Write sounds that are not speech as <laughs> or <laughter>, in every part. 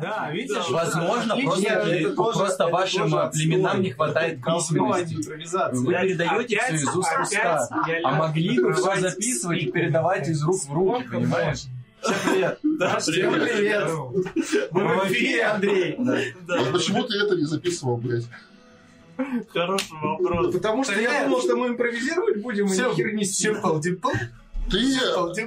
Да, видишь? Возможно, Отлично. просто, это тоже- просто это вашим тоже э, племенам не хватает письменности. Вы передаете Опять- все из уст в уста. А могли бы все записывать и передавать из рук в руки, понимаешь? Всем привет. Да, Всем привет! Мы в эфире, Андрей! А почему ты это не записывал, блядь? Хороший вопрос. Потому что я думал, что мы импровизировать будем, и ни хер не Dimple. Ты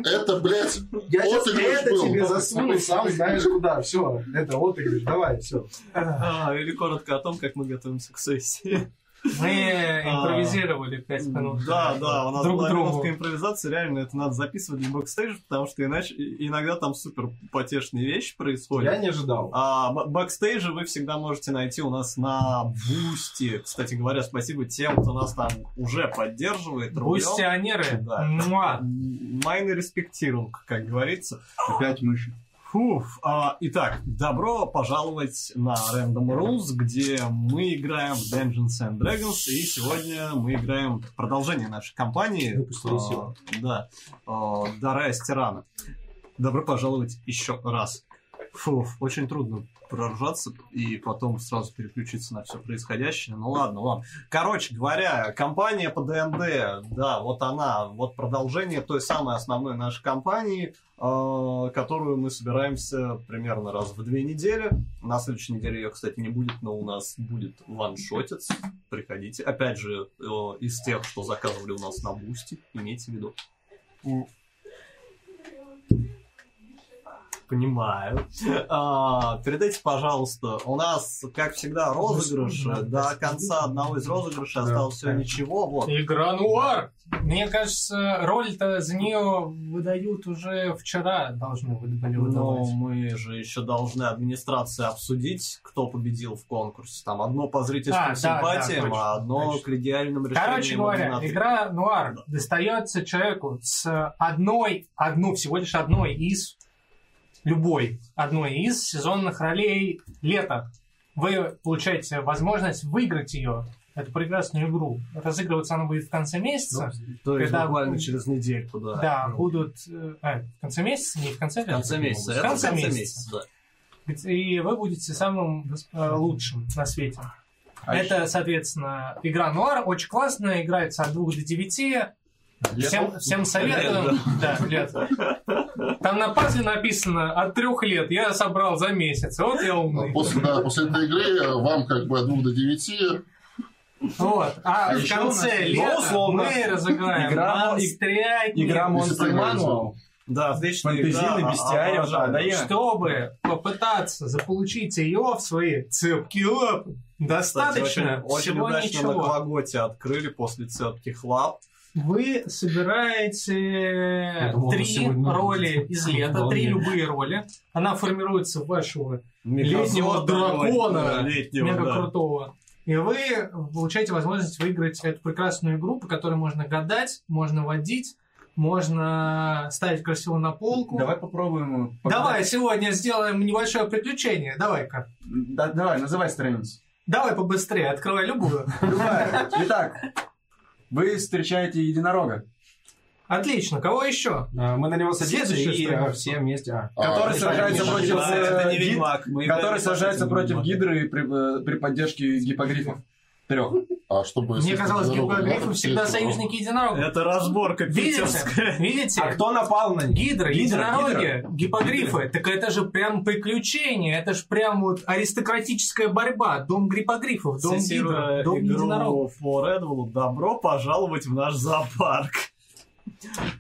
это, блядь, Я сейчас отыгрыш это был. тебе засуну, сам знаешь куда. Все, это отыгрыш, давай, все. А, или коротко о том, как мы готовимся к сессии. Мы импровизировали 5 минут. Да, да, у нас Друг была другу. минутка импровизации, реально это надо записывать для бэкстейджа, потому что иначе иногда там супер потешные вещи происходят. Я не ожидал. А бэкстейджи вы всегда можете найти у нас на Boosty. Кстати говоря, спасибо тем, кто нас там уже поддерживает. Бустионеры. Да. Майны респектируем, как говорится. Опять мыши. Фуф. А, итак, добро пожаловать на Random Rules, где мы играем в Dungeons and Dragons, и сегодня мы играем в продолжение нашей кампании. Выпустили А, силу. Да. А, Дарая Стирана. Добро пожаловать еще раз. Фуф, очень трудно проржаться и потом сразу переключиться на все происходящее. Ну ладно, ладно. Короче говоря, компания по ДНД, да, вот она, вот продолжение той самой основной нашей компании, э, которую мы собираемся примерно раз в две недели. На следующей неделе ее, кстати, не будет, но у нас будет ваншотец. Приходите. Опять же, э, из тех, что заказывали у нас на Boosty, имейте в виду. Понимаю. А, передайте, пожалуйста, у нас, как всегда, розыгрыш. До конца одного из розыгрышей осталось всего ничего. Вот. Игра Нуар. Мне кажется, роль-то за нее выдают уже вчера, должны были Но выдавать. мы же еще должны администрации обсудить, кто победил в конкурсе. Там одно по зрительским А, да, симпатиям, да, точно, а одно точно. к идеальным решениям. Короче говоря, игра Нуар достается человеку с одной, одну, всего лишь одной из, любой, одной из сезонных ролей лета. Вы получаете возможность выиграть ее, эту прекрасную игру. Разыгрываться она будет в конце месяца. То есть когда- буквально через недельку, да. да, Ну, будут... э, а, в конце месяца? Не в конце В конце месяца. В конце в конце месяца. месяца, да. И вы будете самым э, лучшим на свете. А Это, соответственно, игра Нуар. Очень классная, играется от 2 до 9. Всем, всем советую. <laughs> Да, лет. Там на пазле написано от трех лет. Я собрал за месяц. Вот я умный. После, да, после этой игры вам как бы от 2 до 9 Вот. А, А в конце лета ну, условно, мы разыграем игра- монстрятник, Игра. Manual. Да, отличная Фэнтезийный, игра. бестиарий, да, да, я- чтобы попытаться заполучить ее в свои цепкие лапы. Кстати, Достаточно очень, очень всего удачно ничего. на Кваготе открыли после цепких лап. Вы собираете думал, три роли <laughs> из лета, три любые роли. Она формируется в вашего Мегазорда, летнего дракона, летнего, мега да. крутого. И вы получаете возможность выиграть эту прекрасную игру, по которой можно гадать, можно водить, можно ставить красиво на полку. Давай попробуем. э, Давай сегодня сделаем небольшое приключение. Давай-ка. Да, давай, называй страницу. Давай побыстрее, открывай любую. Любая. Итак, вы встречаете единорога, Отлично. Кого еще? А, Мы на него садимся и страница. а, все вместе. а. который А, сражается это против, Да, это э, гид- который сражается против против гидры при, э, при поддержке гипогрифов. Трех. А чтобы... Мне казалось, надо, всегда все союзники единорога. Это разборка Видите? питерская. Видите? А кто напал на них? Гидры, единороги, гипогрифы. Так это же прям приключение. Это же прям вот аристократическая борьба. Дом гипогрифов, дом Цитируя дом единорогов. по Редвелу, добро пожаловать в наш зоопарк.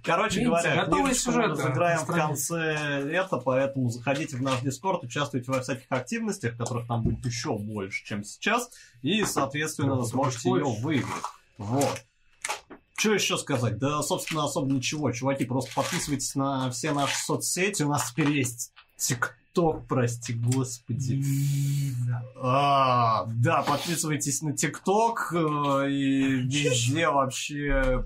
Короче Видите, говоря, книжечку мы разыграем в конце лета, поэтому заходите в наш Дискорд, участвуйте во всяких активностях, которых там будет еще больше, чем сейчас, и, соответственно, Да, сможете ее выиграть. Вот. Что еще сказать? Да, собственно, особо ничего. Чуваки, просто подписывайтесь на все наши соцсети. У нас теперь есть ТикТок, прости господи. А, да, подписывайтесь на ТикТок э, и везде вообще.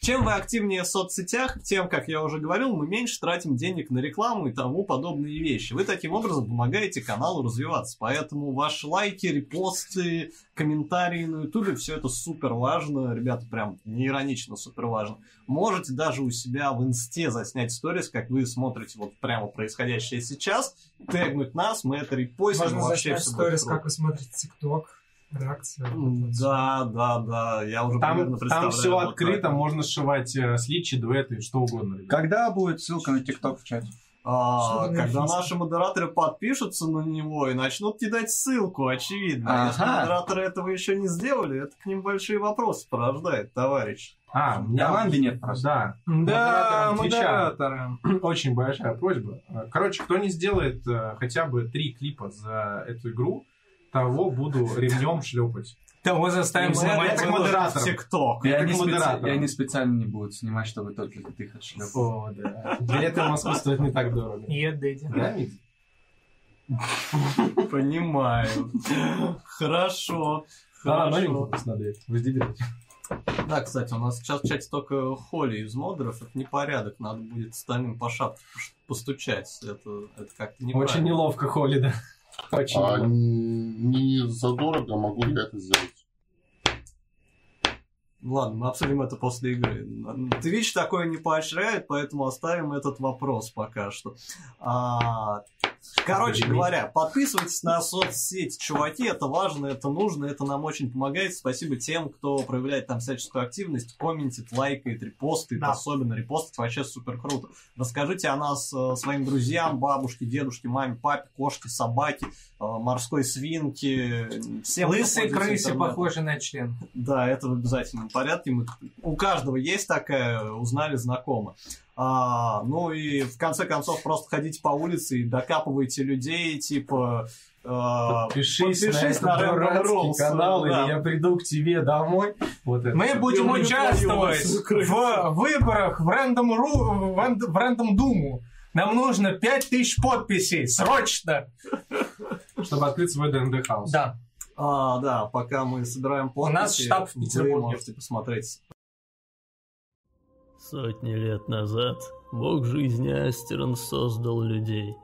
Чем вы активнее в соцсетях, тем, как я уже говорил, мы меньше тратим денег на рекламу и тому подобные вещи. Вы таким образом помогаете каналу развиваться. Поэтому ваши лайки, репосты, комментарии на Ютубе, все это супер важно. Ребята, прям не иронично супер важно. Можете даже у себя в инсте заснять сторис, как вы смотрите вот прямо происходящее хотите сейчас тегнуть нас, мы это репостим, Можно вообще все сторис, как вы смотрите ТикТок. Реакция. Да, да, да, я уже примерно Там, представляю. там все вот открыто, так. можно сшивать э, сличи, дуэты, что угодно. ребят. Когда будет ссылка на ТикТок в чате? А, когда наши модераторы подпишутся на него и начнут кидать ссылку, очевидно. Если Ага. модераторы этого еще не сделали, это к ним большие вопросы порождает, товарищ. А, у меня- Команды нет просто. Да. Да, Модераторам. <clears throat> Очень большая просьба. Короче, кто не сделает э, хотя бы три клипа за эту игру, того буду <laughs> ремнем шлепать. Того заставим снимать как модератор. ТикТок. И как они, специ- модераторам. и они специально не будут снимать, чтобы только ты их отшлепал. О, да. Билеты в Москву стоят не так дорого. Е, Дэдди. Да? <laughs> Понимаю. Хорошо. Да, но не Хорошо. Да, кстати, у нас сейчас в чате только Холли из модеров. Это непорядок. Надо будет остальным по шапке постучать. Это, это как-то неправильно. Очень неловко, Холли, да. Очень А неловко. не задорого могу я это сделать. Ладно, мы обсудим это после игры. Twitch такое не поощряет, поэтому оставим этот вопрос пока что. А, короче говоря, подписывайтесь на соцсети, чуваки, это важно, это нужно, это нам очень помогает. Спасибо тем, кто проявляет там всяческую активность, комментит, лайкает, репостит, Да. особенно репостит, вообще супер круто. Расскажите о нас э, своим друзьям, бабушке, дедушке, маме, папе, кошке, собаке, э, морской свинке, всем. кто Лысые крысе, похожи на член. Да, это в обязательном порядке. Мы- у каждого есть такая, узнали, знакомо. А, ну и в конце концов просто ходите по улице и докапывайте людей, типа... Подпишись, подпишись на на этот Random дурацкий Rolls, канал, да. или я приду к тебе домой. Вот это. Мы будем участвовать в выборах в рандом, ру, в рандом думу. Нам нужно 5000 подписей. Срочно! Чтобы открыть свой D&D house. Да. А, да, пока мы собираем подписи, нас штаб в вы Петербурге. можете посмотреть. Сотни лет назад бог жизни Астиран создал людей.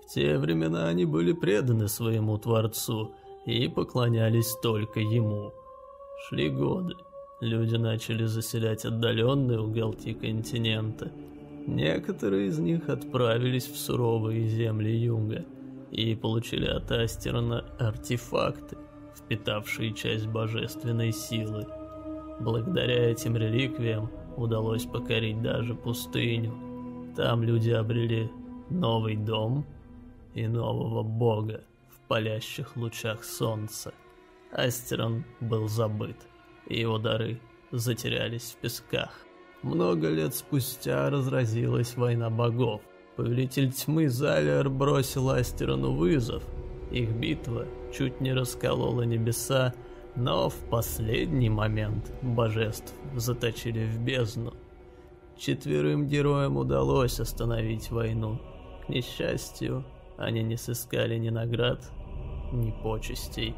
В те времена они были преданы своему Творцу и поклонялись только ему. Шли годы. Люди начали заселять отдаленные уголки континента. Некоторые из них отправились в суровые земли юга и получили от Астерона артефакты, впитавшие часть божественной силы. Благодаря этим реликвиям удалось покорить даже пустыню. Там люди обрели новый дом и нового бога в палящих лучах солнца. Астерон был забыт, и его дары затерялись в песках. Много лет спустя разразилась война богов. Повелитель тьмы Залиар бросил Астерону вызов. Их битва чуть не расколола небеса, но в последний момент божеств заточили в бездну. Четверым героям удалось остановить войну. К несчастью, они не сыскали ни наград, ни почестей.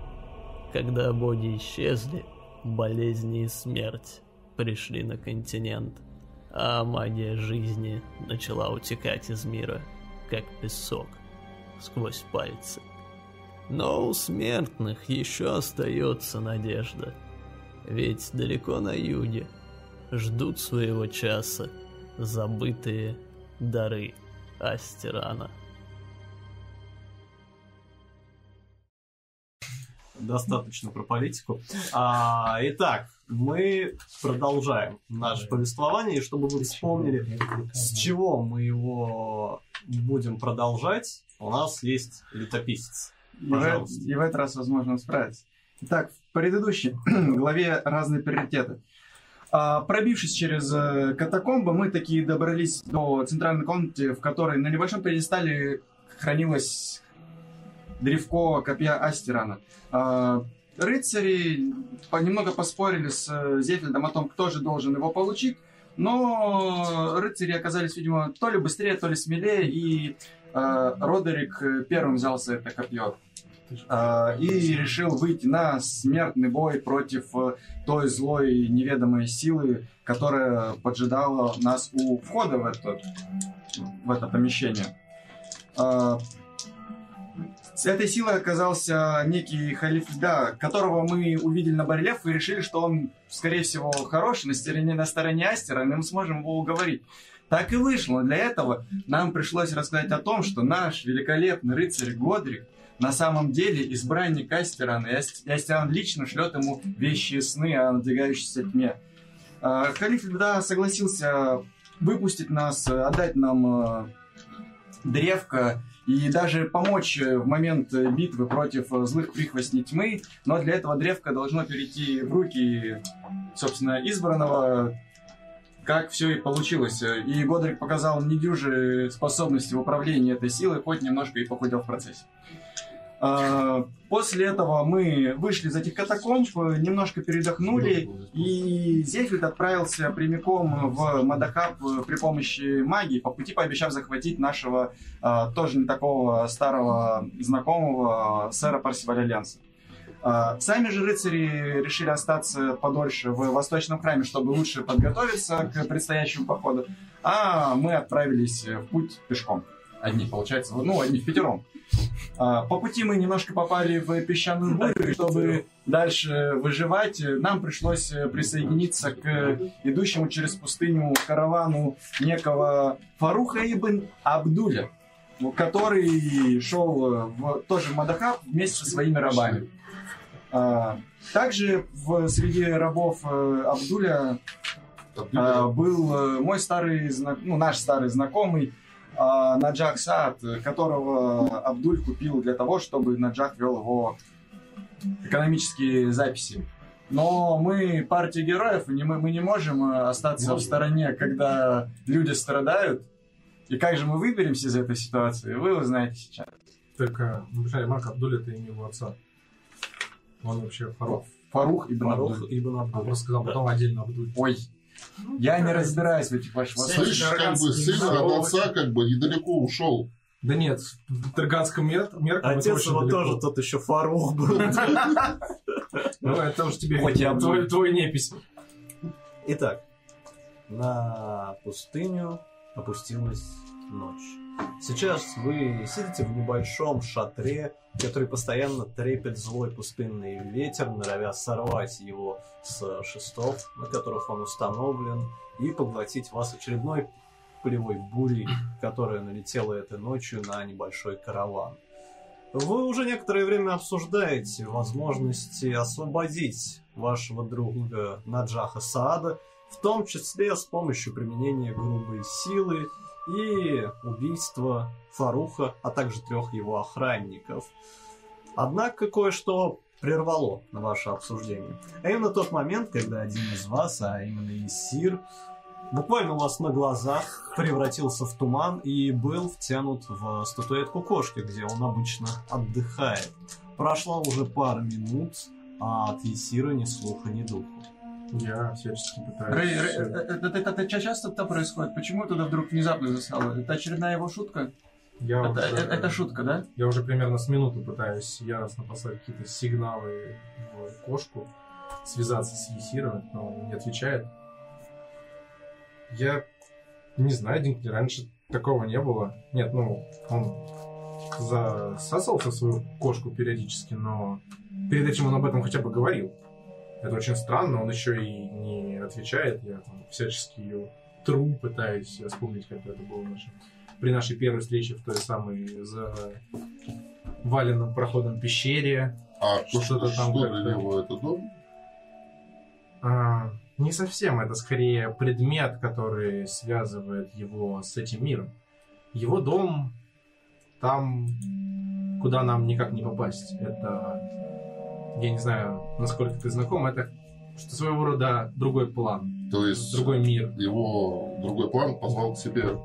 Когда боги исчезли, болезни и смерть пришли на континент, а магия жизни начала утекать из мира, как песок, сквозь пальцы. Но у смертных еще остается надежда. Ведь далеко на юге ждут своего часа забытые дары Астерана. Достаточно про политику. А, итак, мы продолжаем наше повествование, и чтобы вы вспомнили, с чего мы его будем продолжать, у нас есть летописец. И в, Пожалуйста. и в этот раз, возможно, он справится. Итак, в предыдущей <clears throat> главе разные приоритеты. А, пробившись через э, катакомбы, мы такие добрались до центральной комнаты, в которой на небольшом пьедестале хранилось древко копья Астерана. А, рыцари немного поспорили с э, Зефельдом о том, кто же должен его получить, но рыцари оказались, видимо, то ли быстрее, то ли смелее, и Родерик э, первым взялся это копье. Э, и решил выйти на смертный бой против э, той злой неведомой силы, которая поджидала нас у входа в это, в это помещение. Э, С этой силой оказался некий халиф, да, которого мы увидели на барельеф и решили, что он, скорее всего, хороший, на стороне, на стороне Астера, и мы сможем его уговорить. Так и вышло. Для этого нам пришлось рассказать о том, что наш великолепный рыцарь Годрик на самом деле избранник Астерана, и Ас- и Астеран лично шлет ему вещи и сны о надвигающейся тьме. А, Халиф тогда согласился выпустить нас, отдать нам э, древко и даже помочь э, в момент битвы против э, злых прихвостней тьмы, но для этого древко должно перейти в руки, собственно, избранного, как все и получилось. И Годрик показал недюжие способности в управлении этой силой, хоть немножко и похудел в процессе. А, После этого мы вышли из этих катакомб, немножко передохнули, и Зельфрид отправился прямиком в Мадахаб э, при помощи магии, по пути пообещав захватить нашего а, тоже не такого старого знакомого сэра Парсиваля Ленса. А, Сами же рыцари решили остаться подольше в Восточном храме, чтобы лучше подготовиться к предстоящему походу, а мы отправились в путь пешком. Одни, получается, ну, одни в пятером. А, По пути мы немножко попали в песчаную бурю, и чтобы дальше выживать, нам пришлось присоединиться к идущему через пустыню каравану некого Фаруха ибн Абдуля, который шел в, тоже Мадахаб вместе со своими рабами. А, Также в, среди рабов э, Абдуля а, был э, мой старый, ну, наш старый знакомый а, Наджах Саад, которого Абдуль купил для того, чтобы Наджах вел его экономические записи. Но мы партия героев, и не- мы, мы не можем э, остаться в стороне, когда люди страдают. И как же мы выберемся из этой ситуации, вы узнаете сейчас. Только, ну, почему Марк Абдуль это имя его отца. Он вообще Фарух. Фарух ибн Фарух Абдуль. Ибн Абдуль. просто сказал потом отдельно Абдуль. Ой, я не разбираюсь в этих ваших вопросах. Слышь, как бы сын от отца как бы недалеко ушел. Да нет, в Тарганском мер- меркам Отец его тоже тот еще Фарух был. Ну, это уже тебе Хоть твой, твой непись. Итак, на пустыню опустилась ночь. Сейчас вы сидите в небольшом шатре, который постоянно трепет злой пустынный ветер, норовя сорвать его с шестов, на которых он установлен, и поглотить вас очередной пылевой бурей, которая налетела этой ночью на небольшой караван. Вы уже некоторое время обсуждаете возможности освободить вашего друга Наджаха Саада, в том числе с помощью применения грубой силы и убийства Фаруха, а также трех его охранников. Однако кое-что прервало ваше обсуждение. А именно тот момент, когда один из вас, а именно Исир, буквально у вас на глазах превратился в туман и был втянут в статуэтку кошки, где он обычно отдыхает. Прошло уже пара минут, а от Исира ни слуха, ни духу. Я всячески пытаюсь... Рэй, э, это, это- это часто происходит? Почему туда вдруг внезапно засало? Это очередная его шутка? Я Это, уже, это- это шутка, да? Я уже примерно с минуту пытаюсь яростно послать какие-то сигналы в кошку, связаться с Есиром, но он не отвечает. Я не знаю, Динкли, раньше такого не было. Нет, ну, он засасывался в свою кошку периодически, но перед этим он об этом хотя бы говорил. Это очень странно, он еще и не отвечает. Я там всячески ее тру, пытаюсь вспомнить, как это было наше- при нашей первой встрече в той самой заваленном проходом пещере. А Что-то что, там что для него это дом? А, не совсем, это скорее предмет, который связывает его с этим миром. Его дом там, куда нам никак не попасть. Это, я не знаю, насколько ты знаком, это что своего рода другой план, То есть другой мир. его другой план позвал к себе.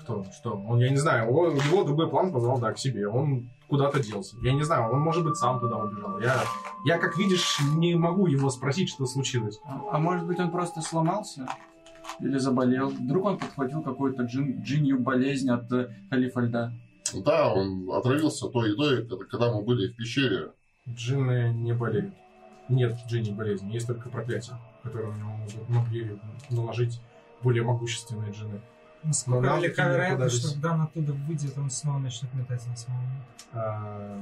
Кто? Что? Он, я не знаю, его, его другой план позвал, да, к себе. Он куда-то делся. Я не знаю, он, может быть, сам туда убежал. Я, я, как видишь, не могу его спросить, что случилось. А, а может быть он просто сломался? Или заболел? Вдруг он подхватил какую-то джин, джинью болезнь от э, халифа льда? Да, он отравился той едой, когда- когда мы были в пещере. Джинны не болеют. Нет джинни болезни, есть только проклятие, которое у него могут- могли наложить более могущественные джинны. Насколько Но нам велика вероятность, что когда он оттуда выйдет, он снова начнет метать на самого. А,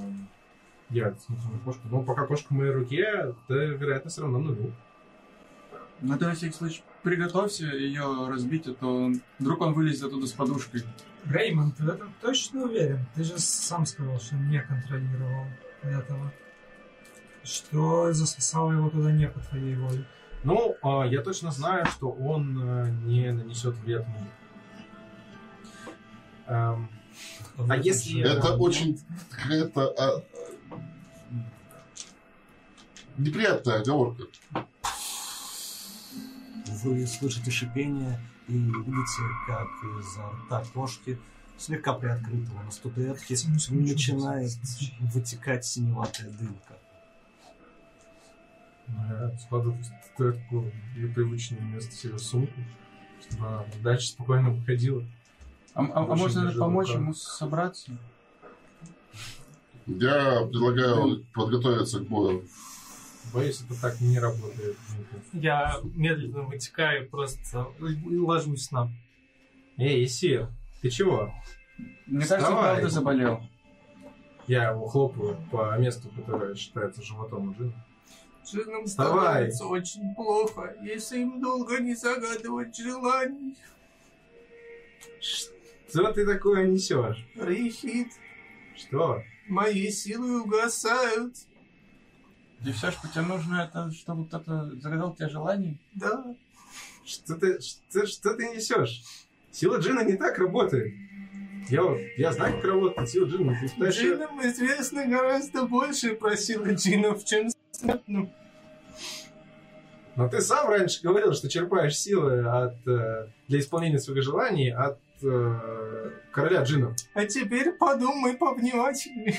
я смотрю на кошку. Но пока кошка в моей руке, то вероятность равна нулю. Ну, это на всякий случай приготовься ее разбить, а то вдруг он вылезет оттуда с подушкой. Реймонд, ты в этом точно уверен? Ты же сам сказал, что не контролировал этого. Что засосало его туда не по твоей воле. Ну, а, я точно знаю, что он э, не нанесет вред мне. Эм, А если- Это Да. очень какая-то а, неприятная оговорка. Вы слышите шипение и видите, как изо рта кошки, слегка приоткрытого на статуэтке, начинает вытекать синеватая дымка. Ну, я складываю в ее привычное место себе сумку, чтобы она дальше спокойно выходила. А, а- а можно даже помочь рука. ему собраться? Я предлагаю подготовиться к бою. Боюсь, это так не работает. Я медленно вытекаю, просто ложусь на. Эй, Исир, ты чего? Мне кажется, Вставай. правда заболел. Я его хлопаю по месту, которое считается животом у Джина. Джинам Вставай. становится очень плохо, если им долго не загадывать желаний. Что ты такое несешь? Рихит, Что? мои силы угасают. И все, что тебе нужно, это чтобы кто-то загадал тебе желание. Да, Что ты, что, что ты несешь? Сила Джина не так работает. Я, я знаю, как работает сила Джина. Ты пытаешься- Джинам известно гораздо больше про силы джинов, чем смертным. Но ты сам раньше говорил, что черпаешь силы от, э, для исполнения своих желаний от э, короля джинов. А теперь подумай повнимательнее.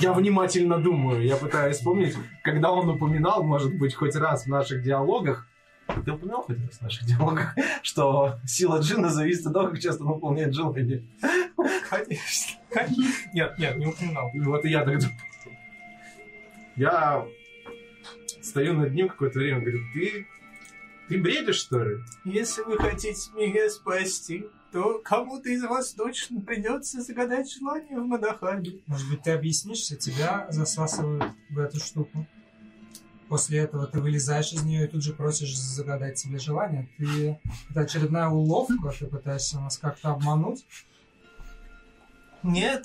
Я внимательно думаю. Я пытаюсь вспомнить, когда он упоминал, может быть, хоть раз в наших диалогах, ты упоминал хоть раз в наших диалогах, что сила джина зависит от того, как часто он выполняет желания. Конечно. Нет, нет, не упоминал. Вот и я так думаю. Я стою над ним какое-то время, говорю, ты, ты бредишь, что ли? Если вы хотите меня спасти, то кому-то из вас точно придется загадать желание в Мадахале. Может быть, ты объяснишься, тебя засасывают в эту штуку. После этого ты вылезаешь из нее и тут же просишь загадать себе желание. Ты... Это очередная уловка, ты пытаешься нас как-то обмануть. Нет,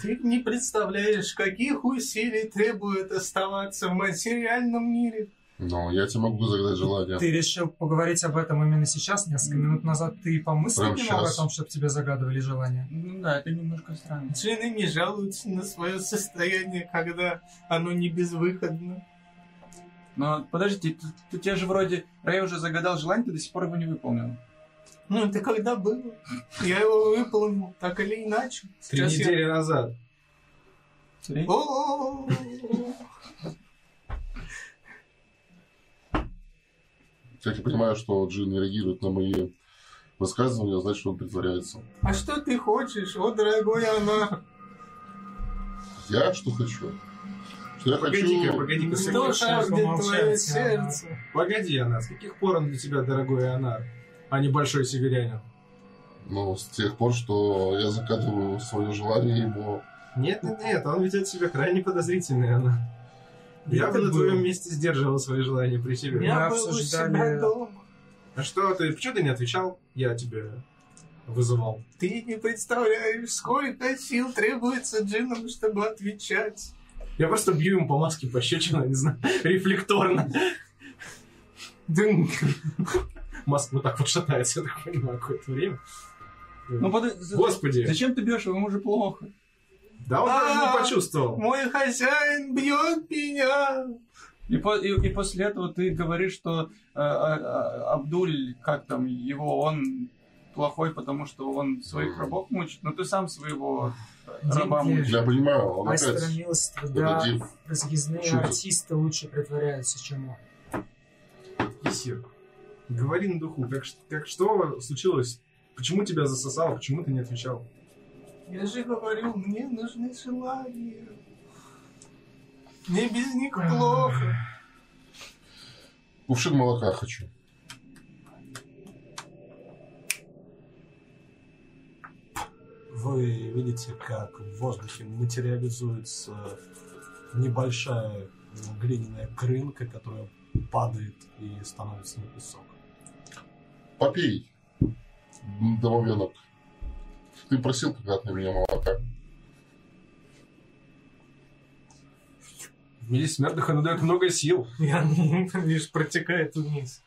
ты не представляешь, каких усилий требует оставаться в материальном мире. Но я тебе могу загадать желание. Ты решил поговорить об этом именно сейчас? Несколько минут назад ты помыслил Прям немного щас. о том, чтобы тебе загадывали желание? Ну да, это немножко странно. Джины не жалуются на свое состояние, когда оно не безвыходно. Но подожди, ты, ты тебе же вроде Рэй уже загадал желание, ты до сих пор его не выполнил. Ну, это когда было? Я его выполнил, так или иначе. Три Сейчас я... недели назад. О, Как я понимаю, что Джин не реагирует на мои высказывания, значит, что он притворяется. А что ты хочешь, о, дорогой она? Я что хочу? Что я Погоди-ка, хочу... погоди-ка, с Что жаждет твое сердце? Погоди, она, с каких пор он для тебя дорогой Анар, а не большой северянин? Ну, с тех пор, что я загадываю свое желание ему. Нет, нет, нет, он ведет себя крайне подозрительно, она. Я Это бы на твоем месте сдерживал свои желания при себе. Я был у обсуждали- себя дома. А что ты, почему ты не отвечал? Я тебе вызывал. Ты не представляешь, сколько сил требуется джинам, чтобы отвечать. Я просто бью ему по маске пощечину, не знаю, <laughs> рефлекторно. Вот так вот шатается, я так понимаю, какое-то время. Ну под... Господи, Зачем ты бьешь его? Ему же плохо. да он даже А, не почувствовал. Мой хозяин бьет меня. И, по- и- и после этого ты говоришь, что э, э, Абдуль, как там его, он плохой, потому что он своих рабов мучит. Но ты сам своего раба мучишь. Я понимаю, он Мастер опять... милостива, да, разъездные артисты лучше притворяются, чем он. Исир, говори на духу, как, как что случилось? Почему тебя засосало? Почему ты не отвечал? Я же говорю, мне нужны желания. Мне без них плохо. Кувшин молока хочу. Вы видите, как в воздухе материализуется небольшая глиняная крынка, которая падает и становится на песок. Попей, домовенок. Ты просил когда-то на меня молока. В мире смертных оно дает много сил. Я <laughs> лишь протекает вниз.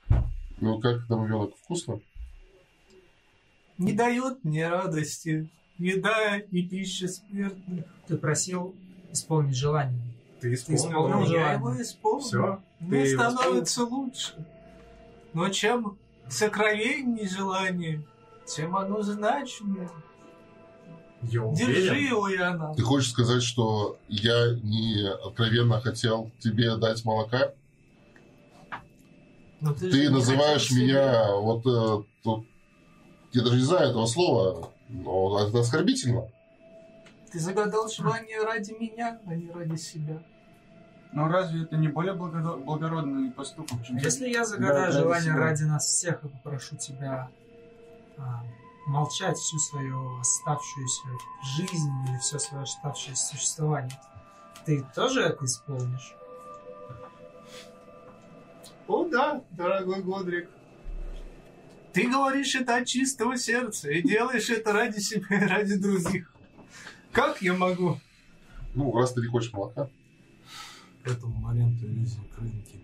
Ну как, домовенок, вкусно? Не дает мне радости. Еда и пища смертных. Ты просил исполнить желание. Ты исполнил исполнил. желание. Я его исполнил. Все. Мне Ты его становится лучше. Но чем сокровеннее желание, тем оно значимее. Я Держи его, Яна. Ты хочешь сказать, что я не откровенно хотел тебе дать молока? Но ты, Ты называешь меня вот... э, тут- я даже не знаю этого слова, но это оскорбительно. Ты загадал желание ради меня, а не ради себя. Но разве это не более благо- благородный поступок, чем... Если я загадаю Да, желание ради себя. ради нас всех и попрошу тебя а, молчать всю свою оставшуюся жизнь или все свое оставшееся существование, ты тоже это исполнишь? О да, дорогой Годрик. Ты говоришь это от чистого сердца и делаешь это ради себя и <laughs> ради других. Как я могу? Ну, раз ты не хочешь молока. Этому моменту иллюзия крынки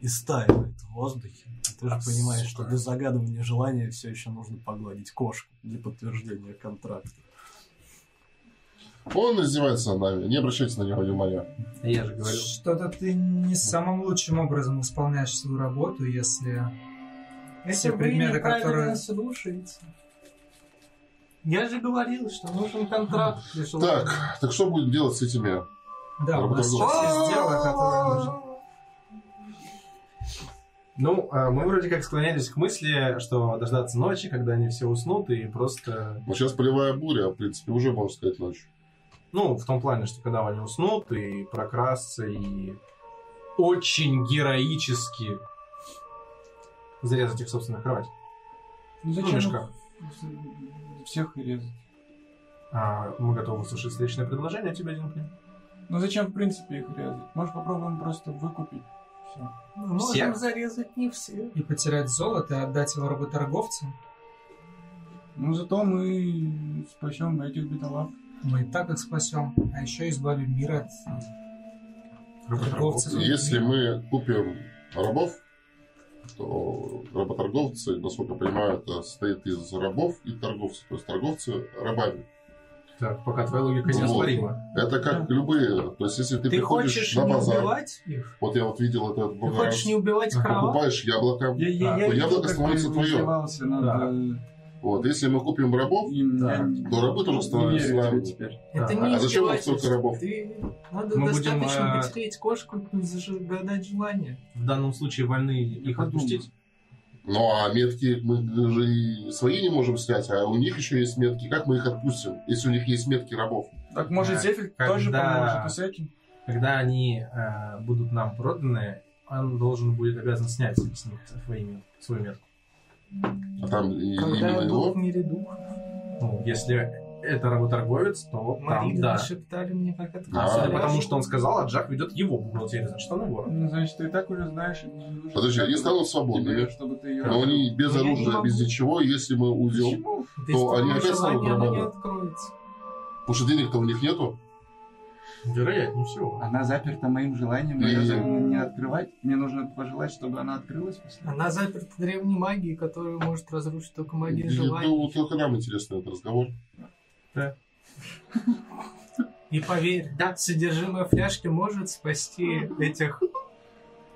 истаивает в воздухе. И ты же А, понимаешь, что для загадывания желания все еще нужно погладить кошку для подтверждения контракта. Он издевается над нами. Не обращайте на него внимания. Я же говорил. Что-то ты не самым лучшим образом исполняешь свою работу, если... Если Все предметы, которые- слушаете. Я же говорил, что нужен контракт для желания. Так, так что будем делать с этими? Да, у нас сейчас есть дело, которое нужно... Ну, а, мы вроде как склонялись к мысли, что дождаться ночи, когда они все уснут, и просто... Ну, сейчас полевая буря, в принципе, уже, можно сказать, ночь. Ну, в том плане, что когда они уснут, и прокрасться, и очень героически зарезать их собственную кровать. Ну, Ну, мешка. всех резать? А, мы готовы услышать встречное предложение от тебя, Динкли. Ну зачем, в принципе, их резать? Может, попробуем просто выкупить? Все. Мы можем Всех? зарезать не все. И потерять золото, и отдать его работорговцам. Ну, зато мы спасем этих бедолаг. Мы и так их спасем, а еще избавим мир от... Торговцы. Если мы купим рабов, то работорговцы, насколько я понимаю, это состоит из рабов и торговцев. То есть торговцы рабами. Так, пока твоя логика Вот. неоспорима. Это как любые. То есть, если ты, Ты приходишь хочешь на не базар, убивать их? вот я вот видел этот Ты хочешь не убивать Ага. кровав? покупаешь яблоко. Я, я, Да. я То видел, яблоко становится над... Да. э, Вот, если мы купим рабов, Да. я то рабы тоже не становятся нами. Это Да. не А зачем вам издевательство. столько рабов? Ты... Надо Мы достаточно будем, а, потереть кошку и загадать желание. В данном случае вольны их отпустить. Ну, а метки мы же и свои не можем снять, а у них еще есть метки. Как мы их отпустим, если у них есть метки рабов? Так, может, Да. Зефель Когда- тоже поможет и с этим? Когда они э, будут нам проданы, он должен будет обязан снять с них свои мет- свою метку. А там Когда именно дух его? Ну, если это работорговец, то там, Марина да. шептали мне, как это А, Судя да. по тому, что он сказал, а Джак ведет его бухгалтерию, значит, он вор. Ну, значит, ты и так уже знаешь. Подожди, они станут свободными, чтобы ты ее... но они без оружия, без ничего, если мы уйдем. То они опять станут желание, оно не рабами. откроется. Потому что денег-то у них нету. Вероятнее всего. Она заперта моим желанием, И- ее не открывать. Мне нужно пожелать, чтобы она открылась после. Она заперта древней магией, которую может разрушить только магия желания. Ну, только нам интересно этот разговор. И поверь, содержимое фляжки может спасти этих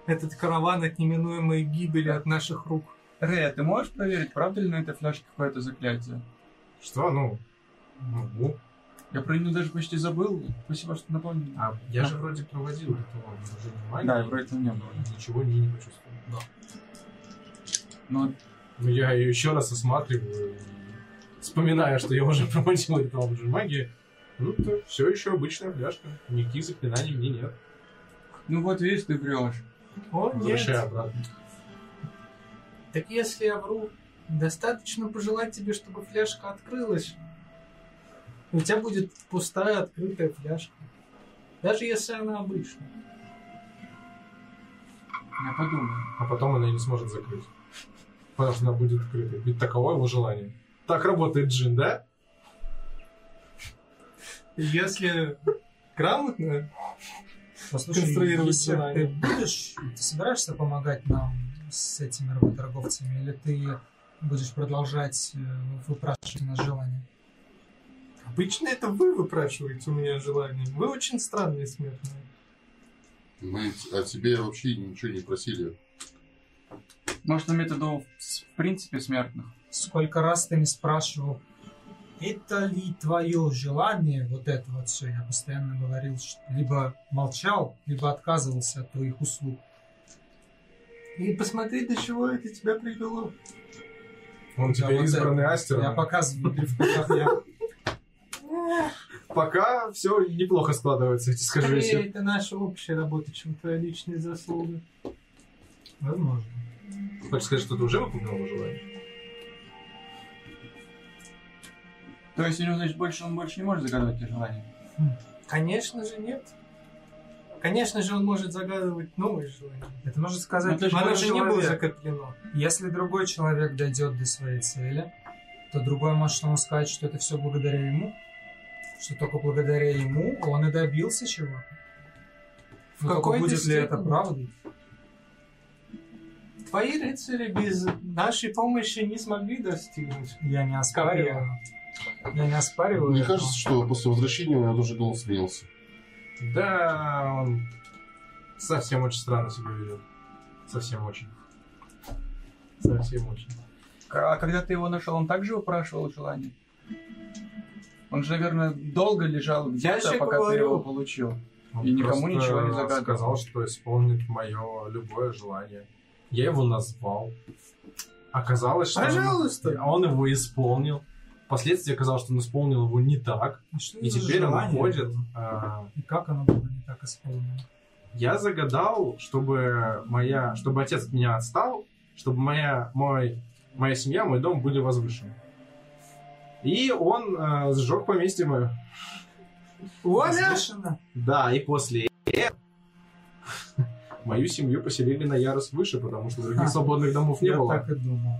этот караван от неминуемой гибели от наших рук. Рэй, а ты можешь проверить, правда ли на этой фляжке какое-то заклятие? Что, ну... ну, Я про нее даже почти забыл. Спасибо, что напомнил. А я же вроде проводил ритуал обнаружения магии. Да, вроде не было. Ничего не, не почувствовал. Но Ну, я ее еще раз осматриваю, и вспоминая, что я уже <laughs> проводил ритуал обнаружения магии. Ну, это все еще обычная фляжка. Никаких заклинаний мне нет. Ну вот видишь, ты врешь. О, Возвращаю нет. обратно. Так если я вру, достаточно пожелать тебе, чтобы фляжка открылась. У тебя будет пустая открытая фляжка. Даже если она обычная. Я подумаю. А потом она не сможет закрыть. Потому что она будет открытой. Ведь таково его желание. Так работает джин, да? Если грамотно, Послушай, конструировать если ты будешь, ты собираешься помогать нам с этими работорговцами, или ты будешь продолжать э, выпрашивать у нас желание? обычно это вы выпрашиваете у меня желание. Вы очень странные смертные. Мы о тебе вообще ничего не просили. Может, в виду в принципе смертных? Сколько раз ты не спрашивал, это ли твое желание, вот это вот все, я постоянно говорил, что либо молчал, либо отказывался от твоих услуг. И посмотри, до чего это тебя привело. Он Да, теперь вот избранный это. Астером. Я показываю. <laughs> Пока все неплохо складывается, я тебе скажу. Скорее, это наша общая работа, чем твоя личная заслуга. Возможно. Хочешь сказать, что ты уже выполнил его желание? То есть, него, значит, больше он больше не может загадывать эти желания? Конечно же, нет. Конечно же, он может загадывать новые желания. Это можно сказать, Ну, ты же Оно же не было закреплено. если другой человек дойдет до своей цели, то другой может ему сказать, что это все благодаря ему, что только благодаря ему он и добился чего-то. В Но только какой-то будет ли это степени. правдой? Твои рыцари без нашей помощи не смогли достигнуть. Я не оспариваю. Я не оспариваю. Мне кажется, что после возвращения у него тоже голос сменился. Да, он совсем очень странно себя ведет. Совсем очень. Совсем очень. А когда ты его нашел, он также выпрашивал желание? Он же, наверное, долго лежал где-то, пока ты говорю. его получил. Он И никому ничего не загадывал. сказал, что исполнит мое любое желание. Я его назвал. Оказалось, что он- Пожалуйста. он, его исполнил. Впоследствии оказалось, что он исполнил его не так. А что И теперь он было? а, И как оно было не так исполнено? Я загадал, чтобы моя, чтобы отец от меня отстал, чтобы моя, мой, моя семья, мой дом были возвышены. И он э, сжег поместье мое. Вуаля! Возвышенно? Да, и после <laughs> мою семью поселили на ярус выше, потому что других А, свободных домов не Я было. так и думал.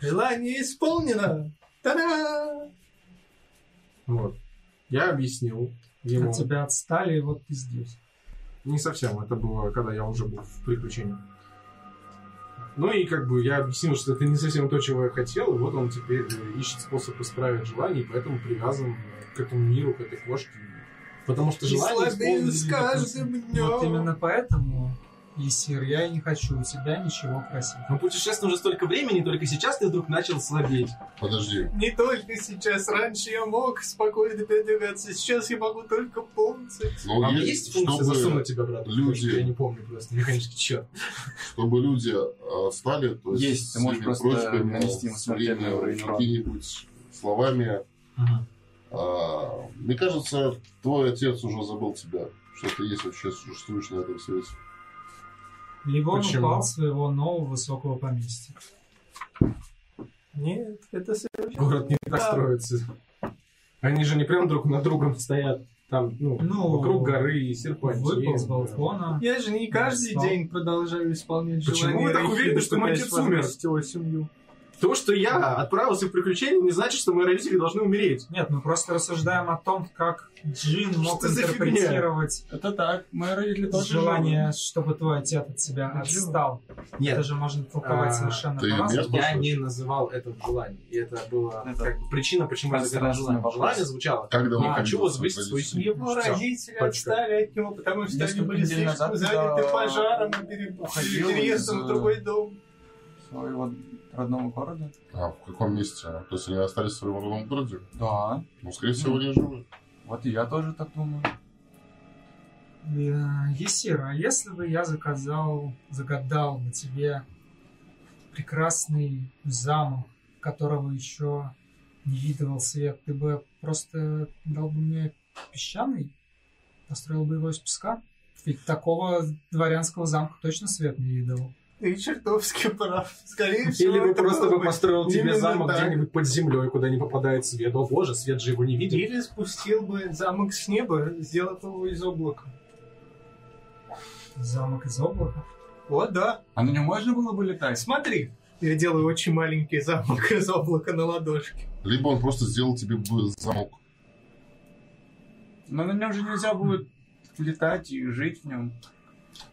Желание исполнено! Та-да! Вот. Я объяснил ему. От тебя отстали, и вот ты здесь. Не совсем, это было, когда я уже был в приключениях. Ну и как бы я объяснил, что это не совсем то, чего я хотел, и вот он теперь э, ищет способ исправить желание, и поэтому привязан к этому миру, к этой кошке. Потому что желание с каждым днем. Вот именно поэтому, Есир, я и не хочу у тебя ничего просить. Мы путешествуем уже столько времени, только сейчас ты вдруг начал слабеть. Подожди. Не только сейчас. Раньше я мог спокойно передвигаться. Сейчас я могу только ползать. Но А е- есть функция засунуть тебя обратно? люди- Я не помню просто, механический черт. чтобы люди э, отстали, то есть, Есть, ты можешь просто просьбами, нанести им смертельный уровень какими-нибудь словами. А, мне кажется, твой отец уже забыл тебя, что ты есть вообще существуешь на этом свете. Либо он Почему? упал с своего нового высокого поместья. Нет, это совершенно... Город не так строится. Они же не прям друг на другом стоят. Там, ну, Ну, вокруг горы и серпантин. Выпал с балкона. Я же не каждый день продолжаю исполнять Почему желание вы так уверены, что мой отец умер? семью. То, что я отправился в приключение, не значит, что мои родители должны умереть. Нет, мы просто рассуждаем о том, как Джин мог Что интерпретировать Это так, мои родители тоже желание, чтобы твой отец от тебя Живы. отстал. Нет, Это же можно толковать А, совершенно по-разному. я не называл это желанием. И это была Это как бы причина, почему я загадал пространственный желание. Желание звучало. Как давно Я хочу возвысить свою семью. Его родители отстали от него, потому что они были слишком заняты пожаром и переездом в другой дом. своего родного города. А в каком месте? То есть они остались в своем родном городе? Да, Ну, скорее всего, они живы. вот и я тоже так думаю. Э, Есир, а если бы я заказал, загадал бы тебе прекрасный замок, которого еще не видывал свет, ты бы просто дал бы мне песчаный? Построил бы его из песка? Ведь такого дворянского замка точно свет не видывал. Ты чертовски прав. Скорее всего, Или бы просто бы построил тебе именно замок так. где-нибудь под землей, куда не попадает свет. О боже, свет же его не видит. Или спустил бы замок с неба, сделав его из облака. Замок из облака? Вот, да. А на нем можно было бы летать? Смотри. Я делаю очень маленький замок из облака на ладошке. Либо он просто сделал тебе бы замок. Но на нем же нельзя будет летать и жить в нем.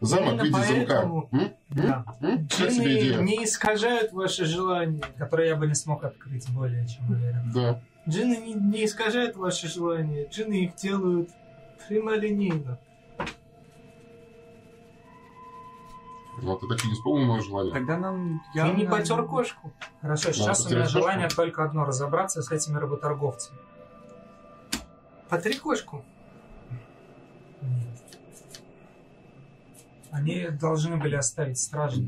Замок в Именно виде поэтому- замка. Да. Как тебе Джинны идея? не искажают ваши желания. Который я бы не смог открыть, более чем уверен. Да. Джинны не, не искажают ваши желания. Джинны их делают прямолинейно. Но ты так и не вспомнил мое желание. Тогда нам Ты явно... не потер кошку. Хорошо, сейчас у меня кошку? желание только одно разобраться с этими работорговцами. Потри кошку. Они должны были оставить стражи.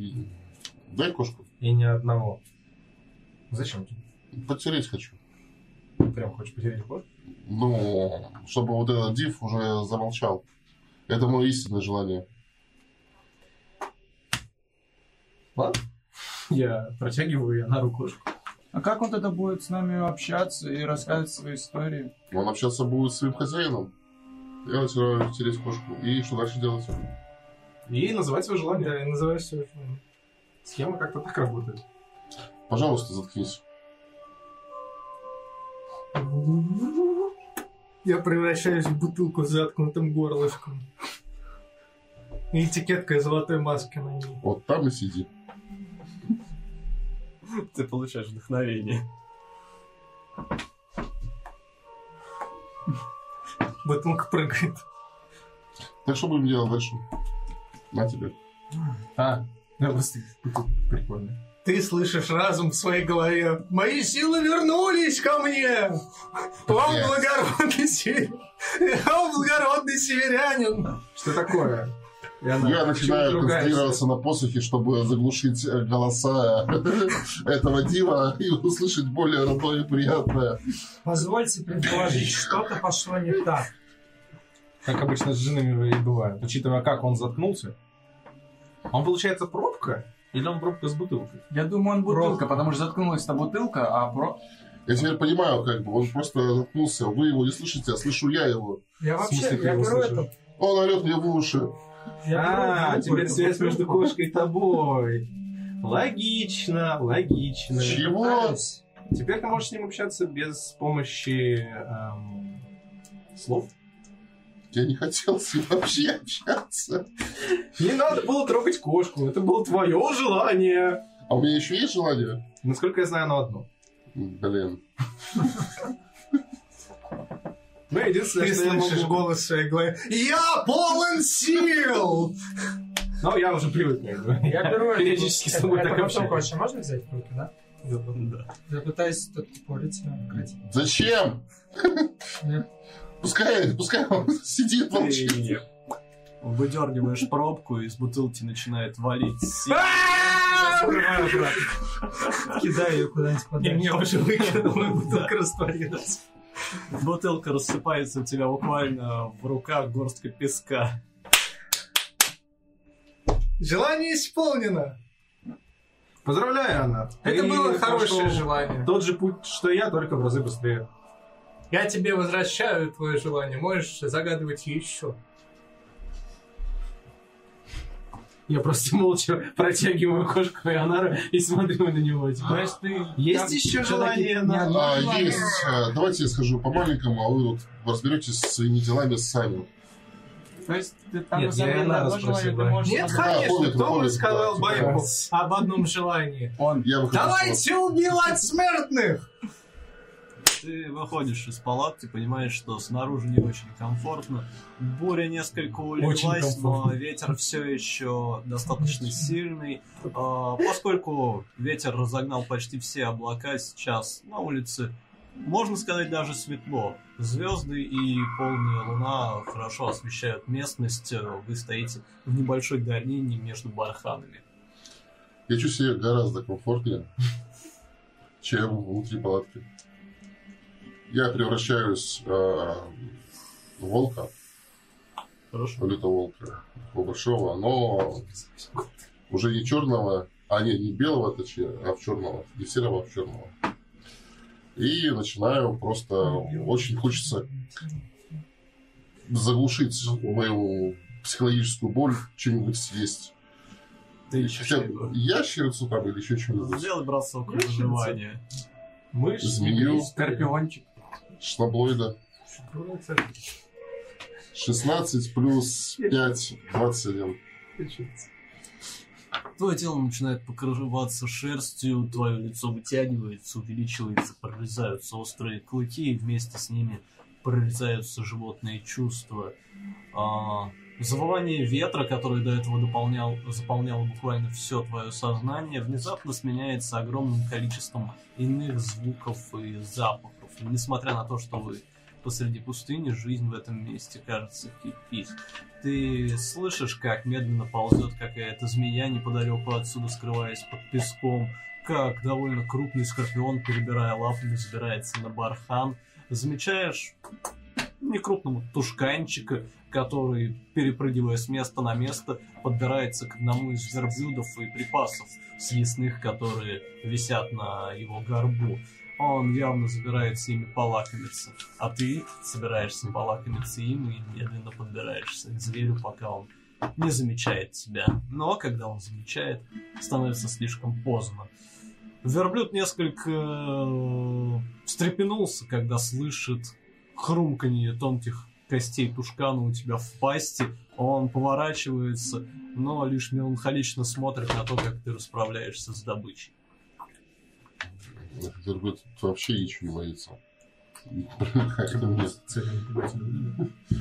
Дай кошку. И ни одного. Зачем тебе? Потереть хочу. Прям хочешь потерять ход? Ну, чтобы вот этот див уже замолчал. Это мое истинное желание. Ладно. Я протягиваю на руку кошку. А как он тогда будет с нами общаться и рассказывать свои истории? Он общаться будет с своим хозяином. Я начинаю тереть кошку. И что дальше делать? И называть свое желание. Да, и называешь свое желание. Схема как-то так работает. Пожалуйста, заткнись. Я превращаюсь в бутылку с заткнутым горлышком. И этикетка золотой маски на ней. Вот там и сиди. Ты получаешь вдохновение. Бутылка прыгает. Так что будем делать дальше? На тебе. А, я просто... Прикольно. Ты слышишь разум в своей голове. Мои силы вернулись ко мне! О, Блядь. благородный север... <laughs> О, благородный северянин! Что такое? Я начинаю концентрироваться на посохе, чтобы заглушить э, голоса <laughs> этого дива и услышать более родное и приятное. Позвольте предположить, что-то пошло не так. Как обычно с джинами и бывает. Учитывая, как он заткнулся. Он, получается, пробка? Или он пробка с бутылкой? Я думаю, он бутылка, потому что заткнулась эта бутылка, а про... Я теперь понимаю, как бы, он просто заткнулся. Вы его не слышите, а слышу я его. Я вообще, смысле, я его беру это... Он орет мне в уши. Я А, теперь связь между кошкой и тобой. Логично, логично. Чего? Теперь ты можешь с ним общаться без помощи эм, слов. Я не хотел с ним вообще общаться. Не надо было трогать кошку, это было твое желание. А у меня еще есть желание? Насколько я знаю, оно одно. Блин. Ну, единственное, Ты что я слышишь могу- голос в своей голове. Я полон сил! Ну, я уже привык, как бы. Я беру периодически с тобой так вообще можно взять в руки, да? Да. Я пытаюсь тут порить её, открыть. Зачем? Пускай, пускай он <laughs> сидит, молчит. Ты выдергиваешь пробку, и из бутылки начинает валить. <laughs> Кидаю ее куда-нибудь И подальше. меня уже выкинула, и бутылка растворилась. Бутылка рассыпается у тебя буквально в руках горстка песка. Желание исполнено. Поздравляю, Анна. Это было хорошее желание. Тот же путь, что я, только в разы быстрее. Я тебе возвращаю твое желание. Можешь загадывать еще. Я просто молча протягиваю кошку Ионара и смотрю на него. Типа, Знаешь, ты... есть как- еще желание, Анна? одно А, есть. А, Давайте я скажу по-маленькому, а вы вот разберетесь со своими делами сами. То есть ты там Нет, на самом я деле Инара одно желание, спросил, ты да. можешь... Нет, конечно. помню, Кто бы помню, сказал да, типа. об одном желании? Он. Я. Давайте убивать смертных! Ты выходишь из палатки, понимаешь, что снаружи не очень комфортно. Буря несколько улеглась, но ветер все еще достаточно сильный. А, Поскольку ветер разогнал почти все облака сейчас на улице, можно сказать, даже светло. Звезды и полная луна хорошо освещают местность. Вы стоите в небольшой долине между барханами. Я чувствую себя гораздо комфортнее, чем внутри палатки. Я превращаюсь э, в волка, Хорошо. лютого волка, такого большого, но уже не черного, а не, не белого, точнее, а в черного, не серого, а в черного. И начинаю просто, очень хочется заглушить мою психологическую боль, что-нибудь съесть. Ты ищешь Хотя ящерицу там или еще что-нибудь. Сделай бросок выживания. Мышь, Змею. Скорпиончик. Шнаблоида. 16 плюс 5, 21. Твое тело начинает покрываться шерстью, твое лицо вытягивается, увеличивается, прорезаются острые клыки, и вместе с ними прорезаются животные чувства. А, завывание ветра, которое до этого дополнял, заполняло буквально все твое сознание, внезапно сменяется огромным количеством иных звуков и запахов. Несмотря на то, что вы посреди пустыни, жизнь в этом месте кажется кипит. Ты слышишь, как медленно ползет какая-то змея неподалеку отсюда, скрываясь под песком, как довольно крупный скорпион, перебирая лапами, забирается на бархан. Замечаешь некрупного тушканчика, который, перепрыгивая с места на место, подбирается к одному из верблюдов и припасов съестных, которые висят на его горбу. Он явно собирается ими полакомиться, а ты собираешься полакомиться им и медленно подбираешься к зверю, пока он не замечает тебя. Но когда он замечает, становится слишком поздно. Верблюд несколько э, встрепенулся, когда слышит хрумканье тонких костей тушкана у тебя в пасти. Он поворачивается, но лишь меланхолично смотрит на то, как ты расправляешься с добычей. Этот верблюд вообще ничего не боится.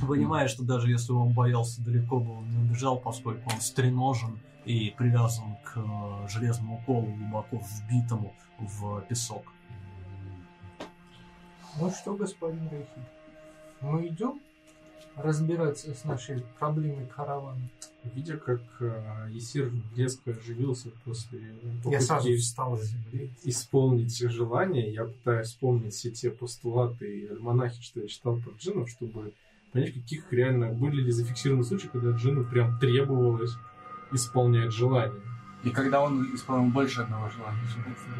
Понимаешь, что даже если он боялся, далеко бы он не убежал, поскольку он стреножен и привязан к э, железному колу, глубоко вбитому в песок. Ну что, господин Рейхи, мы идем разбираться с нашей проблемой каравана? Видя, как э, Есир резко оживился после Я сразу встал с земли. исполнить желание, я пытаюсь вспомнить все те постулаты и альманахи, что я читал про джинов, чтобы понять, каких реально были ли зафиксированы случаи, когда джину прям требовалось исполнять желание. И когда он исполнил больше одного желания.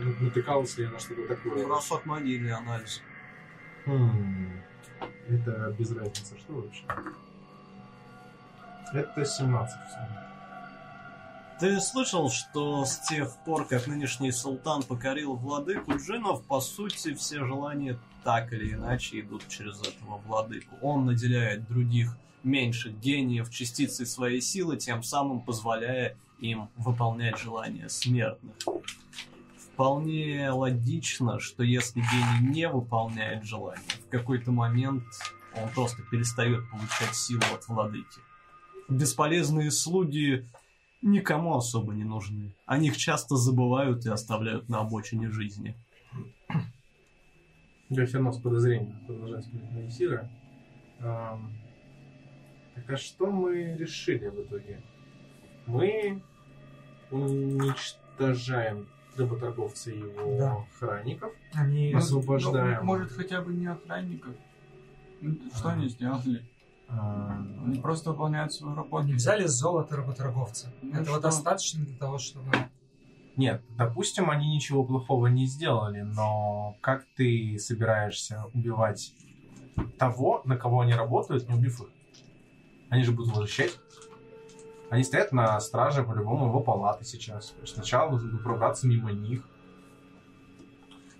Ну, Натыкался ли я на что-то такое? Бросок магии или анализ. Хм, Это без разницы, что вообще? Это 17 всего. Ты слышал, что с тех пор, как нынешний султан покорил владыку джинов, по сути, все желания так или иначе идут через этого владыку. Он наделяет других меньших гениев частицей своей силы, тем самым позволяя им выполнять желания смертных. Вполне логично, что если гений не выполняет желания, в какой-то момент он просто перестает получать силу от владыки. Бесполезные слуги никому особо не нужны. О них часто забывают и оставляют на обочине жизни. Я все равно с подозрением продолжаю смотреть Так а что мы решили в итоге? Мы уничтожаем рыботорговца и его Да. охранников. Они... Освобождаем. Ну, может, хотя бы не охранников. Ну, Что они сделали? А, Они просто выполняют свою работу. Они взяли золото работорговца. Ну Этого что? достаточно для того, чтобы... Нет, допустим, они ничего плохого не сделали, но как ты собираешься убивать того, на кого они работают, не убив их? Они же будут возвращать. Они стоят на страже по-любому его палаты сейчас. Сначала нужно пробраться мимо них.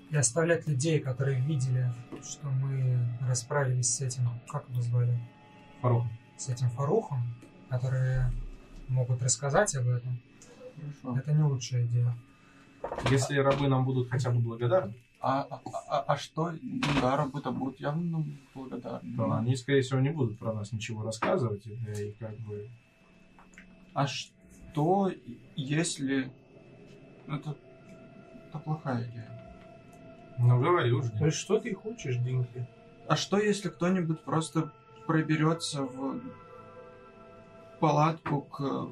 И оставлять людей, которые видели, что мы расправились с этим... Как его звали? Фарух. С этим Фарухом, которые могут рассказать об этом. Хорошо. Это не лучшая идея. Если рабы нам будут хотя бы благодарны, А, а, а- а что? Да, работа будут явно благодарны. то они, скорее всего, не будут про нас ничего рассказывать. И, да, и как бы... А что, если... ну, Это, это плохая идея. Ну, говори уже. То есть что ты хочешь, Динки? А что, если кто-нибудь просто проберется в палатку к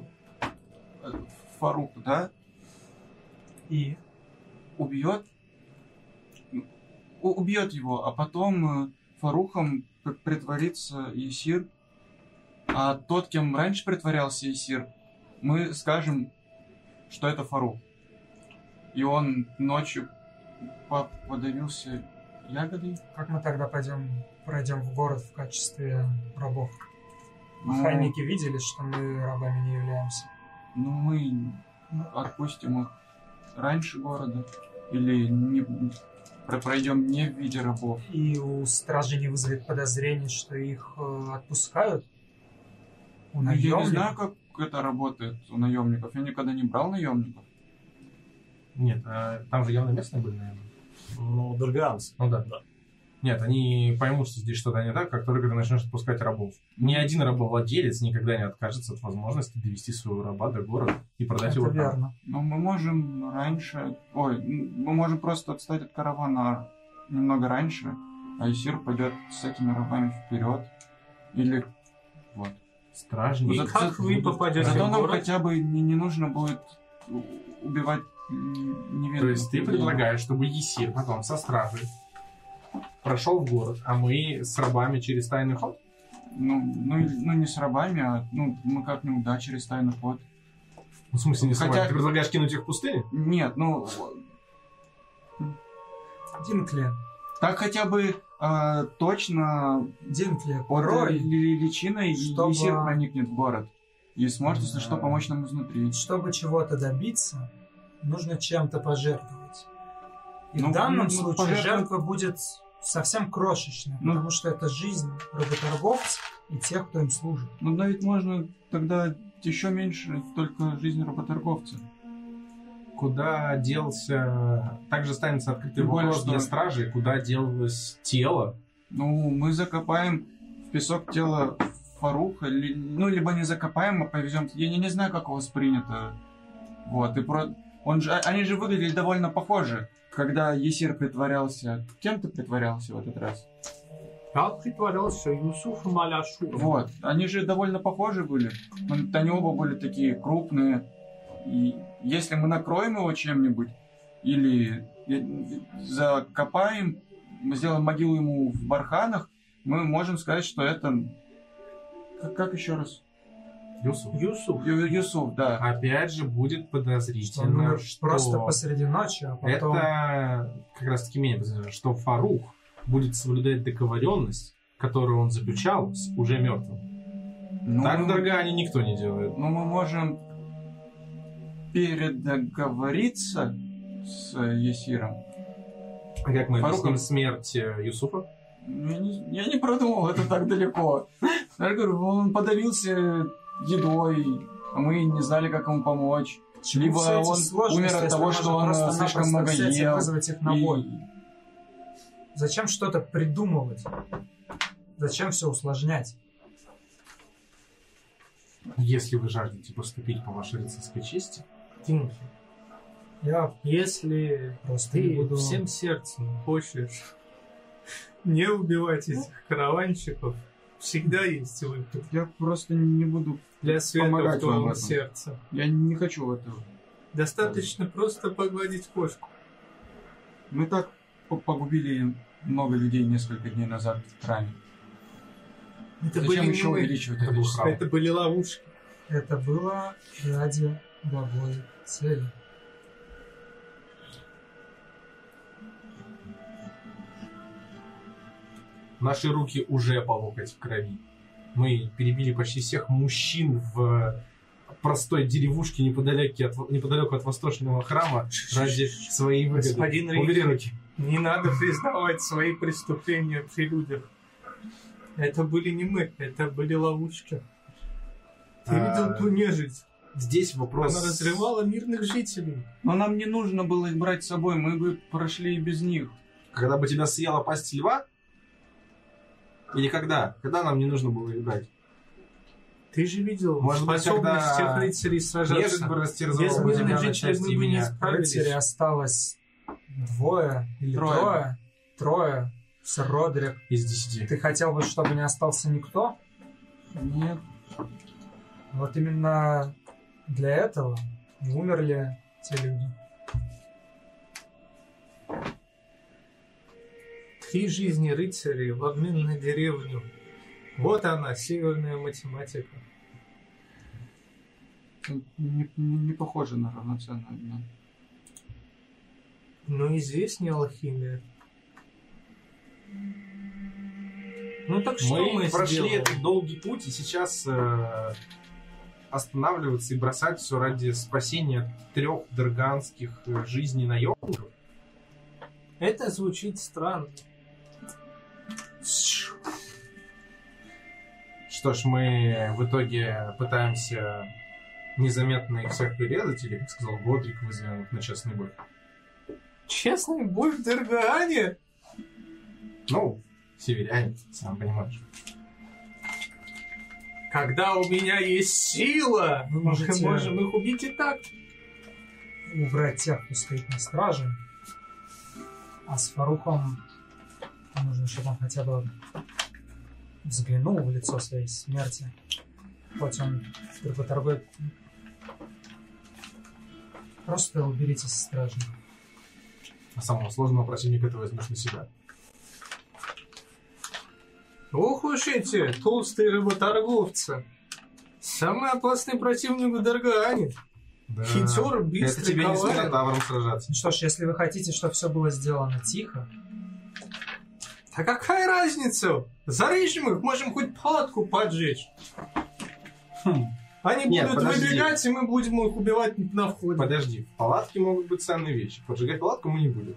э, Фаруку, да? И? Убьет? У- убьет его, а потом э, Фарухом притворится Есир. А тот, кем раньше притворялся Есир, мы скажем, что это Фарух. И он ночью по- подавился ягодой. Как мы тогда пойдем, пройдем в город в качестве рабов? Ну, Охранники видели, что мы рабами не являемся. Ну, мы отпустим их раньше города или не, про- пройдем не в виде рабов. И у стражи не вызовет подозрений, что их э, отпускают? У Ну, Я не знаю, как это работает у наемников. Я никогда не брал наемников. Нет, а там же явно местные были, наверное. Ну, Дарганс. Ну да. Нет, они поймут, что здесь что-то не так, как только ты начнешь отпускать рабов. Ни один рабовладелец никогда не откажется от возможности довести своего раба до города и продать Это его там. верно. Но мы можем раньше... Ой, мы можем просто отстать от каравана немного раньше, а Исир пойдет с этими рабами вперед. Или... Вот. Стражники. И За- как вы попадете Зато нам хотя бы не, не нужно будет убивать невинных. То есть ты предлагаешь, чтобы Есир потом со стражей прошел в город, а мы с рабами через тайный ход? Ну, ну, ну, не с рабами, а ну, мы как-нибудь, да, через тайный ход. Ну, в смысле, не с Хотя- рабами. Ты предлагаешь кинуть их в пустыне? Нет, ну, Динкле. так хотя бы а, точно под Порой, ли- личиной чтобы- Есир проникнет в город. И сможет, если что, помочь нам изнутри. чтобы чего-то добиться, нужно чем-то пожертвовать. И Ну, в данном ну, случае пожертвовать- жертва будет совсем крошечная, Ну. потому что это жизнь работорговцев и тех, кто им служит. Ну, да ведь можно тогда еще меньше только жизнь работорговца. Куда делся... Также останется открытый Тем вопрос что- для стражи, куда делось тело. Ну, мы закопаем в песок тело Фаруха, ли- ну, либо не закопаем, а повезем. Я не, не знаю, как у вас принято. Вот, и про... Он же, они же выглядели довольно похожи, когда Есир притворялся. Кем ты притворялся в этот раз? Я притворялся Юсуфом Аляшуром. Вот, они же довольно похожи были. Он- Они оба были такие крупные. И если мы накроем его чем-нибудь, или э, закопаем, мы сделаем могилу ему в барханах, мы можем сказать, что это... Как, как еще раз? Юсуф. Юсуф. Ю- Юсуф, да. Опять же, будет Что подозрительно, умер что... просто посреди ночи, а потом... Это как раз таки менее подозрительно, что Фарух будет соблюдать договоренность, которую он заключал с уже мертвым. Ну, так мы- Даргане никто не делает. Ну, мы можем передоговориться с Есиром. А как мы объясним смерть э, Юсуфа? Ну, Я не, я не продумал это так далеко. <laughs> Я говорю, он подавился едой, а мы не знали, как ему помочь. Либо он умер от того, что он просто-напросто слишком много ел. вызвать их на И- бой. Зачем что-то придумывать? Зачем все усложнять? Если вы жаждете поступить по вашей рыцарской чести, Динки, Я Если просто не ты буду... всем сердцем хочешь <laughs> не убивать этих караванщиков, всегда есть выход Я просто не буду... для света этом. сердце. Я не хочу этого. Достаточно просто погладить кошку. Мы так по- погубили много людей несколько дней назад в храме. Это Зачем были еще мы. увеличивать Это. Это были ловушки. Это было ради благой цели. наши руки уже по локоть в крови. Мы перебили почти всех мужчин в простой деревушке неподалеку от, неподалеку от восточного храма ради своей выгоды. Господин руки. Не надо признавать свои преступления при людях. Это были не мы, это были ловушки. Ты А, видел ту нежить? Здесь вопрос... Она разрывала мирных жителей. Но нам не нужно было их брать с собой, мы бы прошли и без них. Когда бы тебя съела пасть льва? Или когда? Когда нам не нужно было их брать? Ты же видел Может быть, способность когда тех рыцарей сражаться. Без мирных на жителей мы бы не справились. Рыцарей осталось двое или Трое. трое. Трое. С Родрик. Из десяти. Ты хотел бы, чтобы не остался никто? Нет. Вот именно для этого и умерли те люди. Три жизни рыцарей в обмен на деревню. Вот она, северная математика. Не, не- не похоже на равноценный обмен. Ну и здесь не алхимия. Ну так что мы, Мы прошли сделаем? этот долгий путь, и сейчас э, останавливаться и бросать все ради спасения трех дерганских э, жизней наемников? Это звучит странно. Что ж, мы в итоге пытаемся незаметно их всех прирезать, или, как сказал Годрик, их на честный бой. Честный бой в Дергаане? Ну, северяне, сам понимаешь. Когда у меня есть сила, мы можете- можем их убить и так. убрать тех, кто стоит на страже. А с Фарухом нужно, чтобы он хотя бы взглянул в лицо своей смерти. Хоть он торгует. Просто уберите со стражи. А самого сложного противника ты возьмешь на себя. Ох уж эти толстые рыботорговцы. Самый опасный противник в Дергаане. Да. Хитер, Это быстрый, тебе не с коварен. Минотавром сражаться. Ну что ж, если вы хотите, чтобы все было сделано тихо, А какая разница? Зарежем их, можем хоть палатку поджечь. Хм. Они Нет, будут подожди. выбегать, и мы будем их убивать на входе. Подожди, в палатке могут быть ценные вещи. Поджигать палатку мы не будем.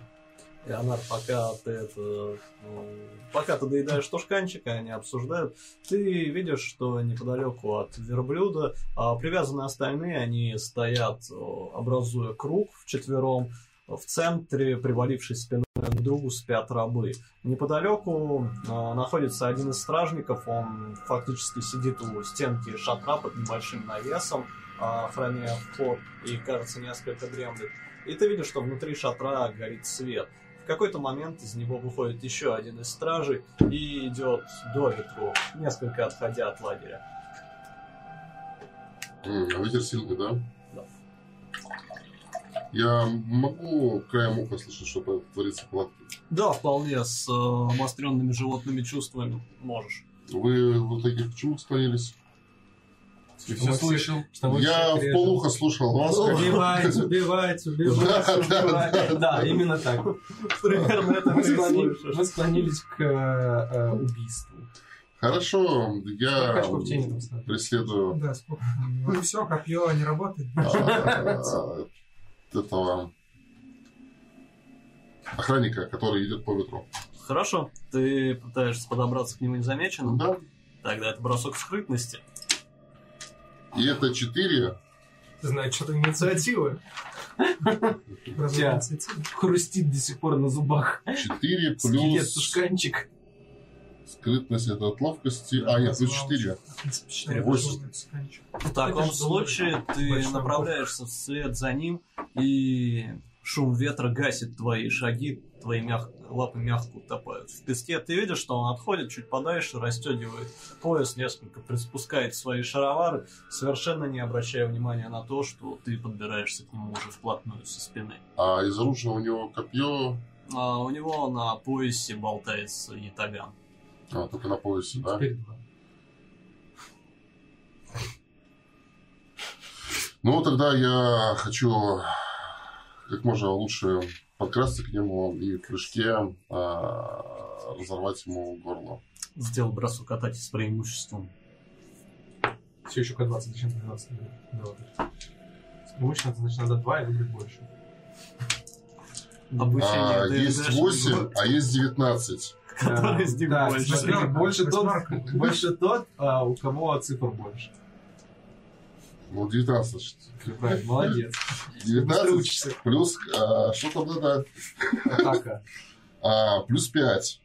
Леонард, пока ты это, ну, пока ты доедаешь тушканчик, и они обсуждают, ты видишь, что неподалеку от верблюда а, привязаны остальные, они стоят, образуя круг вчетвером, в центре, привалившись спиной к другу, спят рабы. Неподалеку а, находится один из стражников, он фактически сидит у стенки шатра под небольшим навесом, а, охраняя вход, и, кажется, несколько дремлет. И ты видишь, что внутри шатра горит свет. В какой-то момент из него выходит еще один из стражей и идет до ветру, несколько отходя от лагеря. А Ветер сильный, да? Да. Я могу краем уха слышать, что творится в палатке. Да, вполне с э, обостренными животными чувствами можешь. Вы в итоге к чему склонились? Ты все слышал? Я в полухо слушал вас. Убивать, убивать, Да, убивать. да, да. Да, именно так. Примерно это Мы склонились к э, э, убийству. Хорошо, я ставят? преследую да, сколько. Ну все, копье не работает. а, этого охранника, который идет по ветру. Хорошо, ты пытаешься подобраться к нему незамеченным. Да. Тогда это бросок скрытности. И это 4. Значит, что-то инициатива. Хрустит до сих пор на зубах. 4 Скелет плюс тушканчик. скрытность это от ловкости. А, нет, плюс 4. В принципе, считаю, Восемь. разумно, тканчик. В таком случае ты направляешься вслед за ним, и шум ветра гасит твои шаги, твои мяг- лапы мягко утопают в песке. Ты видишь, что он отходит чуть подальше, расстегивает пояс, несколько приспускает свои шаровары, совершенно не обращая внимания на то, что ты подбираешься к нему уже вплотную со спины. А из оружия у него копье. А у него на поясе болтается ятаган. А, только на поясе, да? Теперь два. Ну, тогда я хочу как можно лучше подкрасться к нему и в прыжке а, разорвать ему горло. Сделал бросок атаки с преимуществом. Все еще к 20, зачем 12? Да, С преимуществом, это значит, надо 2 и выбрать больше. Обучение А, ты есть идешь, 8, а есть 19. Который из них Да, больше. тот, больше тот, а, у кого цифр больше. Ну, 19, значит. Ты правильно, молодец. 19 учишься. плюс, а, что там надо? Атака. А, плюс 5.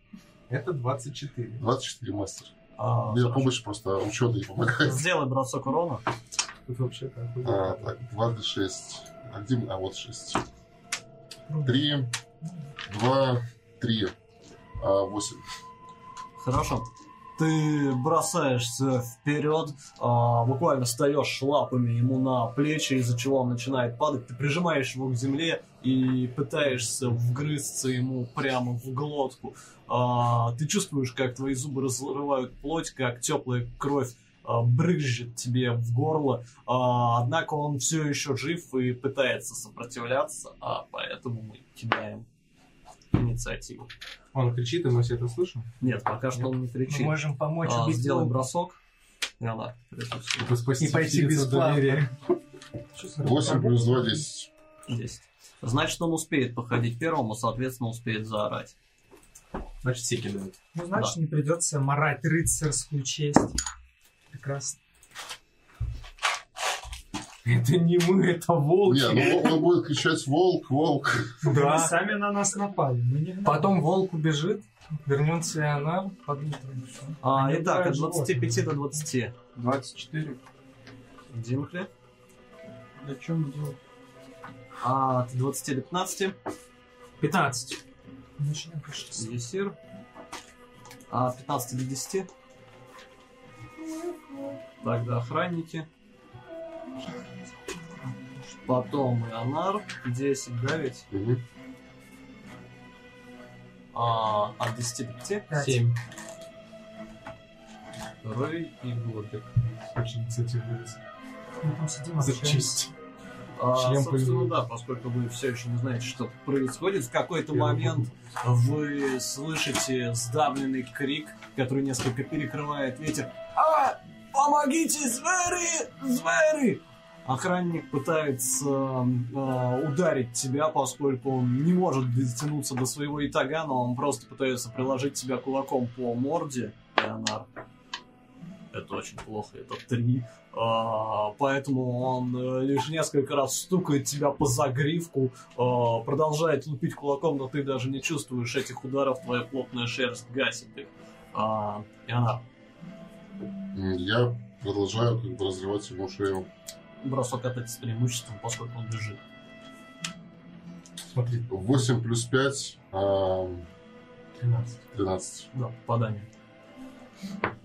Это 24. 24 мастер. А, Мне хорошо. помощь просто ученый помогает. Сделай бросок урона. Тут вообще так. А, так, 2 d 6. А где... А, вот 6. 3, 2, 3. А, 8. Хорошо. Ты бросаешься вперед, а, буквально встаешь лапами ему на плечи, из-за чего он начинает падать. Ты прижимаешь его к земле и пытаешься вгрызться ему прямо в глотку. А, ты чувствуешь, как твои зубы разрывают плоть, как теплая кровь а, брызжет тебе в горло. А, однако он все еще жив и пытается сопротивляться, а поэтому мы кидаем инициативу. Он кричит, и мы все это слышим. Нет, пока что он не Мы кричит. можем помочь А, убить сделай бросок. Леонард, присутствует. Чтобы спасти И пойти бесплатно. доверия. 8 плюс 2, 10. 10. Значит, он успеет походить первым, и, соответственно, успеет заорать. Значит, все кидают. Ну, значит, не придется морать рыцарскую честь. Прекрасно. Это не мы, это волки. Не, ну он- будет кричать «Волк, волк!» Вы Да. сами на нас напали. Мы не Потом волк убежит, вернется Леонар, подумает. А, Они итак, от убивают 25 до 20. 24. Димхли. Для чем делать? А от 20 до 15. 15. Начнем пишется. Есир. А от 15 до 10. Тогда охранники. Потом Ионар. 10, да ведь? Мгм. А, от 10 до 5. Пять. Семь. Рэй и Годрик. Очень инициативный рыцарь. Мы там сидим, За общаемся. честь. А, Член собственно, повинуется. да, поскольку вы все еще не знаете, что происходит, в какой-то Я момент вы слышите сдавленный крик, который несколько перекрывает ветер. А! Помогите, звери! Звери! Охранник пытается э, ударить тебя, поскольку он не может дотянуться до своего итага, но он просто пытается приложить тебя кулаком по морде, Леонард. Это очень плохо, это три. А, поэтому он э, лишь несколько раз стукает тебя по загривку, а, продолжает лупить кулаком, но ты даже не чувствуешь этих ударов, твоя плотная шерсть гасит их. Она М, Я продолжаю как бы разрывать ему шею. бросок от с преимуществом, поскольку он бежит. Смотри, 8 плюс 5, 13. 12. Да, попадание.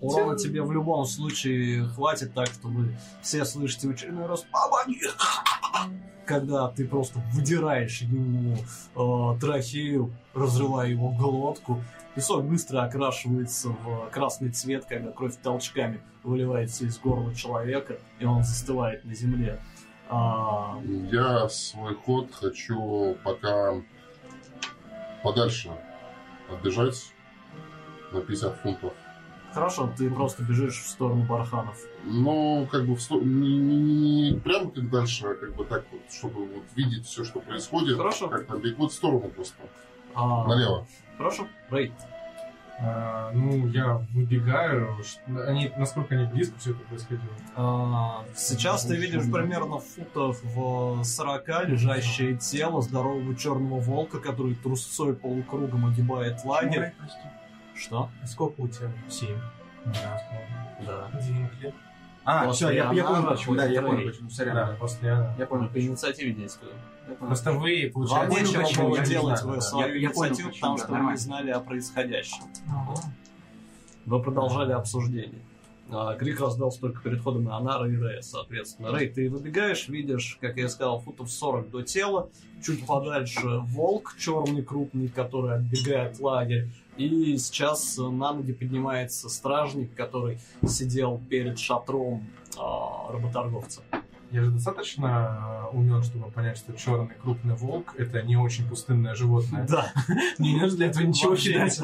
Урона тебе в любом случае хватит так, чтобы все слышите в очередной раз «Помоги!» <laughs> Когда ты просто выдираешь ему э, трахею, разрывая его глотку, песок быстро окрашивается в красный цвет, когда кровь толчками выливается из горла человека, и он застывает на земле. А, Я свой ход хочу пока подальше отбежать на 50 фунтов. Хорошо, ты просто бежишь в сторону барханов. Ну, как бы в сто- не, не- не прямо как дальше, а как бы так вот, чтобы вот видеть все, что происходит. Хорошо. Как там бегут в сторону просто. А, Налево. Хорошо, Рэй. А, ну, я выбегаю. Они, насколько они близко все это происходило? А, Сейчас ты видишь примерно футов в 40 лежащее тело здорового черного волка, который трусцой полукругом огибает лагерь. Что? Сколько у тебя? Семь. Да. Димхли. А, После все, я, я понял почему. Да, я понял почему. Сорян. Да, после она. Я понял По инициативе действую. Я понял. Просто вы, Вам получается... понял, нечего было делать знаю, в да. свою Я- я понял, инициативу, почему, потому что вы не знали о происходящем. Ага. Вы продолжали обсуждение. А, Крик раздался только перед ходом на Анара и Рэя, соответственно. Рэй, ты выбегаешь, видишь, как я сказал, футов 40 до тела, чуть подальше волк черный, крупный, который отбегает лагерь. И сейчас э, на ноги поднимается стражник, который сидел перед шатром а, работорговца. Я же достаточно умен, чтобы понять, что черный крупный волк это не очень пустынное животное. Да. <laughs> Не нужно для этого ничего кидать.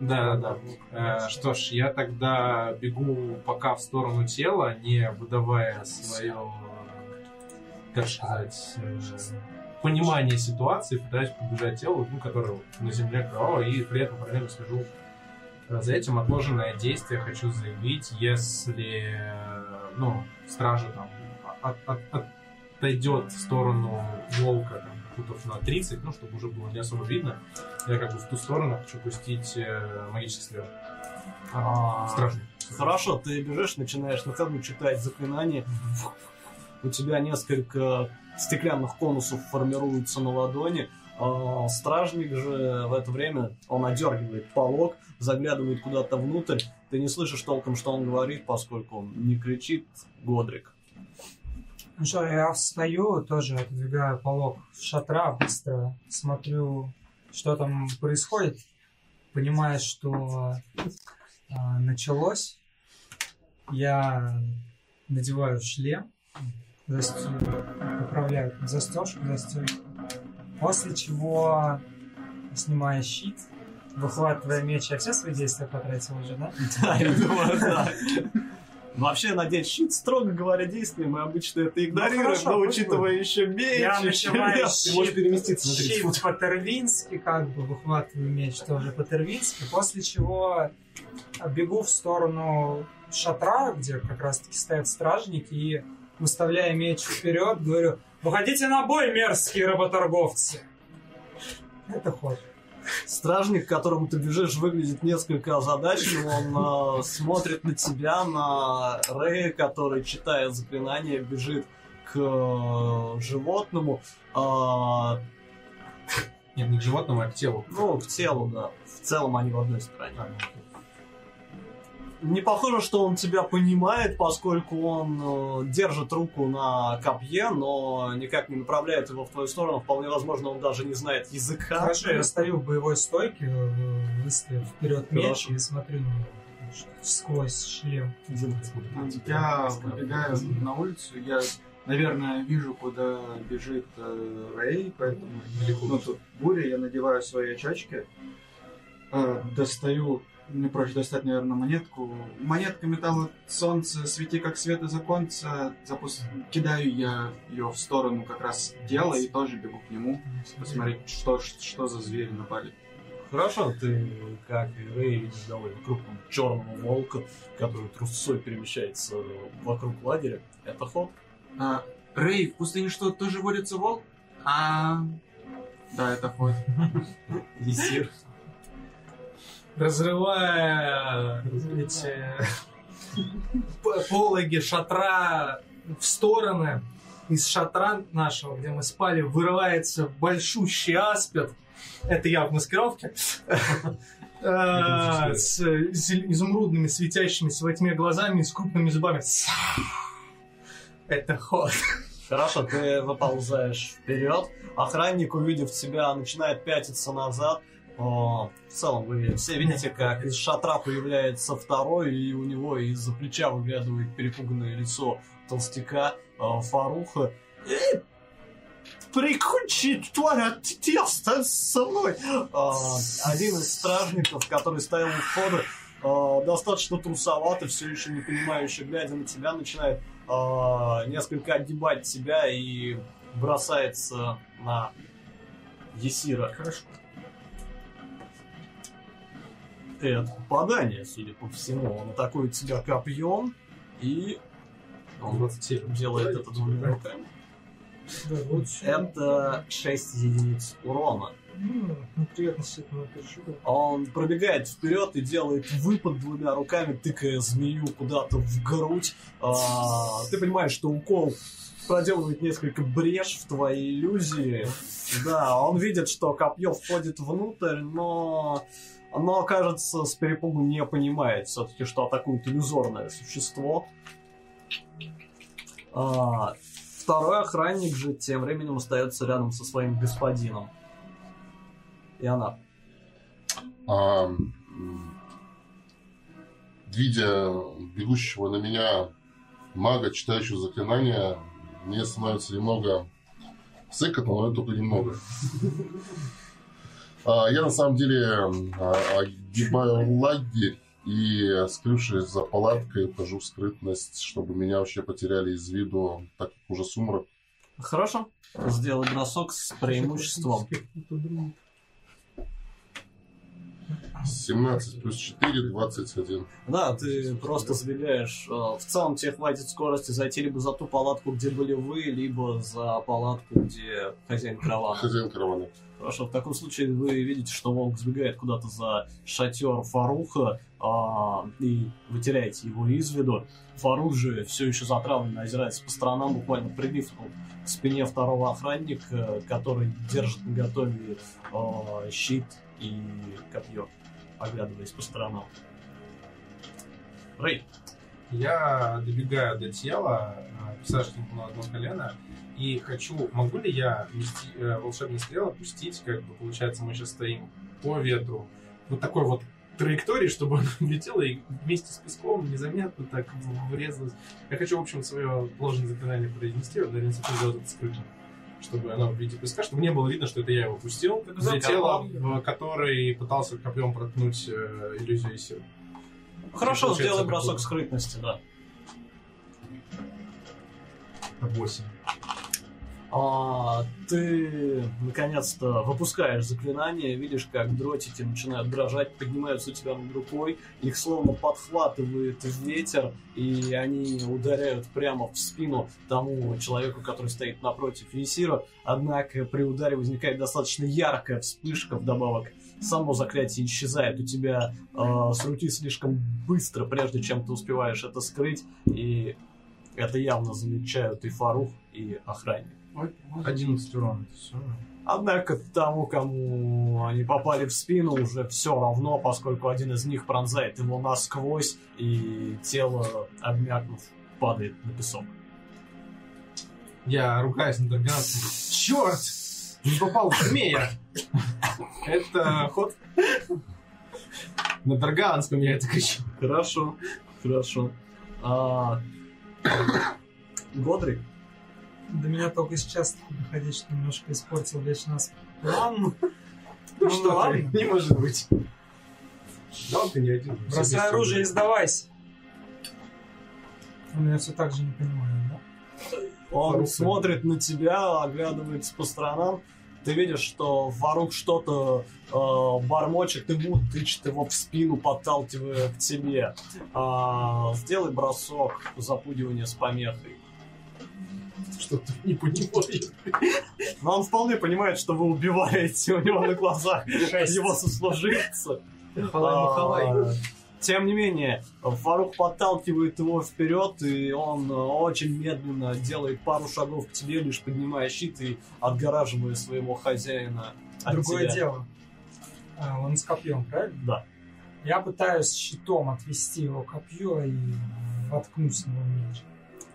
Да, да, да. Э, Что ж, я тогда бегу пока в сторону тела, не выдавая свое, как сказать, э, понимание ситуации, пытаюсь побежать телу, ну, которое на земле кровавое, и при этом параллельно слежу э, за этим отложенное действие хочу заявить, если, э, ну, стража там от- от- от- отойдет в сторону волка, там, футов на 30, ну, чтобы уже было не особо видно, я как бы в ту сторону хочу пустить э, магический стрел. А, Стражник. Хорошо, ты бежишь, начинаешь на ходу читать заклинания. У тебя несколько стеклянных конусов формируются на ладони. А, Стражник же в это время, он одергивает полог, заглядывает куда-то внутрь. Ты не слышишь толком, что он говорит, поскольку он не кричит Годрик. Ну что, я встаю, тоже отодвигаю полог шатра, быстро смотрю, что там происходит, понимая, что а, началось. Я надеваю шлем, застё- поправляю застежку, застежку, после чего снимаю щит Выхватывая меч, я все свои действия потратил уже, да? <laughs> Да, я думаю, да. Вообще, надеть щит, строго говоря, действие, мы обычно это игнорируем, хорошо, но учитывая еще меч, Я начинаю лес. Ты можешь щит, переместиться на 30 щит по-тервински, как бы выхватываю меч тоже по-тервински, после чего бегу в сторону шатра, где как раз-таки стоят стражники, и выставляя меч вперед, говорю, выходите на бой, мерзкие работорговцы. Это ход. Стражник, к которому ты бежишь, выглядит несколько озадаченным. Он э, смотрит на тебя, на Рэя, который, читая заклинание, бежит к э, животному. А, Нет, не к животному, а к телу. ну, к телу, да. В целом они в одной стороне. Не похоже, что он тебя понимает, поскольку он э, держит руку на копье, но никак не направляет его в твою сторону. Вполне возможно, он даже не знает языка. Хорошо, я стою в боевой стойке, э, выставив вперед меч и смотрю на него сквозь шлем. Я выбегаю на улицу, я, наверное, вижу, куда бежит э, Рэй, поэтому ну, тут буря, я надеваю свои очечки, э, достаю, мне проще достать, наверное, монетку. Монетка металла солнце, свети как свет из оконца, запус... кидаю я ее в сторону как раз тела и тоже бегу к нему, посмотреть, что, что за звери напали. Хорошо, ты, как и Рэй, видишь довольно крупного черного волка, который трусцой перемещается вокруг лагеря. Это ход. А, Рэй, в пустыне что, тоже водится волк? А, да, это ход. <laughs> Есир. Разрывая эти пологи шатра в стороны. Из шатра нашего, где мы спали, вырывается большущий аспид. Это я в маскировке. Э, С изумрудными, светящимися во тьме глазами и с крупными зубами. Это ход. Хорошо, ты выползаешь вперед. Охранник, увидев тебя, начинает пятиться назад. В целом, вы все видите, как из шатра появляется второй, и у него из-за плеча выглядывает перепуганное лицо толстяка э, Фаруха. «Эй, Прикончи, тварь, ты, ты останься со мной. А, один из стражников, который стоял у входа, а, достаточно трусовато, все еще не понимающе, глядя на тебя, начинает а, несколько огибать тебя и бросается на Есира. Хорошо. Это попадание, судя по всему. Он атакует тебя копьем и он 27. делает это двумя руками. Да, вот Это 6 единиц урона. М, Неприятно с этим переживать. Он пробегает вперед и делает выпад двумя руками, тыкая змею куда-то в грудь. А, ты понимаешь, что укол проделывает несколько брешь в твоей иллюзии. Да, он видит, что копье входит внутрь, но оно, кажется, с перепугу не понимает все-таки, что атакует иллюзорное существо. А, второй охранник же тем временем остается рядом со своим господином. И она. А, видя бегущего на меня мага, читающего заклинания, мне становится немного сыкотно, но только немного. А, я на самом деле а, огибаю лагерь и, скрывшись за палаткой, ухожу в скрытность, чтобы меня вообще потеряли из виду, так как уже сумрак. Хорошо. Сделай бросок с преимуществом. 17 плюс 4, 21. Да, ты просто забегаешь. э, В целом тебе хватит скорости зайти либо за ту палатку, где были вы, либо за палатку, где хозяин каравана. Хозяин каравана. Хорошо, в таком случае вы видите, что волк сбегает куда-то за шатер Фаруха, а, и вы теряете его из виду. Фарух же все еще затравленно озирается по сторонам, буквально прилипнул к спине второго охранника, который держит на готове а, щит и копье, оглядываясь по сторонам. Рэй, Я добегаю до тела, а, присаживаюсь на одно колено и хочу, могу ли я вести, э, волшебные стрелы пустить, как бы получается мы сейчас стоим по ветру, вот такой вот траектории, чтобы <laughs> она летела и вместе с песком незаметно так врезалась. Я хочу, в общем, свое ложное заклинание произнести, вот, наверное, секунду сделать это скрытно. чтобы оно в виде песка, чтобы не было видно, что это я его пустил. Залетело, карман. в который пытался копьем проткнуть э, иллюзию сил. Хорошо, сделай бросок скрытности, да. 8. А, ты наконец-то выпускаешь заклинание, видишь, как дротики начинают дрожать, поднимаются у тебя над рукой, их словно подхватывает ветер, и они ударяют прямо в спину тому человеку, который стоит напротив Есира. Однако при ударе возникает достаточно яркая вспышка вдобавок. Само заклятие исчезает у тебя э, с руки слишком быстро, прежде чем ты успеваешь это скрыть, и это явно замечают и Фарух, и охранник. 11 урона. Однако тому, кому они попали в спину, уже все равно, поскольку один из них пронзает его насквозь, и тело, обмякнув, падает на песок. Я ругаюсь на Дарганатом. Черт! Не попал в змея! Это ход... На Дарганском я это кричу. Хорошо, хорошо. А... Годрик? До меня только сейчас доходить, что немножко испортил весь нас план. Ну Ну что ты, ладно. не может быть. Да, он ты не один. Бросай оружие и сдавайся. Он меня все так же не понимает, да? Он Фарух смотрит на тебя, оглядывается по сторонам. Ты видишь, что Фарук что-то э, бормочет ему, тычет его в спину, подталкивая к тебе. А, сделай бросок запугивания с помехой. Что-то не понимаю. Но он вполне понимает, что вы убиваете у него на глазах Шесть. его сослуживца. Халай, А. Тем не менее, Фарух подталкивает его вперед, и он очень медленно делает пару шагов к тебе, лишь поднимая щит и отгораживая своего хозяина от Другое тебя. дело. А, Он с копьем, правильно? Да. Я пытаюсь щитом отвести его копье и воткнуть в него меч.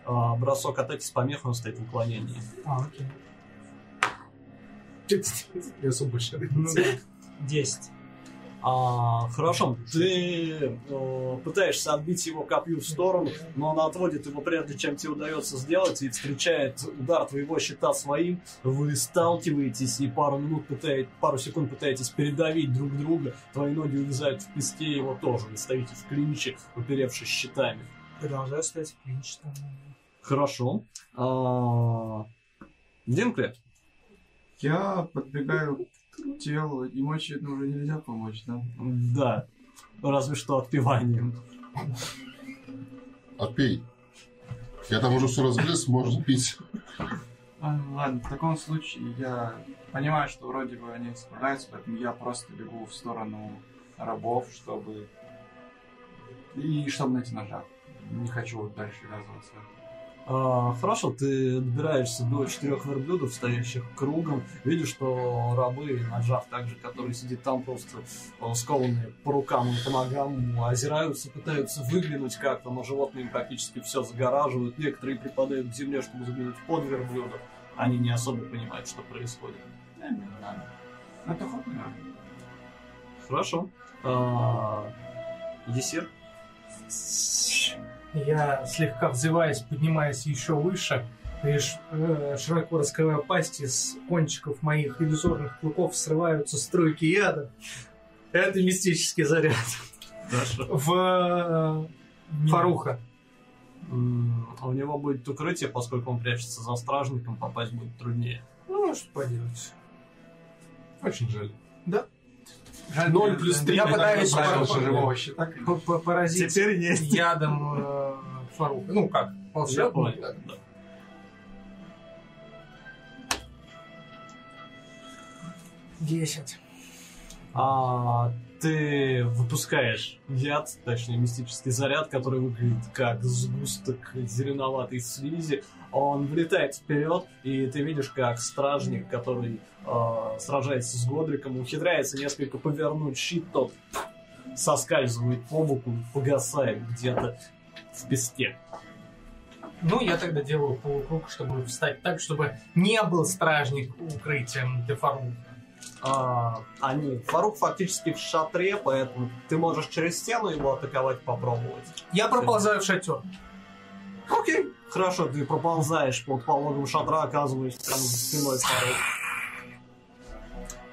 А, бросок атаки с помехой, он стоит в уклонении. А, окей. <laughs> Я особо Ну да. Десять. А, хорошо, ты э, пытаешься отбить его копью в сторону, но он отводит его прежде, чем тебе удается сделать, и встречает удар твоего щита своим. Вы сталкиваетесь и пару минут пытаетесь, пару секунд пытаетесь передавить друг друга. Твои ноги увязают в песке, его тоже. Вы стоите в клинче, уперевшись щитами. Продолжаю стоять в клинч там. Хорошо. А, Динкле, Я подбегаю к телу, ему, очевидно, уже нельзя помочь, да? да, разве что отпеванием. Отпей. Я там уже все разгрыз, можно пить. А, ладно, в таком случае я понимаю, что вроде бы они справляются, поэтому я просто бегу в сторону рабов, чтобы... И чтобы найти ножа. Не хочу вот дальше ввязываться. А, хорошо, ты добираешься до четырех верблюдов, стоящих кругом. Видишь, что рабы, нажав так же, который сидит там, просто э, скованные по рукам и по ногам, озираются, пытаются выглянуть как-то, но животные им практически все загораживают. Некоторые припадают к земле, чтобы заглянуть под верблюдов. Они не особо понимают, что происходит. Да, не надо. Это не надо. Хорошо. А, Есир? Я, слегка взываясь, поднимаясь еще выше, лишь э, широко раскрывая пасти, с кончиков моих иллюзорных клыков срываются струйки яда. Это мистический заряд. В э, Фаруха. А у него будет укрытие, поскольку он прячется за стражником, попасть будет труднее. Ну, что поделать. Очень жаль. Да. 0 плюс 3. Я пытаюсь поразить ядом э, фару. Ну как, волшебным ядом. Десять. А, ты выпускаешь яд, точнее мистический заряд, который выглядит как сгусток зеленоватой слизи, он влетает вперед, и ты видишь, как стражник, который а, сражается с Годриком, ухитряется несколько повернуть щит, тот соскальзывает по боку, погасает где-то в песке. Ну, я тогда делаю полукруг, чтобы встать так, чтобы не был стражник укрытием для Фаруха. А, они, Фарук фактически в шатре, поэтому ты можешь через стену его атаковать, попробовать. Я проползаю в шатер. Окей. Хорошо, ты проползаешь под пологом шатра, оказываешься прямо за спиной Фарух.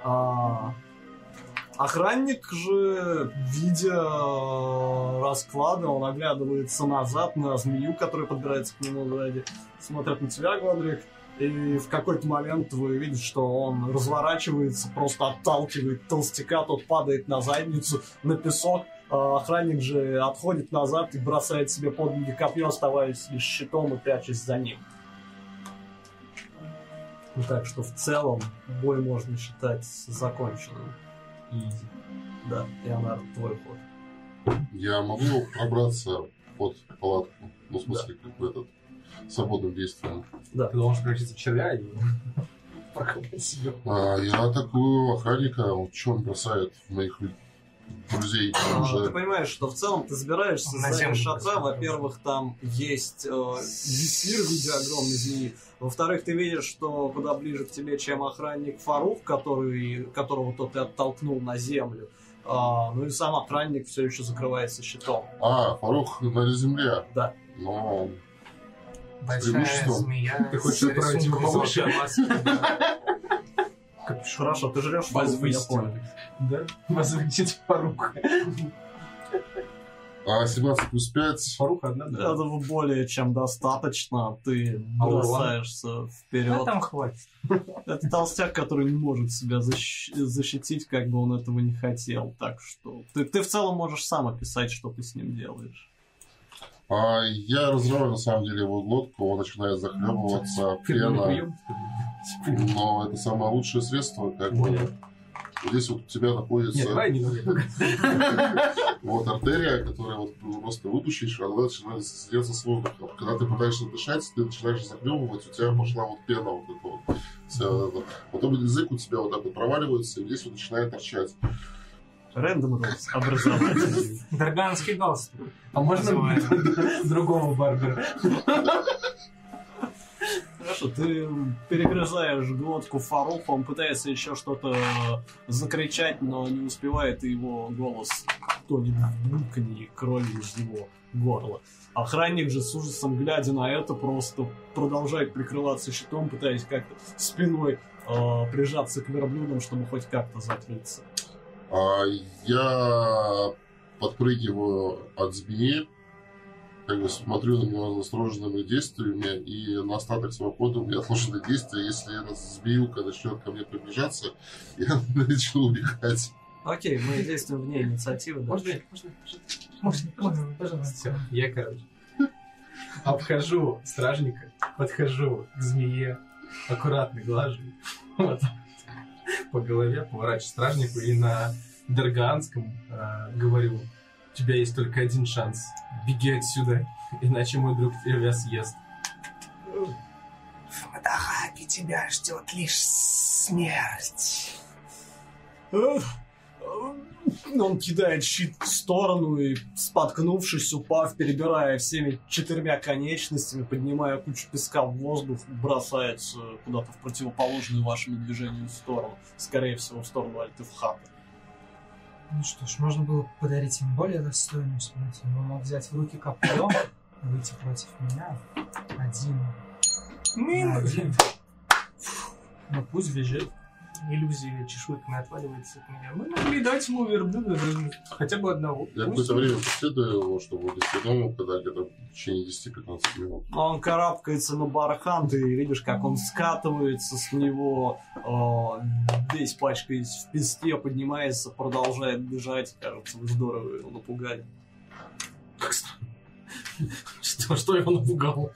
А, охранник же, видя э, расклады, он оглядывается назад на змею, которая подбирается к нему сзади, смотрит на тебя, Годрик, и в какой-то момент вы видите, что он разворачивается, просто отталкивает толстяка, тот падает на задницу, на песок, охранник же отходит назад и бросает себе под ноги копье, оставаясь лишь щитом и прячась за ним. Ну, так что в целом бой можно считать законченным. И да, Леонард, твой ход. Я могу пробраться под палатку? Ну, в смысле, как бы этот свободным действием. Ты должен превратиться в червя и <laughs> прокопать себе. А, я атакую охранника, он что он бросает моих лю- друзей А, Ты уже. понимаешь, что в целом ты забираешься На за землю шатра. Во-первых, там есть э, визир в виде огромной змеи. Во-вторых, ты видишь, что куда ближе к тебе, чем охранник Фарух, который, которого тот ты оттолкнул на землю. А, ну и сам охранник все еще закрывается щитом. А, Фарух на земле. Да. Но Большая змея. Ты хочешь отправить его рисунком <laughs> маски. Хорошо, ты жрешь я Возвысить понял. Да? Возвысить Фаруха. а 17 плюс 5. Фаруха одна, да. Этого более чем достаточно. Ты А бросаешься вперед. там хватит. Это толстяк, который не может себя защ- защитить, как бы он этого не хотел. Так что ты, ты в целом можешь сам описать, что ты с ним делаешь. А я разрываю на самом деле его глотку, он начинает захлебываться, Фирменный пена. Но это самое лучшее средство, как бы. Здесь вот у тебя находится Нет, давай не говори. вот артерия, которая вот просто выпущишь, она начинает слиться с воздухом. Когда ты пытаешься дышать, ты начинаешь захлебывать, у тебя пошла вот пена вот эта вот. Потом язык у тебя вот так вот проваливается, и здесь вот начинает торчать. Рэндом Роуз образовательный. Дарганский галстук. А можно другого барбера? Хорошо, ты перегрызаешь глотку Фаруха, он пытается еще что-то закричать, но не успевает, и его голос тонет в бульканье крови из его горла. Охранник же с ужасом, глядя на это, просто продолжает прикрываться щитом, пытаясь как-то спиной э, прижаться к верблюдам, чтобы хоть как-то закрыться. А я подпрыгиваю от змеи, как бы смотрю на него настороженными действиями, и на остаток своего хода у меня отложены действия. Если эта змеюка начнет ко мне приближаться, <laughs> я начну убегать. Окей, мы действуем вне инициативы. да. Можно, можно, Можно, можно, пожалуйста. Все, я, короче, <laughs> обхожу стражника, подхожу к змее, аккуратно глажу, <laughs> вот, по голове, поворачиваю стражнику и на Дарганском э, говорю, у тебя есть только один шанс, беги отсюда, иначе мой друг тебя съест. В Мадахаке тебя ждет лишь смерть. <laughs> Он кидает щит в сторону и, споткнувшись, упав, перебирая всеми четырьмя конечностями, поднимая кучу песка в воздух, бросается куда-то в противоположную вашему движению сторону. Скорее всего, в сторону Альтефхата. Ну что ж, можно было подарить им более достойную смерть. Он мог взять в руки копье и выйти против меня. Один. на один. Ну пусть бежит. Иллюзия чешуйками отваливается от меня. Мы могли дать ему верблюда хотя бы одного. Я какое-то время преследую его, чтобы он до дома, когда где-то в течение 10-15 минут. Он карабкается на бархан, ты видишь, как он скатывается с него, э, весь пачкаясь в песке, поднимается, продолжает бежать. Кажется, вы здорово его напугали. Как странно. Что, что его напугало?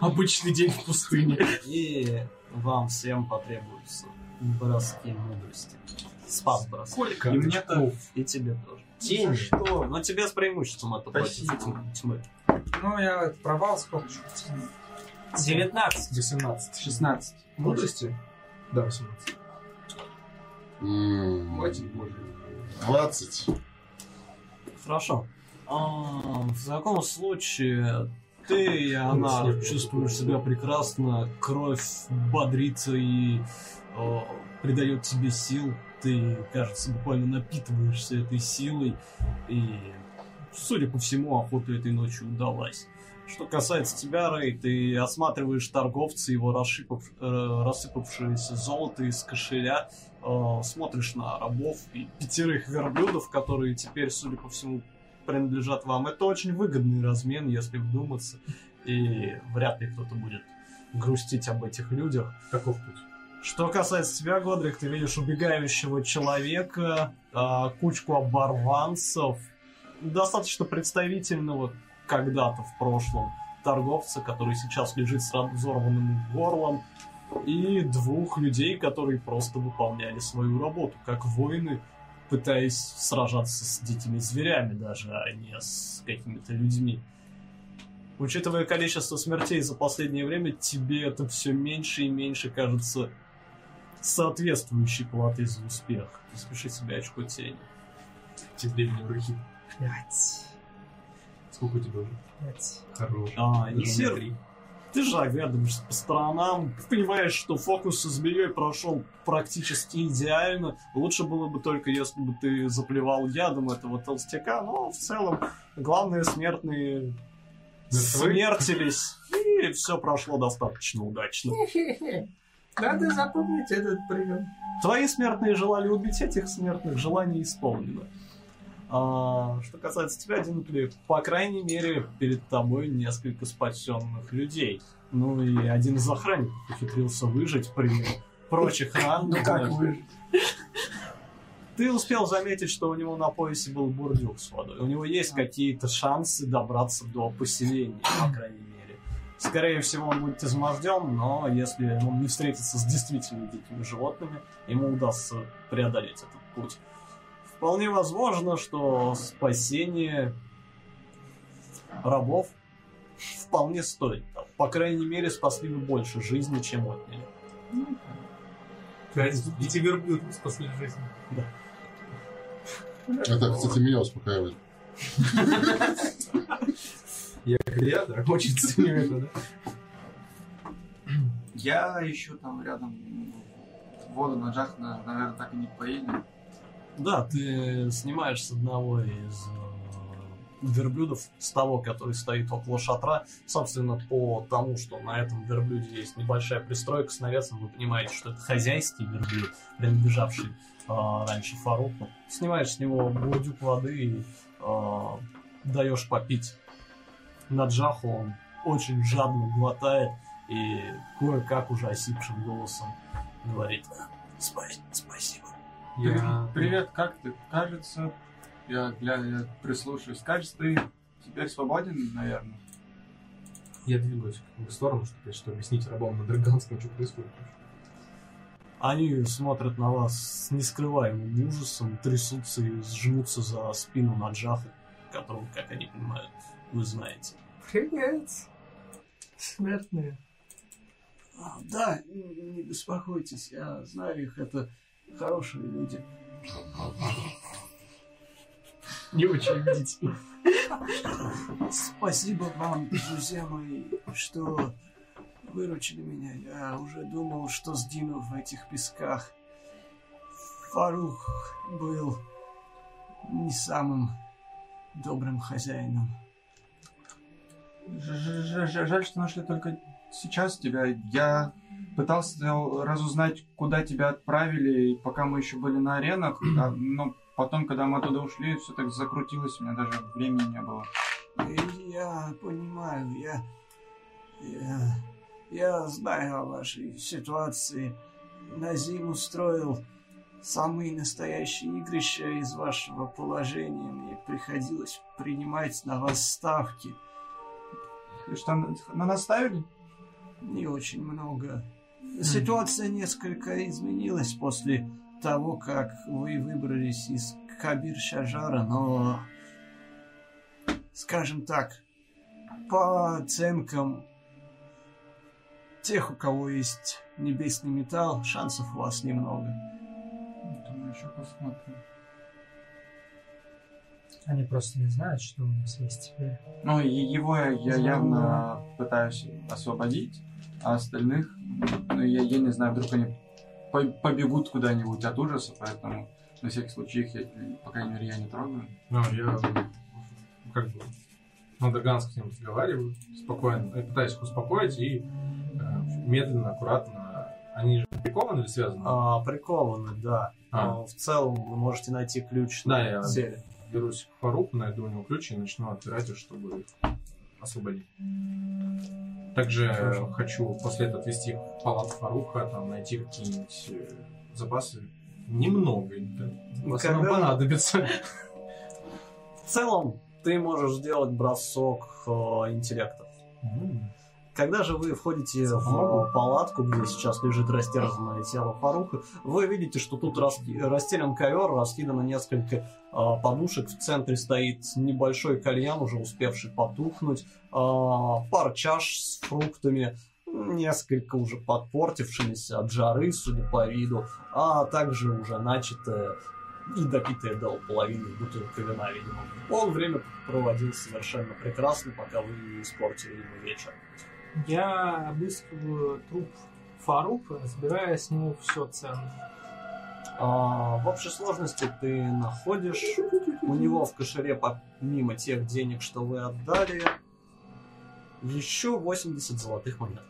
Обычный день в пустыне. И вам всем потребуются броски мудрости. Спас бросок. Сколько? И мне тоже. И тебе тоже. Тени. Что? Но тебе с преимуществом это Спасибо. тьмы. Ну, я провал сколько? 19. 18. 16. Мудрости? Да, 18. М, Хватит, боже. 20. Хорошо. А, в таком случае ты и она чувствуешь себя прекрасно, кровь бодрится и придает тебе сил. Ты, кажется, буквально напитываешься этой силой, и судя по всему, охота этой ночью удалась. Что касается тебя, Рэй, ты осматриваешь торговца, его расшипав- э, рассыпавшееся золото из кошеля, э, смотришь на рабов и пятерых верблюдов, которые теперь, судя по всему, принадлежат вам. Это очень выгодный размен, если вдуматься, и вряд ли кто-то будет грустить об этих людях. Каков путь? Что касается тебя, Годрик, ты видишь убегающего человека, а, кучку оборванцев, достаточно представительного когда-то в прошлом торговца, который сейчас лежит с разорванным горлом, и двух людей, которые просто выполняли свою работу, как воины, пытаясь сражаться с дикими зверями даже, а не с какими-то людьми. Учитывая количество смертей за последнее время, тебе это все меньше и меньше кажется соответствующей платой за успех. Запиши себе очко тени. Тем временем руки. Пять. Сколько у тебя уже? Пять. Хорош. А, меня Нисир, три. ты же оглядываешься по сторонам, понимаешь, что фокус со змеей прошел практически идеально. Лучше было бы только, если бы ты заплевал ядом этого толстяка, но в целом главные смертные Мертвы? смертились, и все прошло достаточно удачно. <laughs> <laughs> Надо запомнить этот прием. Твои смертные желали убить этих смертных, желание исполнено. А, что касается тебя, Динкли, по крайней мере, перед тобой несколько спасенных людей. Ну и один из охранников ухитрился выжить при прочих раненых. Ты успел заметить, что у него на поясе был бурдюк с водой. У него есть какие-то шансы добраться до поселения, по крайней мере. Скорее всего, он будет изможден, но если он не встретится с действительно дикими животными, ему удастся преодолеть этот путь. Вполне возможно, что спасение рабов вполне стоит. того. По крайней мере, спасли бы больше жизни, чем отняли. Эти верблюды спасли жизнь. Это, кстати, меня успокаивает. <laughs> Я да, очень ценю это, да? Я еще там рядом воду на джах, на- наверное, так и не поили. Да, ты снимаешь с одного из э, верблюдов, с того, который стоит около шатра. Собственно, по тому, что на этом верблюде есть небольшая пристройка с навесом, вы понимаете, что это хозяйский верблюд, принадлежавший э, раньше Фаруку. Снимаешь с него бурдюк воды и э, даешь попить. На джаху он очень жадно глотает и кое-как уже осипшим голосом говорит «Спа- «Спасибо». Я... Привет, как ты? Кажется, я, гля- я прислушаюсь. Кажется, ты теперь свободен, наверное. Я двигаюсь в сторону, чтобы, что объяснить рабам на Драганском, что происходит. Они смотрят на вас с нескрываемым ужасом, трясутся и сжмутся за спину Наджаха, которого, как они понимают, вы знаете. Привет. Смертные. А, да, не беспокойтесь, я знаю их, это хорошие люди. Не очень убедительно. Спасибо вам, друзья мои, что выручили меня. Я уже думал, что сгину в этих песках. Фарух был не самым добрым хозяином. Жаль, что нашли только сейчас тебя. Я пытался разузнать, куда тебя отправили, пока мы еще были на аренах, <clears throat> а, но потом, когда мы оттуда ушли, все так закрутилось, у меня даже времени не было. Я понимаю, я, я, я знаю о вашей ситуации. Назим устроил самые настоящие игрища из вашего положения. Мне приходилось принимать на вас ставки. И что, на на нас ставили? Не очень много. Ситуация несколько изменилась после того, как вы выбрались из Кабир-Шажара, но, скажем так, по оценкам тех, у кого есть небесный металл, шансов у вас немного. Думаю, еще посмотрим. Они просто не знают, что у нас есть теперь. Ну, и его я, я явно пытаюсь освободить, а остальных, ну, я, я не знаю, вдруг они по- побегут куда-нибудь от ужаса, поэтому на всякий случай их, я, по крайней мере, я не трогаю. Ну, я как бы на Даганском с ним разговариваю, спокойно, и пытаюсь их успокоить, и э, медленно, аккуратно, они же прикованы или связаны? А, прикованы, да. А. Но в целом вы можете найти ключ Да, на я- теле. Берусь к Фаруху, найду у него ключ и начну отпирать их, чтобы освободить. Также э, хочу после этого отвезти их в палату Фаруха, там найти какие-нибудь э, запасы. Немного, да. в основном Когда- понадобится. В целом ты можешь сделать бросок э, интеллекта. Когда же вы входите в палатку, где сейчас лежит растерзанное тело Фаруха, вы видите, что тут расстелен ковер, раскидано несколько а, подушек, в центре стоит небольшой кальян, уже успевший потухнуть, а, пара чаш с фруктами, несколько уже подпортившимися от жары, судя по виду, а также уже начатая и допитая до половины бутылка вина, видимо. Он время проводил совершенно прекрасно, пока вы не испортили ему вечер. Я обыскиваю труп Фарука, забирая с него все ценное. А, в общей сложности ты находишь у него в кошеле, помимо тех денег, что вы отдали, еще 80 золотых монет.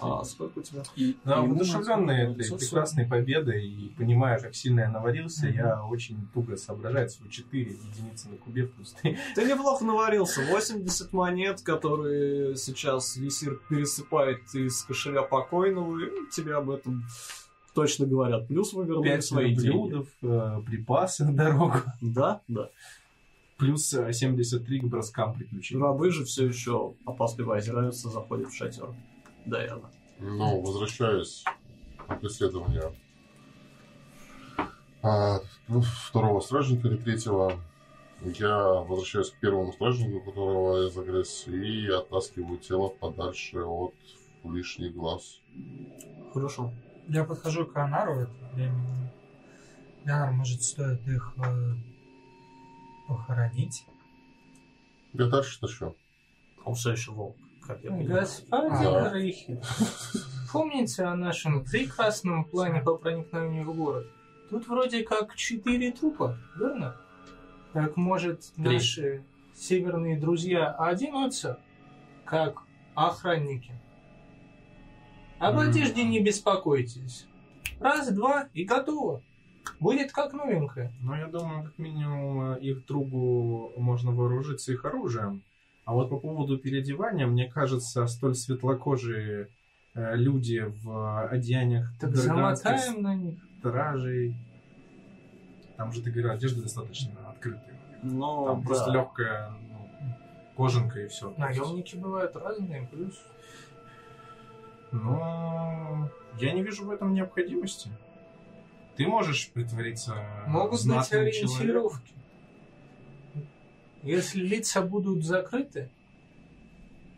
А сколько у тебя? Да, воодушевленный этой 540. прекрасной победой и понимая, как сильно я наварился, я очень туго соображаю свои 4 единицы на кубе плюс 3. <laughs> Ты неплохо наварился. 80 монет, которые сейчас Висир пересыпает из кошеля покойного, и тебе об этом точно говорят. Плюс вы вернули 5 свои деньги. э, припасы на дорогу, <laughs> Да, да. плюс э, 73 к броскам приключений. Рабы же все еще опасливо озираются, заходят в шатер. Дайана. Ну, возвращаясь от исследования а, ну, второго стражника или третьего, я возвращаюсь к первому стражнику, которого я загрыз, и оттаскиваю тело подальше от лишних глаз. Хорошо. Я подхожу к Анару в это время. Анар, может, стоит их э, похоронить? Я дальше тащу. Он все еще волк, как я понимаю. Господин Ага. Рейхель, помните о нашем прекрасном плане по проникновению в город? Тут вроде как четыре трупа, верно? Так может Три. наши северные друзья оденутся, как охранники? Об одежде не беспокойтесь. Раз, два и готово. Будет как новенькая. Ну, я думаю, как минимум э, их другу можно вооружиться их оружием. А вот по поводу переодевания, мне кажется, столь светлокожие э, люди в одеяниях Так замотаем на них. стражей. Там же, ты говорил, одежда достаточно открытая. Но, Там да. просто легкая ну, кожанка и все. Наемники бывают разные, плюс Но я не вижу в этом необходимости. Ты можешь притвориться Могут быть знатным человеком. Если лица будут закрыты,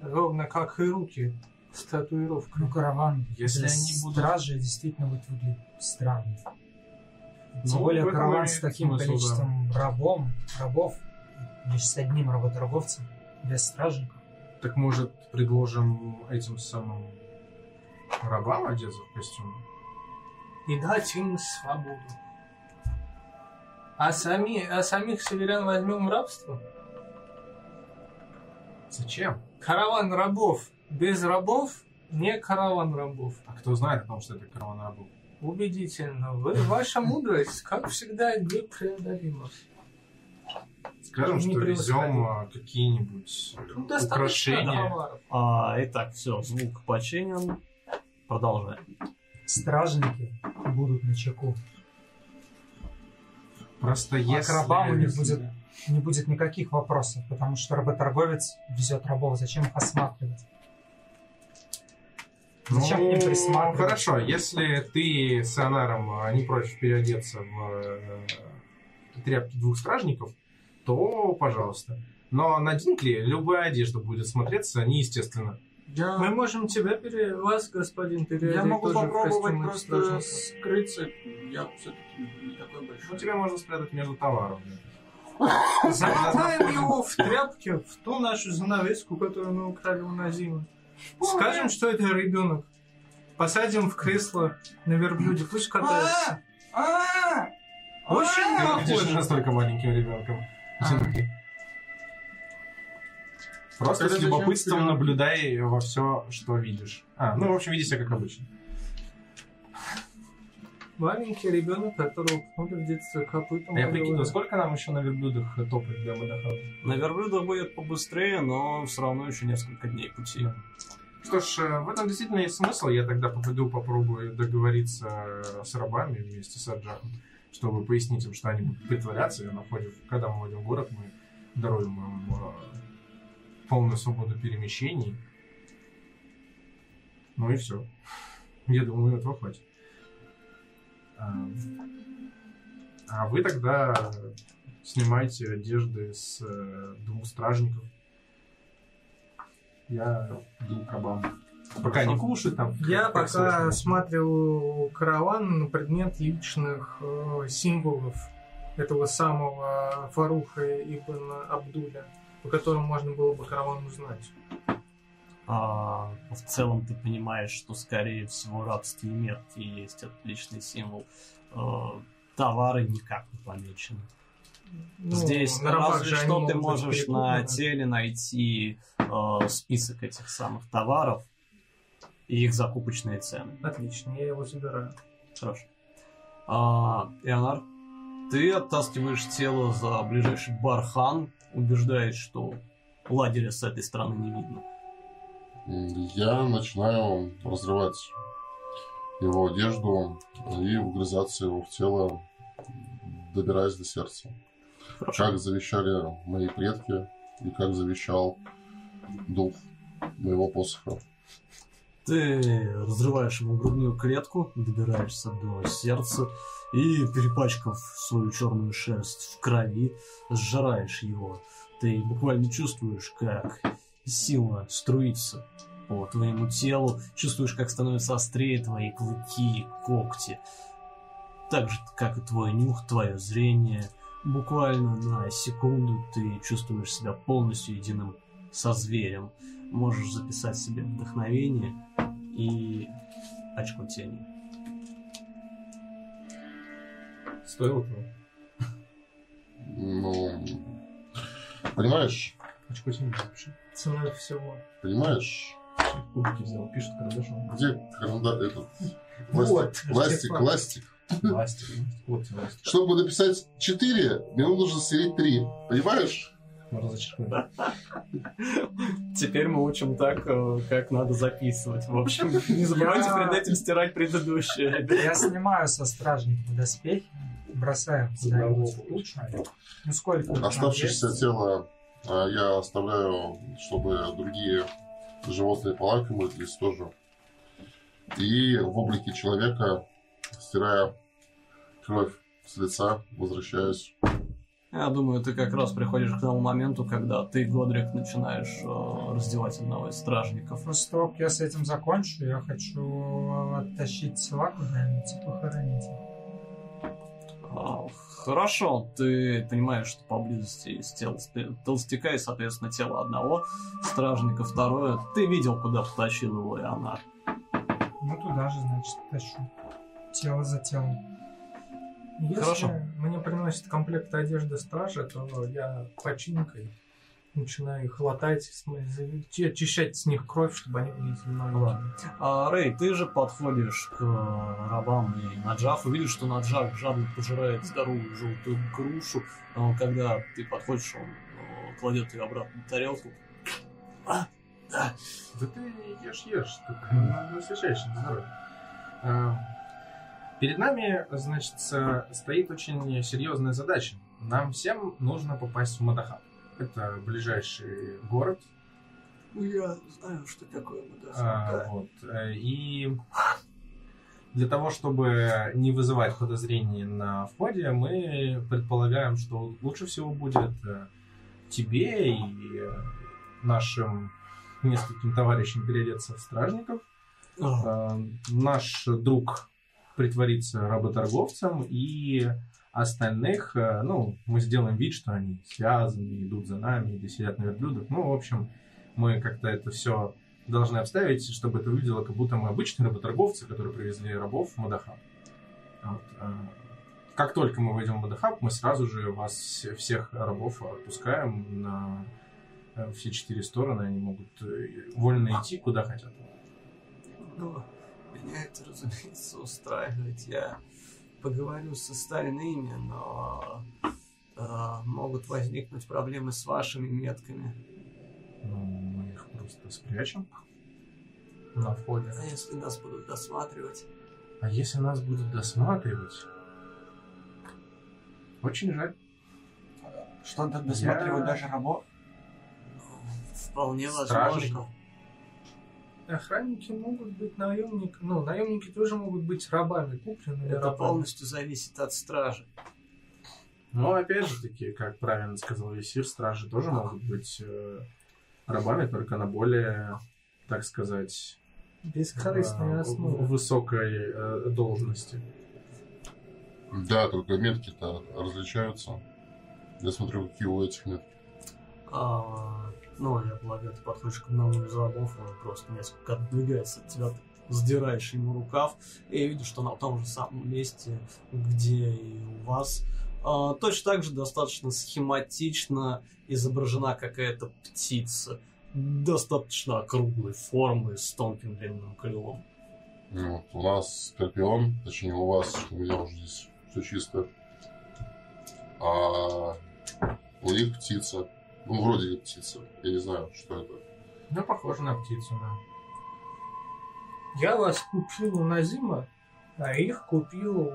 ровно как и руки с татуировкой. Ну, караван Если они будут- стражи действительно будет выглядеть странно. Тем Ну, более караван с таким количеством рабом, рабов, лишь с одним работорговцем, без стражников. Так может предложим этим самым рабам одеться в костюм? И дать им свободу. А, сами, а самих северян возьмем в рабство? Зачем? Караван рабов. Без рабов не караван рабов. А кто знает о том, что это караван рабов? Убедительно. Вы, ваша мудрость, как всегда, непреодолима. Скажем, Не что везем а, какие-нибудь Ну, достаточно украшения. А, итак, все, звук починен. Продолжаем. Стражники будут на чеку. Просто А если... к рабам у них будет не будет никаких вопросов, потому что работорговец везет рабов. Зачем их осматривать? Зачем к ним Ну, присматривать? Хорошо, если ты с Анаром а, не против переодеться в э, тряпки двух стражников, то пожалуйста. Но на Динкли любая одежда будет смотреться неестественно. Мы можем тебя пере... вас, господин, переодеть Я могу попробовать просто скрыться. Я все-таки не такой Ну, большой. тебя можно спрятать между товарами. Замотаем его в тряпке, в ту нашу занавеску, которую мы украли у Назима. Скажем, что это ребенок. Посадим в кресло на верблюде, пусть катается. Очень Ты выглядишь похоже. настолько маленьким ребенком. Просто Тогда с любопытством наблюдай во все, что видишь. А, ну, в общем, веди себя как обычно. Маленький ребенок, которого пнули в детстве копытом. А я прикидываю, голове. сколько нам еще на верблюдах топать для водохода? На верблюдах будет побыстрее, но все равно еще несколько дней пути. Что ж, э, в этом действительно есть смысл. Я тогда пойду попробую договориться э, с рабами вместе с Аджахом, чтобы пояснить им, что они будут притворяться. И на входе, когда мы войдем в город, мы даруем им э, полную свободу перемещений. Ну и все. <laughs> Я думаю, этого хватит. А, а вы тогда снимайте одежды с э, двух стражников. Я иду к рабам. Пока они кушают там. Я как пока осматриваю караван на предмет личных э, символов этого самого Фаруха Ибн Абдуля, по которым можно было бы караван узнать. А, в целом ты понимаешь, что скорее всего рабские метки есть отличный символ. А, товары никак не помечены. Ну, Здесь на разве что ты можешь на теле найти э, список этих самых товаров и их закупочные цены. Отлично, я его забираю. Хорошо. А, Ионар, ты оттаскиваешь тело за ближайший бархан, убеждаешь, что лагеря с этой стороны не видно. Я начинаю разрывать его одежду и вгрызаться его в тело, добираясь до сердца. Как завещали мои предки и как завещал дух моего посоха. Ты разрываешь ему грудную клетку, добираешься до сердца и, перепачкав свою черную шерсть в крови, сжираешь его. Ты буквально чувствуешь, как сила струится по твоему телу, чувствуешь, как становятся острее твои клыки, когти. Так же, как и твой нюх, твое зрение. Буквально на секунду ты чувствуешь себя полностью единым со зверем. Можешь записать себе вдохновение и очко тени. Стоило того. Ну, понимаешь, Очко запиши. Ценой всего. понимаешь, Кубики взял, пишет карандашом. где каранда этот Вот, пластик, пластик, пластик. Ластик. Вот тебе ластик. Чтобы написать 4, мне нужно стереть 3. Понимаешь? Можно зачеркнуть. Теперь мы учим так, э, как надо записывать. В общем, не забывайте перед этим стирать предыдущее, ребят. Я снимаю со стражников доспехи, в кучу. Ну сколько? Оставшееся тело а, я оставляю, чтобы другие животные полакомились тоже. И в облике человека, стирая кровь с лица, возвращаюсь. Я думаю, ты как раз приходишь к тому моменту, когда ты, Годрик, начинаешь э, раздевать одного из стражников. После того, как я с этим закончу, я хочу оттащить тела куда-нибудь и похоронить их. А, Хорошо, ты понимаешь, что поблизости есть тело толстяка и, соответственно, тело одного стражника, второе. Ты видел, куда потащил его Ионар. Ну туда же, значит, тащу. Тело за телом. Если Хорошо. мне приносит комплект одежды стража, то я починкой начинаю их латать, очищать с них кровь, чтобы они были новенькими. А, Рэй, ты же подходишь к э, рабам и Наджафу, видишь, что Наджаф жадно пожирает здоровую желтую грушу. Но когда ты подходишь, он э, кладет ее обратно на тарелку. А, да. Да ты ешь, ешь, только не освещаешь на здоровье. А, Перед нами, значит, с- стоит очень серьезная задача. Нам всем нужно попасть в Мадахаб. Это ближайший город. Я знаю, что такое А, вот. Э, И для того, чтобы не вызывать подозрений на входе, мы предполагаем, что лучше всего будет э, тебе и нашим нескольким товарищам переодеться в стражников. Э, Наш друг притворится работорговцем, и остальных, э, ну, мы сделаем вид, что они связаны, идут за нами, или сидят на верблюдах. Ну, в общем, мы как-то это все должны обставить, чтобы это выглядело, как будто мы обычные работорговцы, которые привезли рабов в Мадахаб. Вот, а, как только мы войдем в Водохаб, мы сразу же вас все- всех рабов отпускаем на э, все четыре стороны. Они могут э, вольно идти куда хотят. Ну, меня это, разумеется, устраивает. Я поговорю с остальными, но э, могут возникнуть проблемы с вашими метками. Ну, мы их просто спрячем на входе. А если нас будут досматривать? А если нас будут досматривать? Очень жаль. Что-то досматривают Я- даже рабов. Вполне Стражи. возможно. Охранники могут быть наемниками. Ну, наемники тоже могут быть рабами, купленными Это рабами. полностью зависит от стражи. Но опять же таки, как правильно сказал Весир, стражи тоже могут быть э, рабами, только на более, так сказать, Бескорыстные э, основы. высокой э, должности. Да, только метки-то различаются. Я смотрю, какие у этих метки. А, ну, я полагаю, ты подходишь к одному из рабов, он просто несколько отдвигается от тебя, сдираешь ему рукав, и видишь, что на том же самом месте, где и у вас, а, точно так же достаточно схематично изображена какая-то птица, достаточно округлой формы, с тонким длинным крылом. Ну, вот у нас скорпион, точнее у вас, у меня уже здесь все чисто. А у них птица. Ну, вроде как птица. Я не знаю, что это. Ну, похоже на птицу, да. Я вас купил у Назима, а их купил у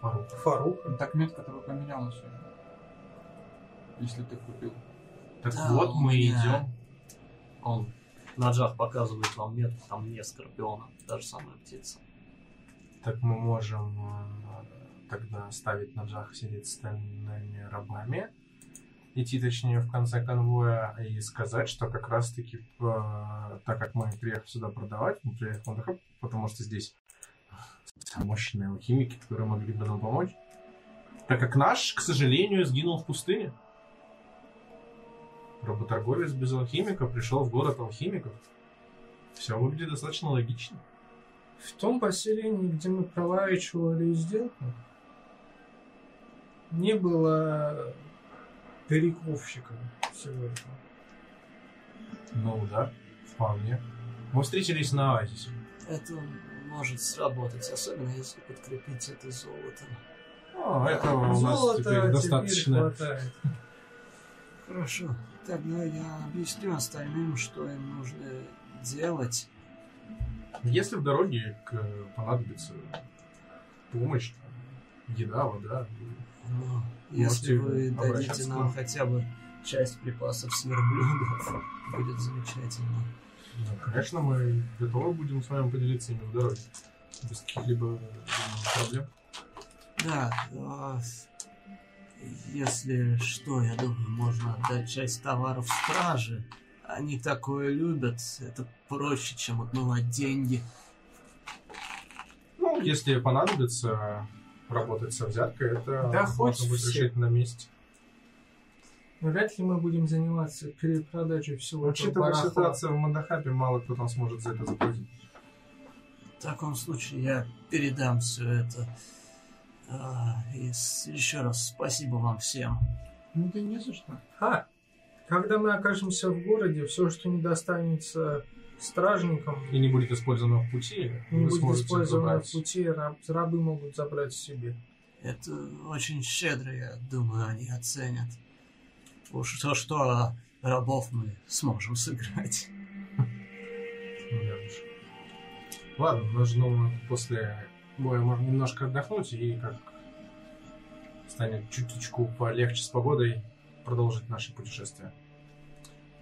Фарук. Фарука. Ну, Так метка-то бы поменялась уже. Если ты купил. Так Да, вот мы меня- идем. Он, Наджах показывает вам метку, там не скорпиона, даже самая птица. Так мы можем э, тогда оставить Наджах сидеть с остальными рабами, идти точнее в конце конвоя и сказать, что как раз-таки, э, так как мы приехали сюда продавать, мы приехали в Мандахаб, потому что здесь мощные алхимики, которые могли бы нам помочь. Так как наш, к сожалению, сгинул в пустыне. Работорговец без алхимика пришел в город алхимиков. Все выглядит достаточно логично. В том поселении, где мы проворачивали сделку, не было перековщика всего этого. Ну да, вполне. Мы встретились на оазисе. Это может сработать, особенно если подкрепить это золотом. О, этого у нас Золота теперь теперь достаточно. хватает. Хорошо, тогда я объясню остальным, что им нужно делать. Если в дороге к- понадобится помощь, там, еда, вода, Ну, если вы дадите нам хотя бы часть припасов с верблюдов, <laughs> будет замечательно. ну, конечно, мы готовы будем с вами поделиться ими в дороге. Без каких-либо проблем. Да, а, если что, я думаю, можно отдать часть товаров страже. Они такое любят. Это проще, чем отмывать деньги. Ну, если понадобится работать со взяткой, это Да можно будет все. решить на месте. Вряд ли мы будем заниматься перепродажей всего этого Учитывая барахла. ситуацию в Мандахапе, мало кто там сможет за это заплатить. В таком случае я передам все это. А, и еще раз спасибо вам всем. Ну да не за что. А, когда мы окажемся в городе, все, что не достанется стражникам, И не будет использовано в пути, не будет использовано забрать. в пути, раб- рабы могут забрать себе. Это очень щедро, я думаю, они оценят. Уж то, что рабов мы сможем сыграть. Ладно, нужно после боя можно немножко отдохнуть и как станет чуточку полегче с погодой продолжить наше путешествие.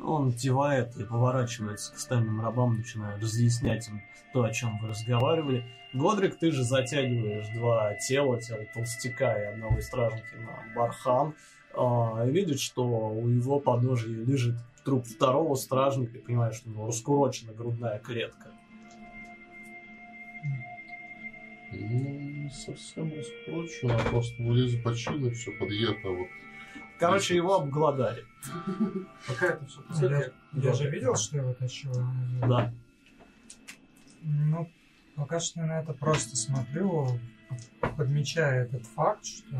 Он кивает и поворачивается к остальным рабам, начинает разъяснять им то, о чем вы разговаривали. Годрик, ты же затягиваешь два тела, тело толстяка и одного из стражники на бархан. и видит, что у его подножия лежит труп второго стражника, и понимаешь, что у него раскурочена грудная клетка. Ну, не совсем раскручено, а просто вылез почин и все подъехал. Вот. Короче, его обглодали. Пока это все Я, же видел, что его тащило. Да. Ну, пока что на это просто смотрю. подмечаю этот факт, что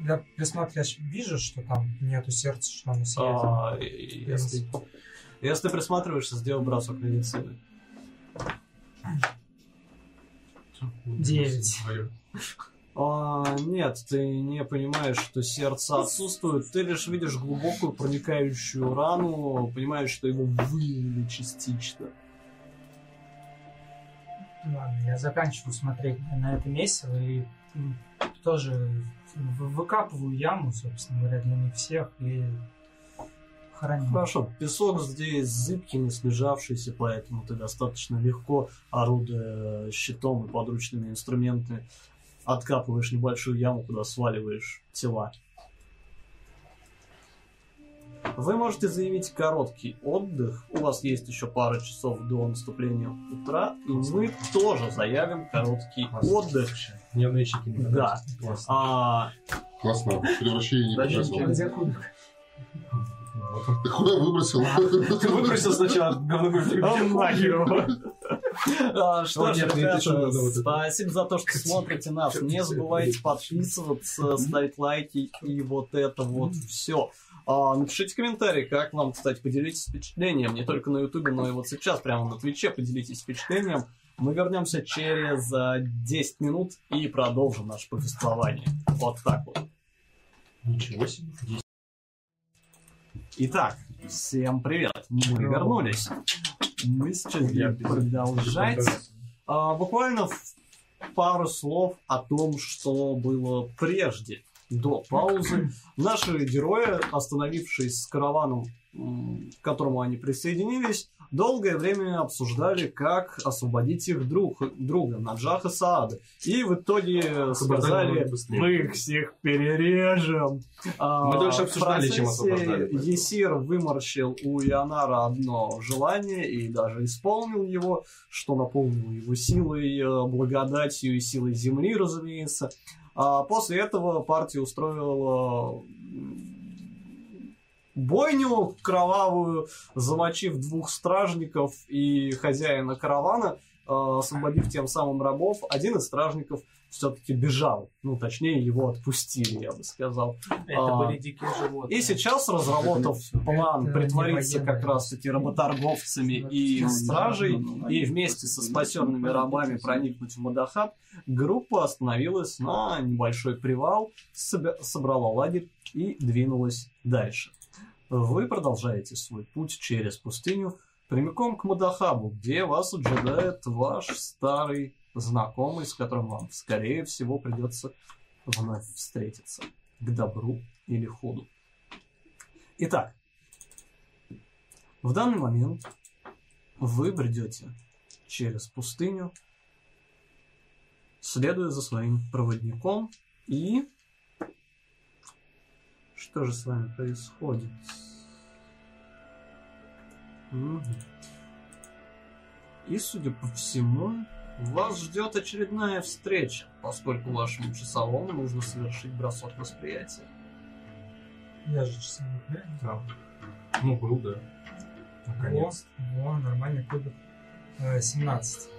я присмотрясь вижу, что там нету сердца, что оно съедено. А, и- если, если ты присматриваешься, сделай бросок медицины. Девять. А, нет, ты не понимаешь, что сердце отсутствует. Ты лишь видишь глубокую проникающую рану, понимаешь, что его вылили частично. Ладно, я заканчиваю смотреть на это месиво и тоже выкапываю яму, собственно говоря, для них всех и хороню. Хорошо, песок здесь зыбкий, не слежавшийся, поэтому ты достаточно легко, орудуя щитом и подручными инструментами, откапываешь небольшую яму, куда сваливаешь тела. Вы можете заявить короткий отдых. У вас есть еще пара часов до наступления утра, и мы тоже заявим короткий отдых. Дневные чеки не Да. Классно. А, Классно. Превращение не. Вот. Ты куда выбросил? Ты выбросил сначала говно А, Что О, ж, что, ребята, спасибо за то, что смотрите нас. Не забывайте подписываться, ставить лайки и вот это вот все. Напишите комментарий, как вам, кстати, поделитесь впечатлением. Не только на Ютубе, но и вот сейчас прямо на Твиче поделитесь впечатлением. Мы вернемся через а, 10 минут и продолжим наше повествование. Вот так вот. Ничего себе. Итак, всем привет. Мы вернулись. Мы сейчас будем продолжать. А, буквально пару слов о том, что было прежде, до паузы. Наши герои, остановившись с караваном, к которому они присоединились, долгое время обсуждали, как освободить их друг, друга, Наджаха Саада. И в итоге сказали, мы их всех перережем. А, Мы дольше в обсуждали, чем освобождали. Есир выморщил у Ионара одно желание и даже исполнил его, что наполнило его силой, э, благодатью и силой земли, разумеется. А после этого партия устроила бойню кровавую, замочив двух стражников и хозяина каравана, э, освободив тем самым рабов. Один из стражников все-таки бежал. Ну, точнее, его отпустили, я бы сказал. Это А, были дикие животные. И сейчас, разработав план Это притвориться как военные. раз таки работорговцами и Ну, стражей, ну, и вместе со спасенными рабами проникнуть в Мадахаб, группа остановилась на небольшой привал, собрала лагерь и двинулась дальше. Вы продолжаете свой путь через пустыню прямиком к Мадахабу, где вас ожидает ваш старый знакомый, с которым вам, скорее всего, придется вновь встретиться. К добру или худу. Итак, в данный момент вы бредете через пустыню, следуя за своим проводником, и что же с вами происходит? И, судя по всему, вас ждет очередная встреча, поскольку вашему часовому нужно совершить бросок восприятия. Я же часовой, правильно? Да. Ну, был, да. Наконец. Во, во, нормальный кубик. Э, 17.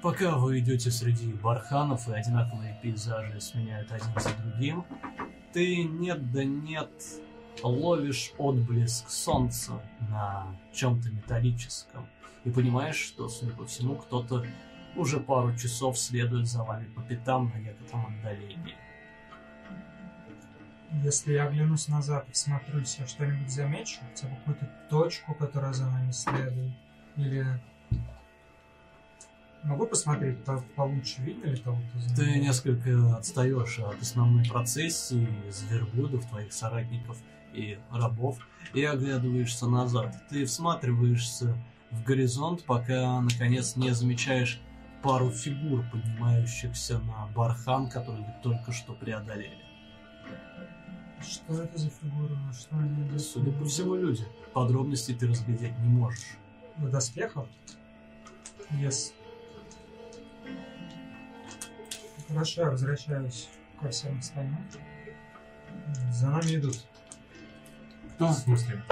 Пока вы идете среди барханов и одинаковые пейзажи сменяют один за другим, ты нет да нет ловишь отблеск солнца на чем-то металлическом и понимаешь, что, судя по всему, кто-то уже пару часов следует за вами по пятам на некотором отдалении. Если я оглянусь назад и смотрюсь, я что-нибудь замечу? Хотя бы какую-то точку, которая за нами следует? Или... Могу посмотреть по- получше, видно ли кого-то Ты несколько отстаешь от основной процессии из верблюдов, твоих соратников и рабов, и оглядываешься назад. Ты всматриваешься в горизонт, пока, наконец, не замечаешь пару фигур, поднимающихся на бархан, который вы только что преодолели. Что это за фигура? Что они за Судя по всему, люди. Подробностей ты разглядеть не можешь. В доспехах? Yes. Хорошо, я возвращаюсь ко всем остальным. За нами идут В смысле?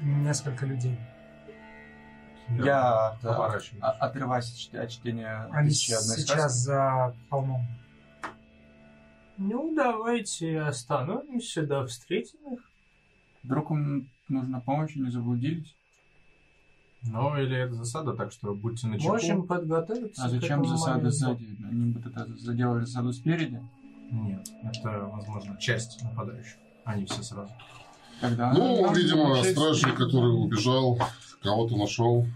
несколько людей. Я от- поворачиваюсь. а- отрываюсь от чт- от чтения Они сейчас сказки. за холмом. Ну, давайте остановимся, да встретим их. Вдруг им нужна помощь, они заблудились? Ну, или это засада, так что будьте начеку. Можем подготовиться. А зачем засада сзади? Они бы это заделали засаду спереди? Нет, это, возможно, часть нападающих. Они все сразу. Тогда Ну, видимо, стражник, который убежал, кого-то нашел.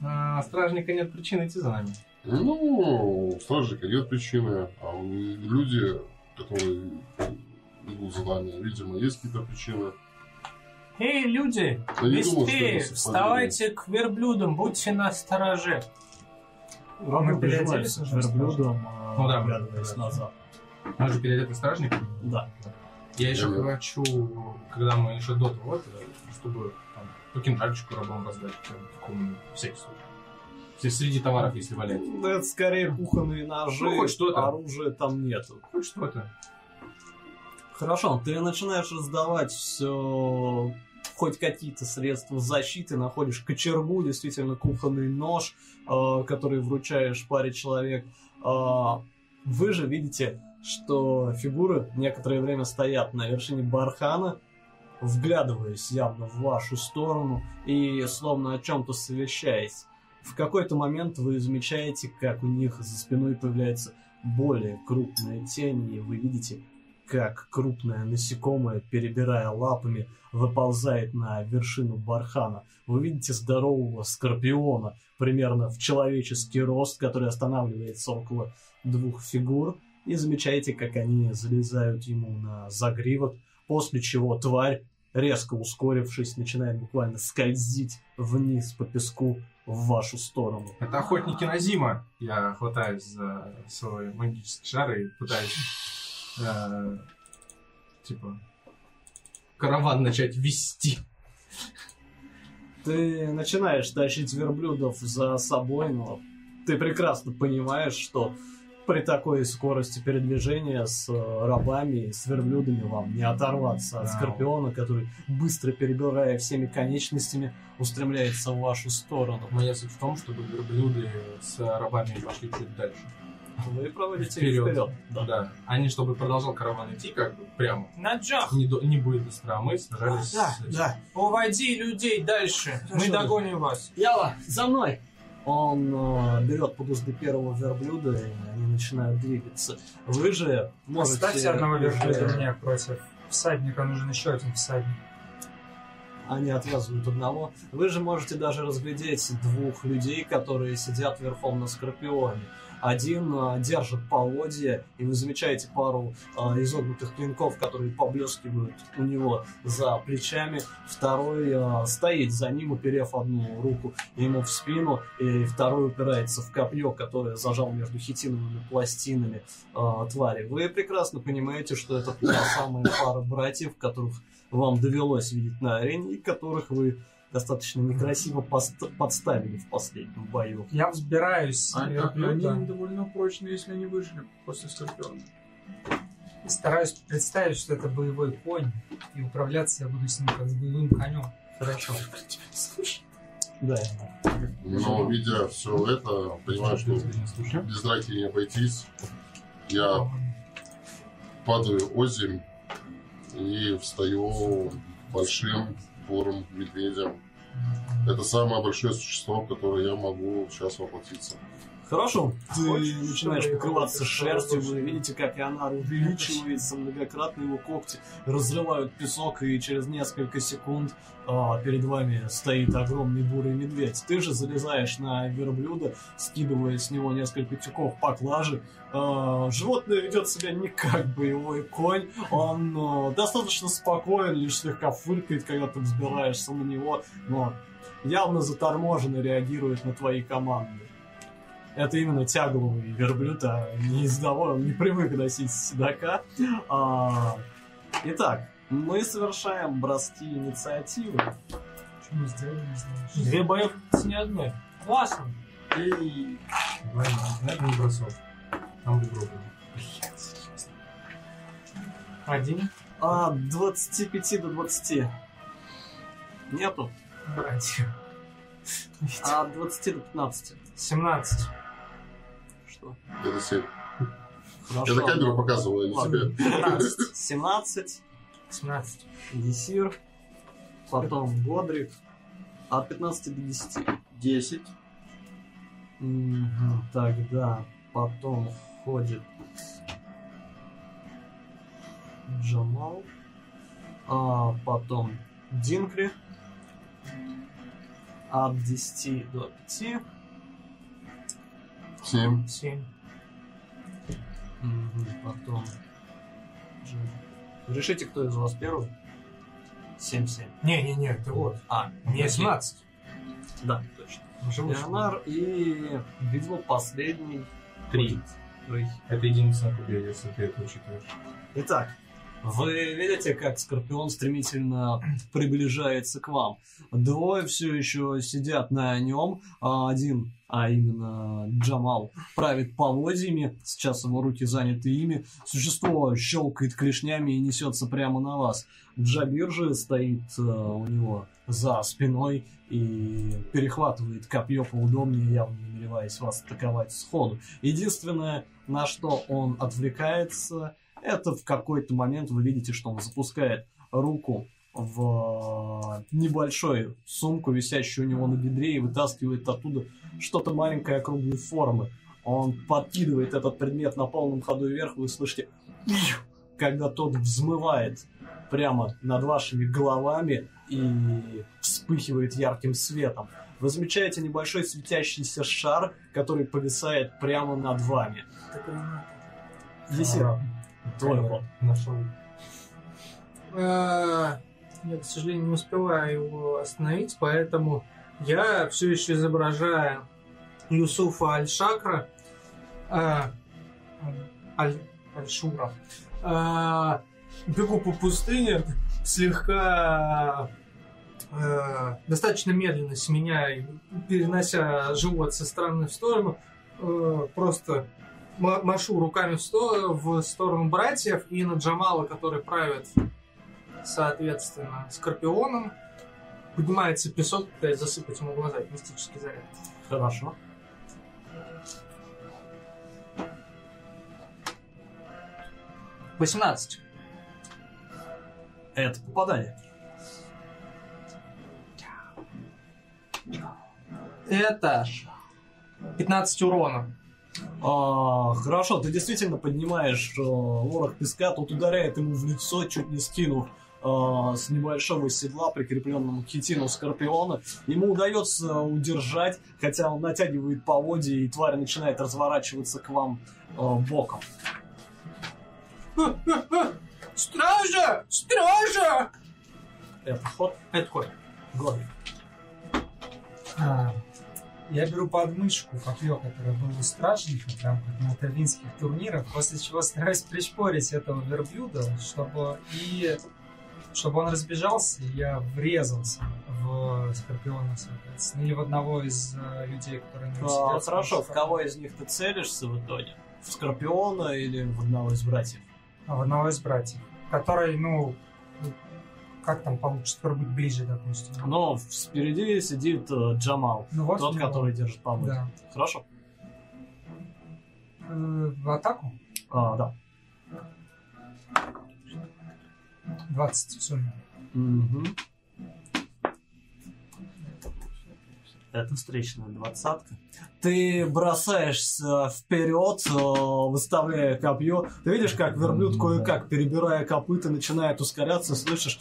А, стражника нет причин идти за нами. Ну, у стражника нет причины, а у люди, которые идут за нами, видимо, есть какие-то причины. Эй, люди, думал, что быстрее, вставайте к верблюдам, будьте на стороже. Переоделись прижимается к уже верблюдом, а, Ну да, оглядываясь да. назад. Мы же переодеты стражником. Да. Я еще хочу, когда мы еще до того, чтобы там, по кинжальчику рабам раздать, прям, такому, всякий случай. Среди товаров, если валяется. Ну, Это скорее кухонные ножи, Ну, хоть что-то. оружия там нету. Хоть что-то. Хорошо, ты начинаешь раздавать все хоть какие-то средства защиты, находишь кочергу, действительно кухонный нож, э, который вручаешь паре человек. Э, вы же видите, что фигуры некоторое время стоят на вершине бархана, вглядываясь явно в вашу сторону и словно о чем-то совещаясь. В какой-то момент вы замечаете, как у них за спиной появляется более крупная тень, и вы видите, как крупное насекомое, перебирая лапами, выползает на вершину бархана. Вы видите здорового скорпиона, примерно в человеческий рост, который останавливается около двух фигур, и замечаете, как они залезают ему на загривок, после чего тварь, резко ускорившись, начинает буквально скользить вниз по песку в вашу сторону. Это охотники на зима. Я хватаюсь за свой магический шар и пытаюсь, э, типа, караван начать вести. Ты начинаешь тащить верблюдов за собой, но ты прекрасно понимаешь, что при такой скорости передвижения с э, рабами и с верблюдами вам не оторваться от скорпиона, который, быстро перебирая всеми конечностями, устремляется в вашу сторону. Моя суть в том, чтобы верблюды с рабами пошли чуть дальше. Вы проводите Вперед. их вперед. Да. Да. Они, чтобы продолжал караван идти, как бы прямо. На джах, Не, до- не будет быстро, а мы сражались Да, с да. уводи людей дальше. Мы Хорошо. догоним вас. Ява, за мной! Он э, берет под узды первого верблюда, и они начинают двигаться. Вы же можете... Оставьте одного верблюда мне против всадника, нужен еще один всадник. Они отвязывают одного. Вы же можете даже разглядеть двух людей, которые сидят верхом на скорпионе. Один э, держит поводья, и вы замечаете пару э, изогнутых клинков, которые поблескивают у него за плечами. Второй э, стоит за ним, уперев одну руку ему в спину, и второй упирается в копье, которое зажал между хитиновыми пластинами твари. Вы прекрасно понимаете, что это та самая пара братьев, которых вам довелось видеть на арене, и которых вы достаточно некрасиво подставили в последнем бою. Я взбираюсь А- верблюда Они довольно прочные, если они вышли после Скорпиона. и стараюсь представить, что это боевой конь, и управляться я буду с ним как с боевым конем. Хорошо. Да. Но, видя все это, понимаю, что без драки не обойтись. Я падаю озимь и встаю большим бурым медведем. Это самое большое существо, в которое я могу сейчас воплотиться. Хорошо. Ты Хочешь, начинаешь покрываться шерстью, вы видите, как Ионар увеличивается, многократно его когти разрывают песок, и через несколько секунд а, перед вами стоит огромный бурый медведь. Ты же залезаешь на верблюда, скидывая с него несколько тюков поклажи. А, животное ведет себя не как боевой конь, он а, достаточно спокоен, лишь слегка фыркает, когда ты взбираешься на него, но явно заторможенно реагирует на твои команды. Это именно тягловый верблюд, а не издавой, он не привык носить седока. А, итак, мы совершаем броски инициативы. Что мы сделали, не знаю. Две боев с не одной. Классно. И Это не бросок. Там пробовали. Один. от 25 до 20. Нету. Братья. От 20 до 15. 17. Что? Это семь. Хорошо. Я на камеру показываю, а не тебе. 15. 17. 17. Десир. Потом Годрик. От 15 до 10. 10. Мгм, Тогда потом ходит Джамал. А потом Динкри. От 10 до 5. Семь. 7. Мгм, Потом... Решите, кто из вас первый? 7-7. Не-не-не, ты вот. А, Не окей. 17. Да, точно. Выше. Леонар и, видимо, последний. Три. Ой. Это единица на кубе, если ты это учитываешь. Итак, вы видите, как Скорпион стремительно приближается к вам. Двое все еще сидят на нем, а один, а именно Джамал, правит поводьями, сейчас его руки заняты ими. Существо щелкает клешнями и несется прямо на вас. Джабир же стоит э, у него за спиной и перехватывает копье поудобнее, явно намереваясь вас атаковать сходу. Единственное, на что он отвлекается, это в какой-то момент вы видите, что он запускает руку в э, небольшую сумку, висящую у него на бедре, и вытаскивает оттуда что-то маленькое округлой формы. Он подкидывает этот предмет на полном ходу вверх, вы слышите, когда тот взмывает прямо над вашими головами и вспыхивает ярким светом. Вы замечаете небольшой светящийся шар, который повисает прямо над вами. Это твой ход. Нашел. А, Я, к сожалению, не успеваю его остановить, поэтому я все еще изображаю Юсуфа Аль-Шакра, а, Аль- Аль-Шура, а, бегу по пустыне, слегка а, достаточно медленно сменяя, перенося живот со стороны в сторону, а, просто машу руками в, сто- в сторону братьев и на Джамала, который правит соответственно, скорпионом. Поднимается песок, пытаясь засыпать ему глаза. Мистический заряд. Хорошо. Восемнадцать. Это попадание. Это 15 урона. А, хорошо, ты действительно поднимаешь э, ворох песка, тот ударяет ему в лицо, чуть не скинув э, с небольшого седла, прикрепленному к хитину Скорпиона. Ему удается удержать, хотя он натягивает поводья, и тварь начинает разворачиваться к вам э, боком. Стража! Стража! Это ход Это ход. Годвик. Я беру подмышку копье, которое было у стражников, прям как на тавинских турнирах, после чего стараюсь пришпорить этого верблюда, чтобы и чтобы он разбежался, и я врезался в Скорпиона, соответственно, или в одного из э, людей, которые на А, сидят. хорошо, в кого из них ты целишься в итоге? В Скорпиона или в одного из братьев? А, В одного из братьев, который, ну, как там получится, будет ближе, допустим. Но впереди сидит э, Джамал, Ну вот тот, который держит поводья. Да. Хорошо? Э, В атаку? А, да. 20 в сумме. Мгм. Это встречная двадцатка. Ты бросаешься вперед, э, выставляя копье. Ты видишь, как верблюд кое-как, перебирая копыта, начинает ускоряться, слышишь?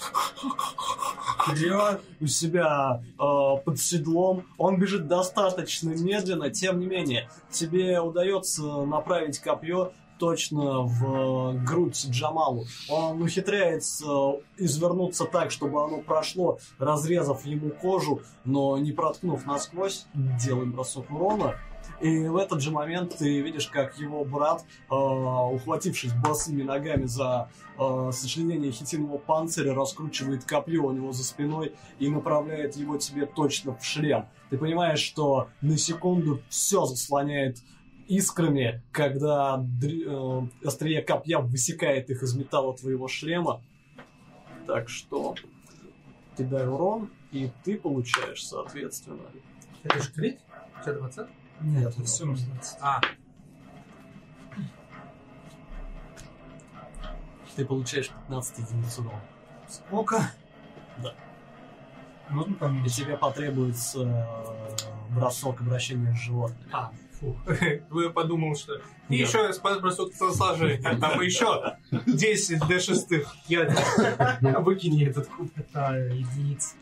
У себя э, под седлом. Он бежит достаточно медленно, тем не менее, тебе удается направить копье точно в грудь Джамалу. Он ухитряется извернуться так, чтобы оно прошло, разрезав ему кожу, но не проткнув насквозь, делаем бросок урона. И в этот же момент ты видишь, как его брат, э, ухватившись босыми ногами за э, сочленение хитинового панциря, раскручивает копье у него за спиной и направляет его тебе точно в шлем. Ты понимаешь, что на секунду все заслоняет искрами, когда э, острие копья высекает их из металла твоего шлема. Так что кидай урон, и ты получаешь, соответственно, Это же тебя 20? Нет, это все 20. А, Ты получаешь 15 единиц урона. сколько? Да. Можно И поменьше? тебе потребуется э, бросок обращения с животными. А, фу. <laughs> Вы подумал, что... И еще раз бросок сложения. <laughs> Там еще 10 до шестых. Я <laughs> выкини этот куб. Это единица.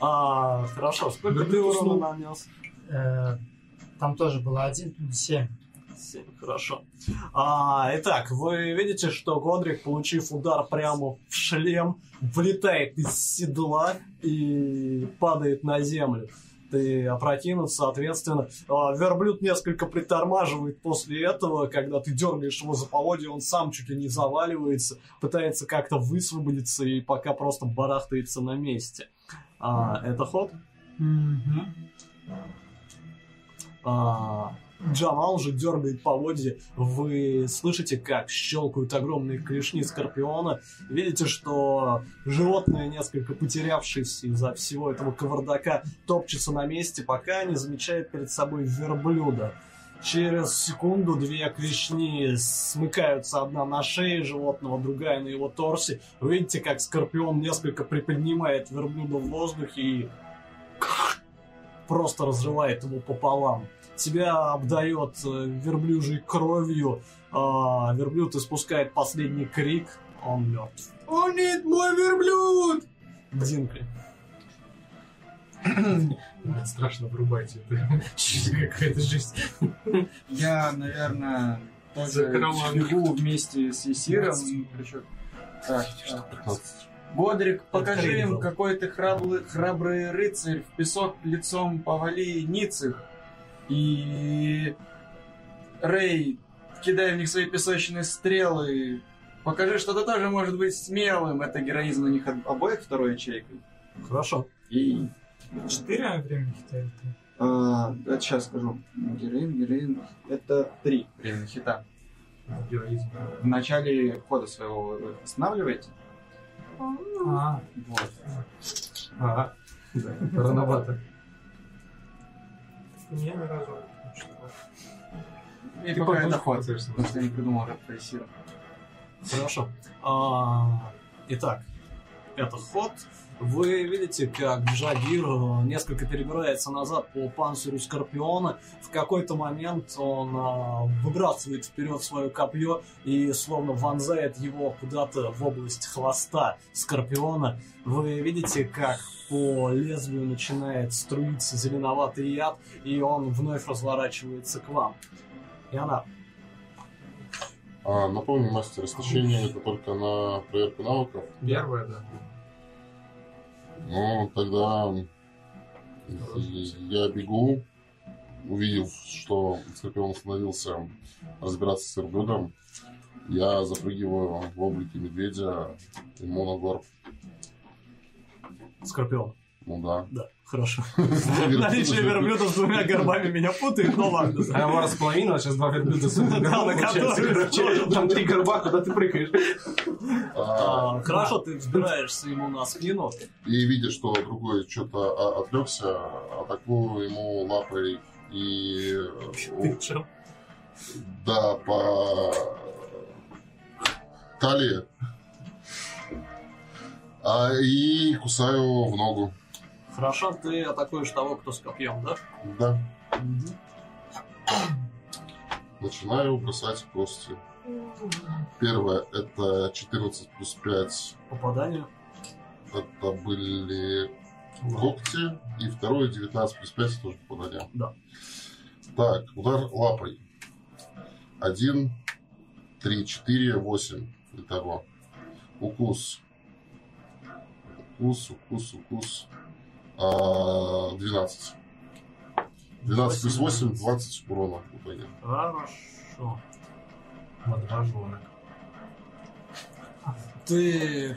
А, хорошо, сколько ты урона нанес? Э, Там тоже было 1, 7. Семь, хорошо. А, итак, вы видите, что Годрик, получив удар прямо в шлем, вылетает из седла и падает на землю. Ты опрокинут, соответственно. А, верблюд несколько притормаживает после этого, когда ты дергаешь его за поводья, он сам чуть ли не заваливается, пытается как-то высвободиться и пока просто барахтается на месте. А, это ход? А, Джамал же дергает поводья. Вы слышите, как щелкают огромные клешни скорпиона. Видите, что животное, несколько потерявшись из-за всего этого кавардака, топчется на месте, пока не замечает перед собой верблюда. Через секунду две клешни смыкаются одна на шее животного, другая на его торсе. Вы видите, как скорпион несколько приподнимает верблюда в воздухе и просто разрывает его пополам. Тебя обдает э, верблюжьей кровью, а верблюд испускает последний крик, он мертв. О нет, мой верблюд! Динкли. Страшно врубайте. Это <laughs> какая-то жизнь. Я, наверное, тоже бегу вместе с Есиром. Так, Годрик, покажи им, какой ты храбрый, храбрый рыцарь, в песок лицом повали ницых. И Рэй, кидай в них свои песочные стрелы. Покажи, что ты тоже может быть смелым. Это героизм у них об- обоих второй ячейкой. Хорошо. И 4 времени хита. а, это сейчас скажу. Героин, героин. Это три временных хита. Героизм. В начале хода своего вы останавливаете. А, Вот. Ага. Да, рановато. Не, ни разу. И Ты пока это ход. процессор. Потому что я не придумал рэп. Хорошо. А, итак, это ход. Вы видите, как Джагир несколько перебирается назад по панцирю Скорпиона. В какой-то момент он а, выбрасывает вперед свое копье и словно вонзает его куда-то в область хвоста Скорпиона. Вы видите, как по лезвию начинает струиться зеленоватый яд, и он вновь разворачивается к вам. И она А, напомню, мастер, истощение это только на проверку навыков. Первое, да. Ну, тогда я бегу, увидев, что Скорпион остановился разбираться с верблюдом, я запрыгиваю в облике медведя ему на горб. Скорпион. Ну да. Да, хорошо. <laughs> Наличие верблюда с двумя горбами меня путает, но ладно. А его раз половина, а сейчас два верблюда с на которые короче, Там три горба, куда ты прыгаешь. А, А, Хорошо, ты взбираешься ему на спину. И видя, что другой что-то отвлекся, атакую ему лапой и э, да, по талии. А, и кусаю в ногу. Хорошо, ты атакуешь того, кто с копьем, да? Да. Начинаю бросать кости. Первое это 14 плюс 5. Попадание. Это были когти. И второе 19 плюс 5 тоже попадание. Да. Так, удар лапой. 1, 3, 4, 8. Итого. Укус. Укус, укус, укус. А, 12. 12 плюс 8, 20 урона. Хорошо. Мадражонок. Ты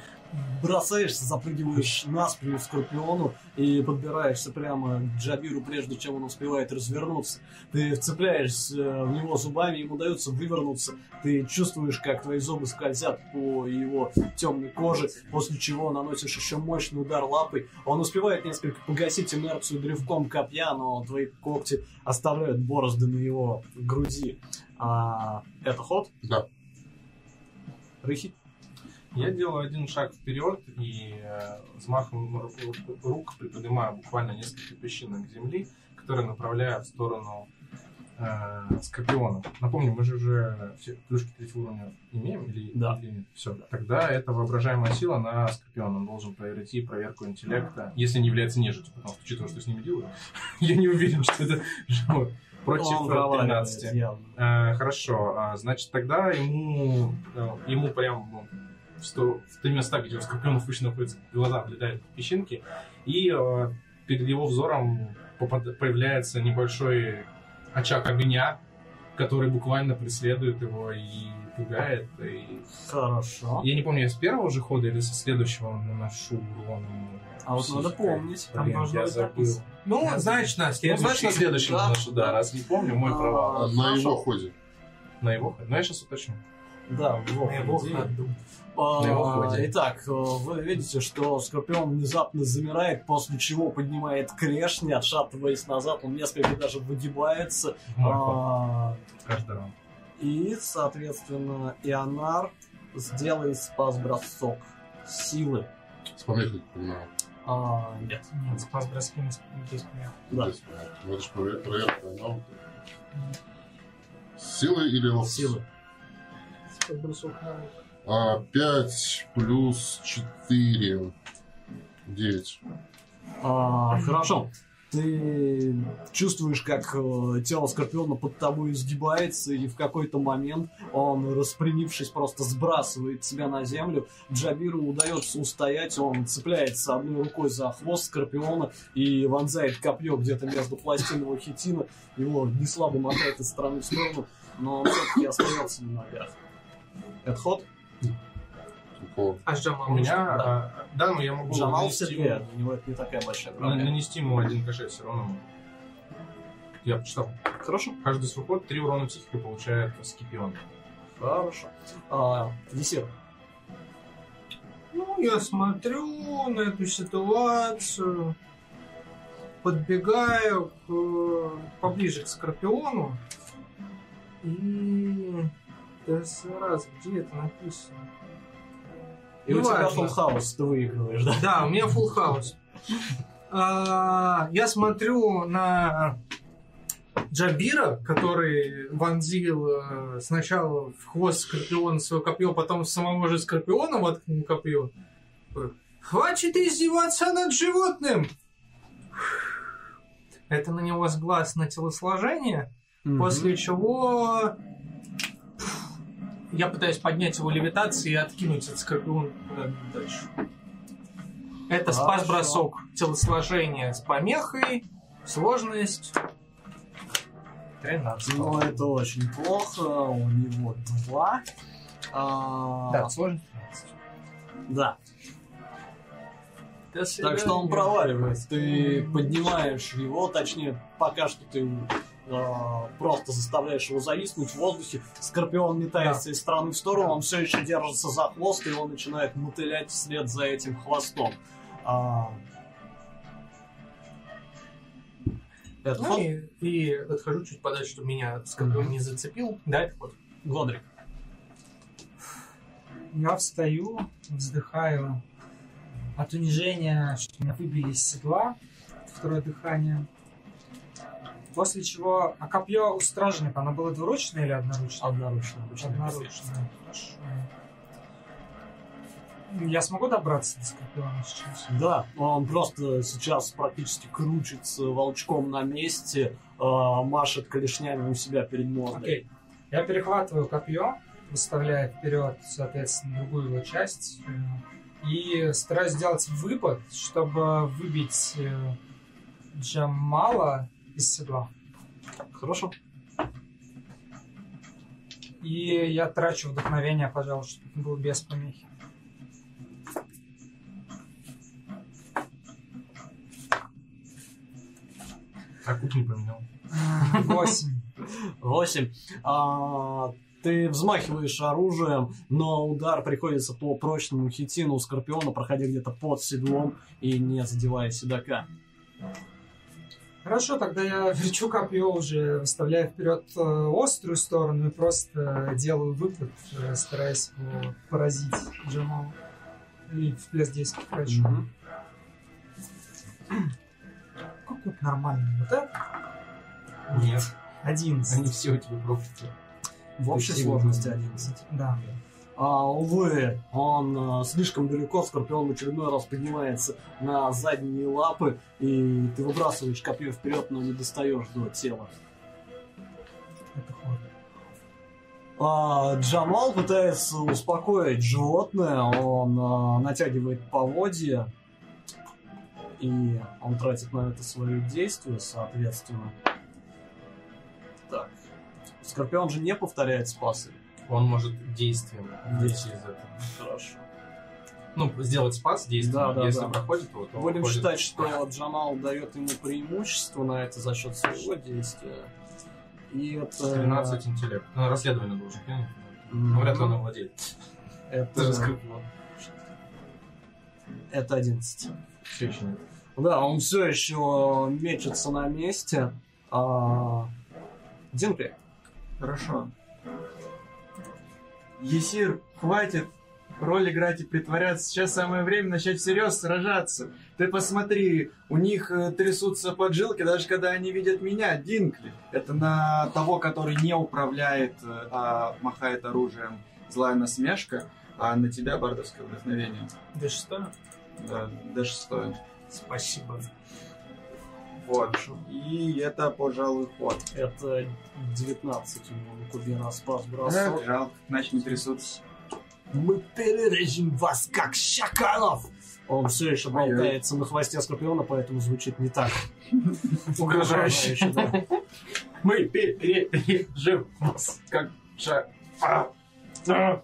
бросаешься, запрыгиваешь на спину Скорпиону и подбираешься прямо к Джабиру, прежде чем он успевает развернуться. Ты вцепляешься в него зубами, ему удается вывернуться. Ты чувствуешь, как твои зубы скользят по его темной коже, после чего наносишь еще мощный удар лапой. Он успевает несколько погасить инерцию древком копья, но твои когти оставляют борозды на его груди. А, это ход? Да. Рыхи? Я делаю один шаг вперед и э, взмахом ру- рук приподнимаю буквально несколько песчинок земли, которые направляю в сторону э, Скорпиона. Напомню, мы же уже все плюшки третьего уровня имеем или, Да. или нет? Все. Тогда это воображаемая сила на Скорпиона. Он должен пройти проверку интеллекта, если не является нежитью, потому что, учитывая, что с ними делаю, <laughs> я не уверен, что это. Против Он э, проваливает 13. явно. Э, хорошо, а, значит, тогда ему, э, ему прям ну, в, три места, где у скорпионов обычно находятся глаза, влетают песчинки, и э, перед его взором попад- появляется небольшой очаг огня, который буквально преследует его и пугает. И... Хорошо. Я не помню, я с первого же хода или со следующего наношу урон. А вот надо помнить. Там Блин, должно я забыл. написано. Ну, значит, на Ну, значит, на следующем Да. наношу, да, раз не помню, мой А, провал. На хорошо. его ходе. На его ходе. Ну, я сейчас уточню. Да, в На его ходе. ходу. А, На. Итак, э, вы видите, что Скорпион внезапно замирает, после чего поднимает клешни, отшатываясь назад, он несколько даже выгибается. А, Каждый раунд. И, соответственно, Ионар сделает спас-бросок силы. С помехой, понимаю. А, нет. Нет, спас броски не понятно. Да. Ну, это же провер- проверка навыка. Силы или? Силы. Спас бросок навык. А, 5 плюс 4. 9. А, хорошо. Ты чувствуешь, как э, тело Скорпиона под тобой сгибается, и в какой-то момент он, распрямившись, просто сбрасывает тебя на землю. Джабиру удается устоять, он цепляется одной рукой за хвост Скорпиона и вонзает копье где-то между пластин его хитина. Его не слабо мотает из стороны в сторону, но он все-таки остается на ногах. Это ход? Тупо. А Джамал У меня, да. а, да, но я могу Джамал нанести ему- у него это не такая большая проблема. нанести ему один кошель все равно. Я почитал. Хорошо? Каждый свой ход, три урона психика получает Скипион. Хорошо. А, Десир. Ну, я смотрю на эту ситуацию, подбегаю к, поближе к Скорпиону и... Да сразу, где это написано? И у тебя full house, ты выигрываешь, да? Да, у меня full house. Я смотрю на Джабира, который вонзил э, сначала в хвост Скорпиона свое копье, потом самого же Скорпиона воткнул копье. Хватит издеваться над животным! Это на него с глаз на телосложение, после чего я пытаюсь поднять его левитацией и откинуть этот скорпион куда-нибудь дальше. Это спас-бросок телосложения с помехой, сложность 13. Ну, это очень плохо. У него два. А, Да, сложность 13. да. Так что он свидания. проваливает. Ты поднимаешь его, точнее, пока что ты просто заставляешь его зависнуть в воздухе. Скорпион метается из стороны в сторону, он все еще держится за хвост, и он начинает мотылять вслед за этим хвостом. А, Это Ну и, и отхожу чуть подальше, чтобы меня скорпион не зацепил. Да, это вот. Годрик. Я встаю, вздыхаю от унижения, что меня выбили из седла. Второе дыхание. После чего... А копье у стражника, оно было двуручное или одноручное? Одноручно. обычно. Одноручное. Хорошо. Я смогу добраться до Скорпиона сейчас? Да, он просто сейчас практически крутится волчком на месте, а, машет клешнями у себя перед мордой. Окей. Я перехватываю копье, выставляя вперед, соответственно, другую его часть. И стараюсь сделать выпад, чтобы выбить э, Джамала из седла. Хорошо. И я трачу вдохновение, пожалуй, чтобы это был без помехи. А куб не поменял. Э, восемь. <laughs> Восемь. А, ты взмахиваешь оружием, но удар приходится по прочному хитину у Скорпиона, проходя где-то под седлом и не задевая седока. Хорошо, тогда я верчу копье уже, выставляю вперед э, острую сторону и просто делаю выпад, э, стараясь его поразить Джамалу. И в плюс 10 хочу. Мгм. Какой нормальный. Вот это? Нет. 11. Они все у тебя прокляты. В общей сложности сильный. 11. Да. А, увы, он э, слишком далеко, Скорпион в очередной раз поднимается на задние лапы, и ты выбрасываешь копье вперед, но не достаешь до тела. Это. А, Джамал пытается успокоить животное, он а, натягивает поводья, и он тратит на это свое действие, соответственно. Так. Скорпион же не повторяет спасы. Он может действием выйти из этого. Хорошо. Ну, сделать спас действием. Да, да, Если да. проходит, то, то Будем проходит. считать, что Джамал дает ему преимущество на это за счет своего действия. И это... 13 интеллект. Ну, расследование должен кинуть. Ну, вряд ли он овладеет. Это... Даже скорпион. Это 11. Все еще нет. Да, он все еще мечется на месте. А... Динкли. Хорошо. Есир, хватит роль играть и притворяться. Сейчас самое время начать всерьез сражаться. Ты посмотри, у них э, трясутся поджилки, даже когда они видят меня, Динкли. Это на того, который не управляет, э, а махает оружием. Злая насмешка, а на тебя бардовское вдохновение. Да что? Да, до шестое. Спасибо. Вот. И это, пожалуй, ход. Это 19 у него на кубе на спас бросок. жалко, иначе не трясутся. Мы перережем вас, как шакалов! Он все еще болтается на хвосте Скорпиона, поэтому звучит не так. <laughs> Угрожающе. Мы перережем вас, как. А! А!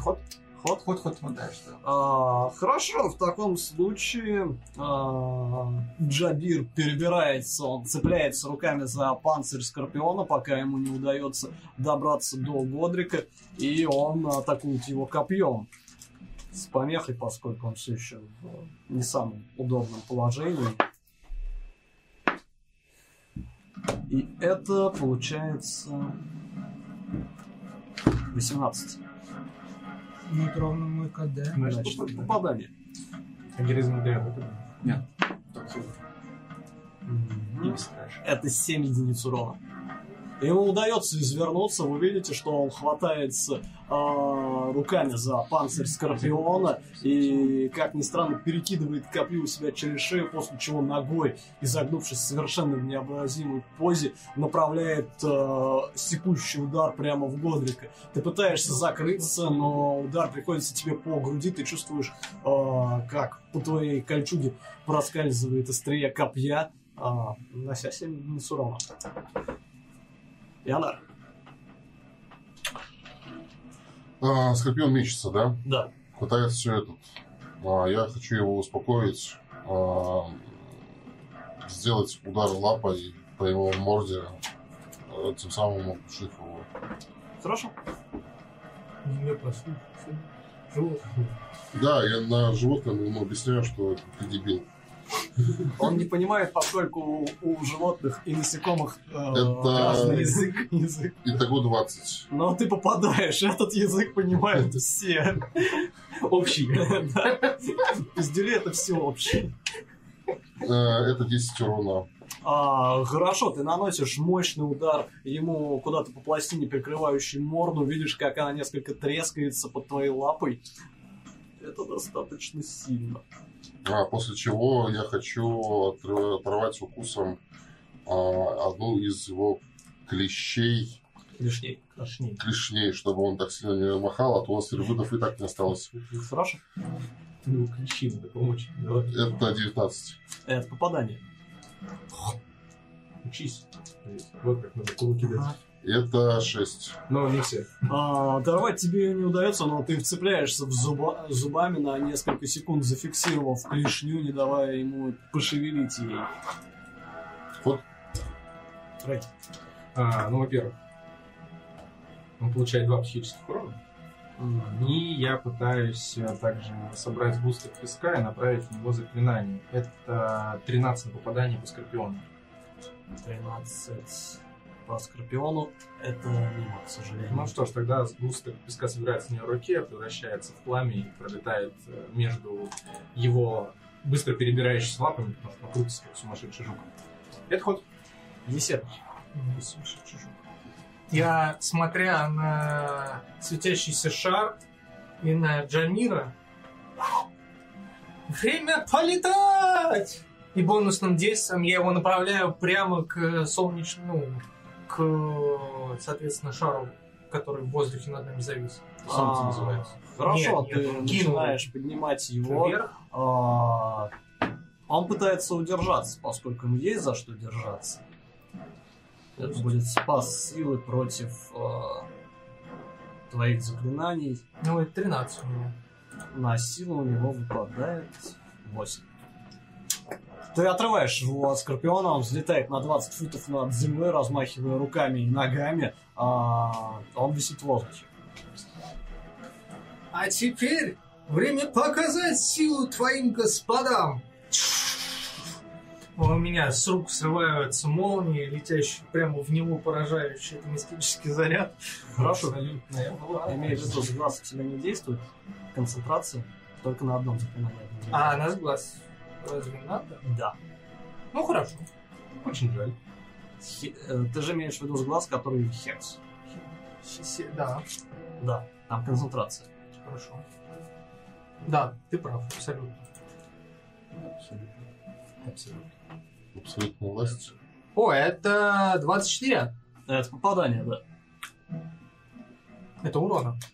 Ход? Ход? Ход, ход, ход, да, что? А, хорошо, в таком случае а, Джабир перебирается, он цепляется руками за панцирь Скорпиона, пока ему не удается добраться до Годрика, и он атакует его копьем. С помехой, поскольку он все еще в не самом удобном положении. И это получается 18. Ну, это ровно мой КД. Значит, попадание. А героизм не дает, это Так. Мгм. Не это 7 единиц урона. Ему удается извернуться, вы видите, что он хватается а, руками за панцирь Скорпиона и, как ни странно, перекидывает копье у себя через шею, после чего ногой, изогнувшись совершенно в необразимой позе, направляет а, секущий удар прямо в Годрика. Ты пытаешься закрыться, но удар приходится тебе по груди, ты чувствуешь, а, как по твоей кольчуге проскальзывает острие копья, а, нанося 7 единиц. Янар. А, Скорпион мечется, да? Да. Пытается все это. А, я хочу его успокоить, а, сделать удар лапой по его морде, а, тем самым оглушив его. Хорошо. Не послушай. Животное. Да, я на животном ему объясняю, что ты дебил. <laughs> Он не понимает, поскольку у, у животных и насекомых э, Это- язык. <laughs> язык. Итого 20. Но ты попадаешь, этот язык понимают все. Общий. <laughs> Пиздюли это все общее. Э, Это 10 урона. А, хорошо, ты наносишь мощный удар ему куда-то по пластине, прикрывающей морду, видишь, как она несколько трескается под твоей лапой. Это достаточно сильно. А, после чего я хочу оторвать укусом а, одну из его клещей, Лишней. Тошней. клешней, чтобы он так сильно не махал, а то у нас сервитов и так не осталось. Хорошо. Ну, ключи надо помочь. Давай, Это 19. Это попадание. учись. Вот как надо кулаки дать. Это 6. Но не все. А, оторвать тебе не удается, но ты вцепляешься в зуба- зубами на несколько секунд, зафиксировав клешню, не давая ему пошевелить ей. Вот. Рэй. А, ну, во-первых, он получает два психических урона. И я пытаюсь э, также собрать бустер песка и направить в него заклинание. Это 13 на попадание по скорпиону. 13 по Скорпиону. Это мимо, к сожалению. Ну что ж, тогда бустер песка собирается в нее руке, превращается в пламя и пролетает э, между его быстро перебирающимися лапами, потому что крутится как сумасшедший жук. Это ход. Есет. Я, смотря на светящийся шар и на Джамира, время полетать! И бонусным действием я его направляю прямо к солнечному, к, соответственно, шару, который в воздухе над нами завис. Солнце А, называется. Хорошо, Нет, ты нет, начинаешь поднимать его. Вверх. А, он пытается удержаться, поскольку ему есть за что держаться. Это будет спас силы против а, твоих заклинаний. Ну, это 13 у него. На силу у него выпадает 8. Ты отрываешь его от Скорпиона, он взлетает на 20 футов над землей, размахивая руками и ногами. а он висит в воздухе. А теперь время показать силу твоим господам. У меня с рук срываются молнии, летящие прямо в него, поражающие. Это мистический заряд. Хорошо. Абсолютно. Имею в виду, глаз у тебя не действует. Концентрация только на одном заклинании. А на глаз разве надо? Да. Ну, хорошо. Очень жаль. Хе- э, Ты же имеешь в виду глаз, который хекс. Се- Да, Да, там концентрация. хорошо. Да, ты прав, абсолютно. Абсолютно. Абсолютная власть. О, это 24. Это попадание, да. Это урона. <laughs>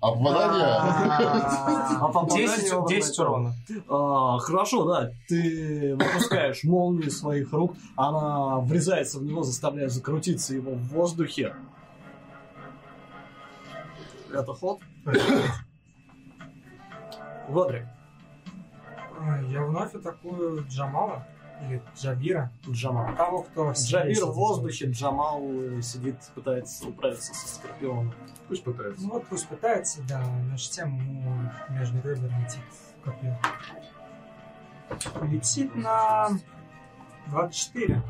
А попадание? А попадание 10, его 10 попадает. урона. А, хорошо, да. Ты выпускаешь молнию из своих рук, она врезается в него, заставляя закрутиться его в воздухе. Это ход. Годрик. А, Я вновь атакую Джамала или Джабира. Джамал. Того, кто Джабир сидит. в воздухе, Джамал э, сидит, пытается управиться со Скорпионом. Пусть пытается. Ну вот пусть пытается, да, между тем ему между ребер летит копье. Летит на 24.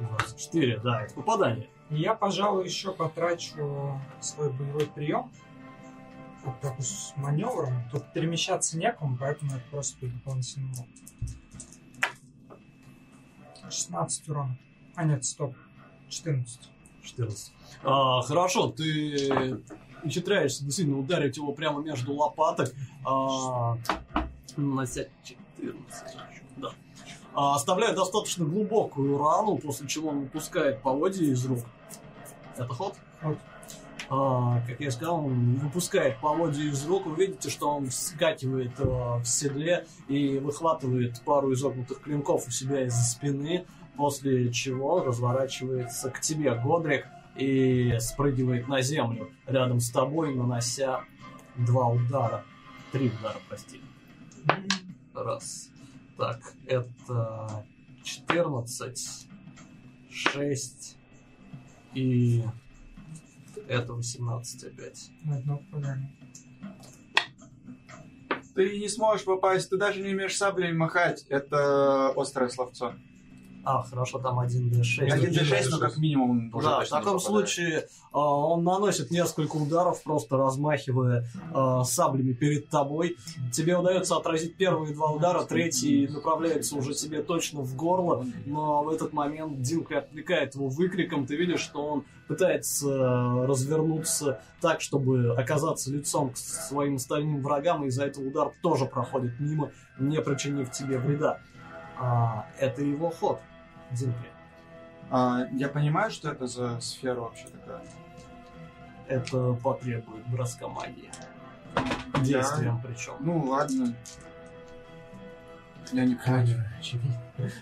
24, да, это попадание. Я, пожалуй, еще потрачу свой боевой прием. Вот такой с маневром. Тут перемещаться некому, поэтому это просто дополнительный урон. 16 урона. А нет, стоп. 14. 14. А, хорошо, ты ухитряешься действительно ударить его прямо между лопаток, а, нанося 14. Да. А, оставляя достаточно глубокую рану, после чего он выпускает поводья из рук. Это ход? Ход. А, как я сказал, он выпускает поводья из рук. Вы видите, что он вскакивает а, в седле и выхватывает пару изогнутых клинков у себя из-за спины, после чего разворачивается к тебе, Годрик, и спрыгивает на землю рядом с тобой, нанося два удара. Три удара, прости. Раз. Так, это 14, 6 и это 18 опять. На одно попадание. Ты не сможешь попасть, ты даже не умеешь саблей махать. Это острое словцо. А, хорошо, там 1d6. 1d6, но как минимум уже Да, в таком попадает. случае а, он наносит несколько ударов, просто размахивая а, саблями перед тобой. Тебе удается отразить первые два удара, третий направляется уже тебе точно в горло, но в этот момент Динка отвлекает его выкриком. Ты видишь, что он пытается э, развернуться так, чтобы оказаться лицом к своим остальным врагам, и из-за этого удар тоже проходит мимо, не причинив тебе вреда. А, это его ход, Динка. А, я понимаю, что это за сфера вообще такая. Это потребует броска магии. Действием причем. Ну ладно. Я не понимаю.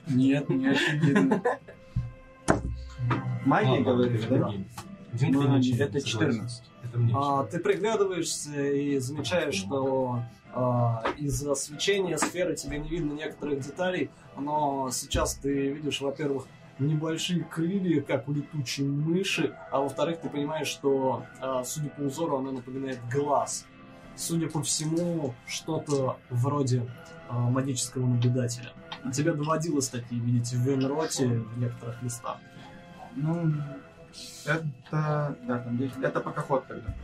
Нет, не очевидно. <laughs> Магия, говоришь, это да? ничего, это согласен. 14. Это мне. А, ты приглядываешься и замечаешь, что из-за свечения сферы тебе не видно некоторых деталей, но сейчас ты видишь, во-первых, небольшие крылья, как у летучей мыши, а во-вторых, ты понимаешь, что, а, судя по узору, она напоминает глаз. Судя по всему, что-то вроде а, магического наблюдателя. Тебе доводилось такие видеть в Венроте в некоторых местах. Ну, это... Да, там 10. Это пока ход тогда.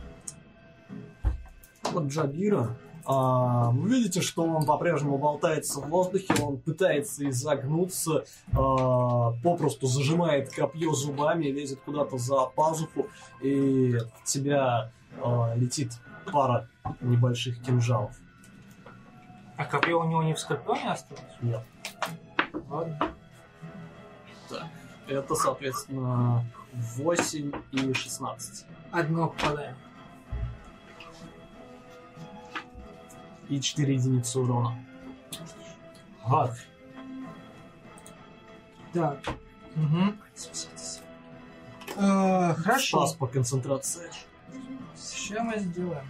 Вот Джабира. А, вы видите, что он по-прежнему болтается в воздухе, он пытается изогнуться, а, попросту зажимает копье зубами, лезет куда-то за пазуху, и в тебя а, летит пара небольших кинжалов. А копье у него не в скорпионе осталось? Нет. Ладно. Это, соответственно, 8 и 16. Одно попадание. И 4 единицы урона. Гад. Так. Угу. Э, Хорошо. Спас по концентрации. Сейчас мы сделаем.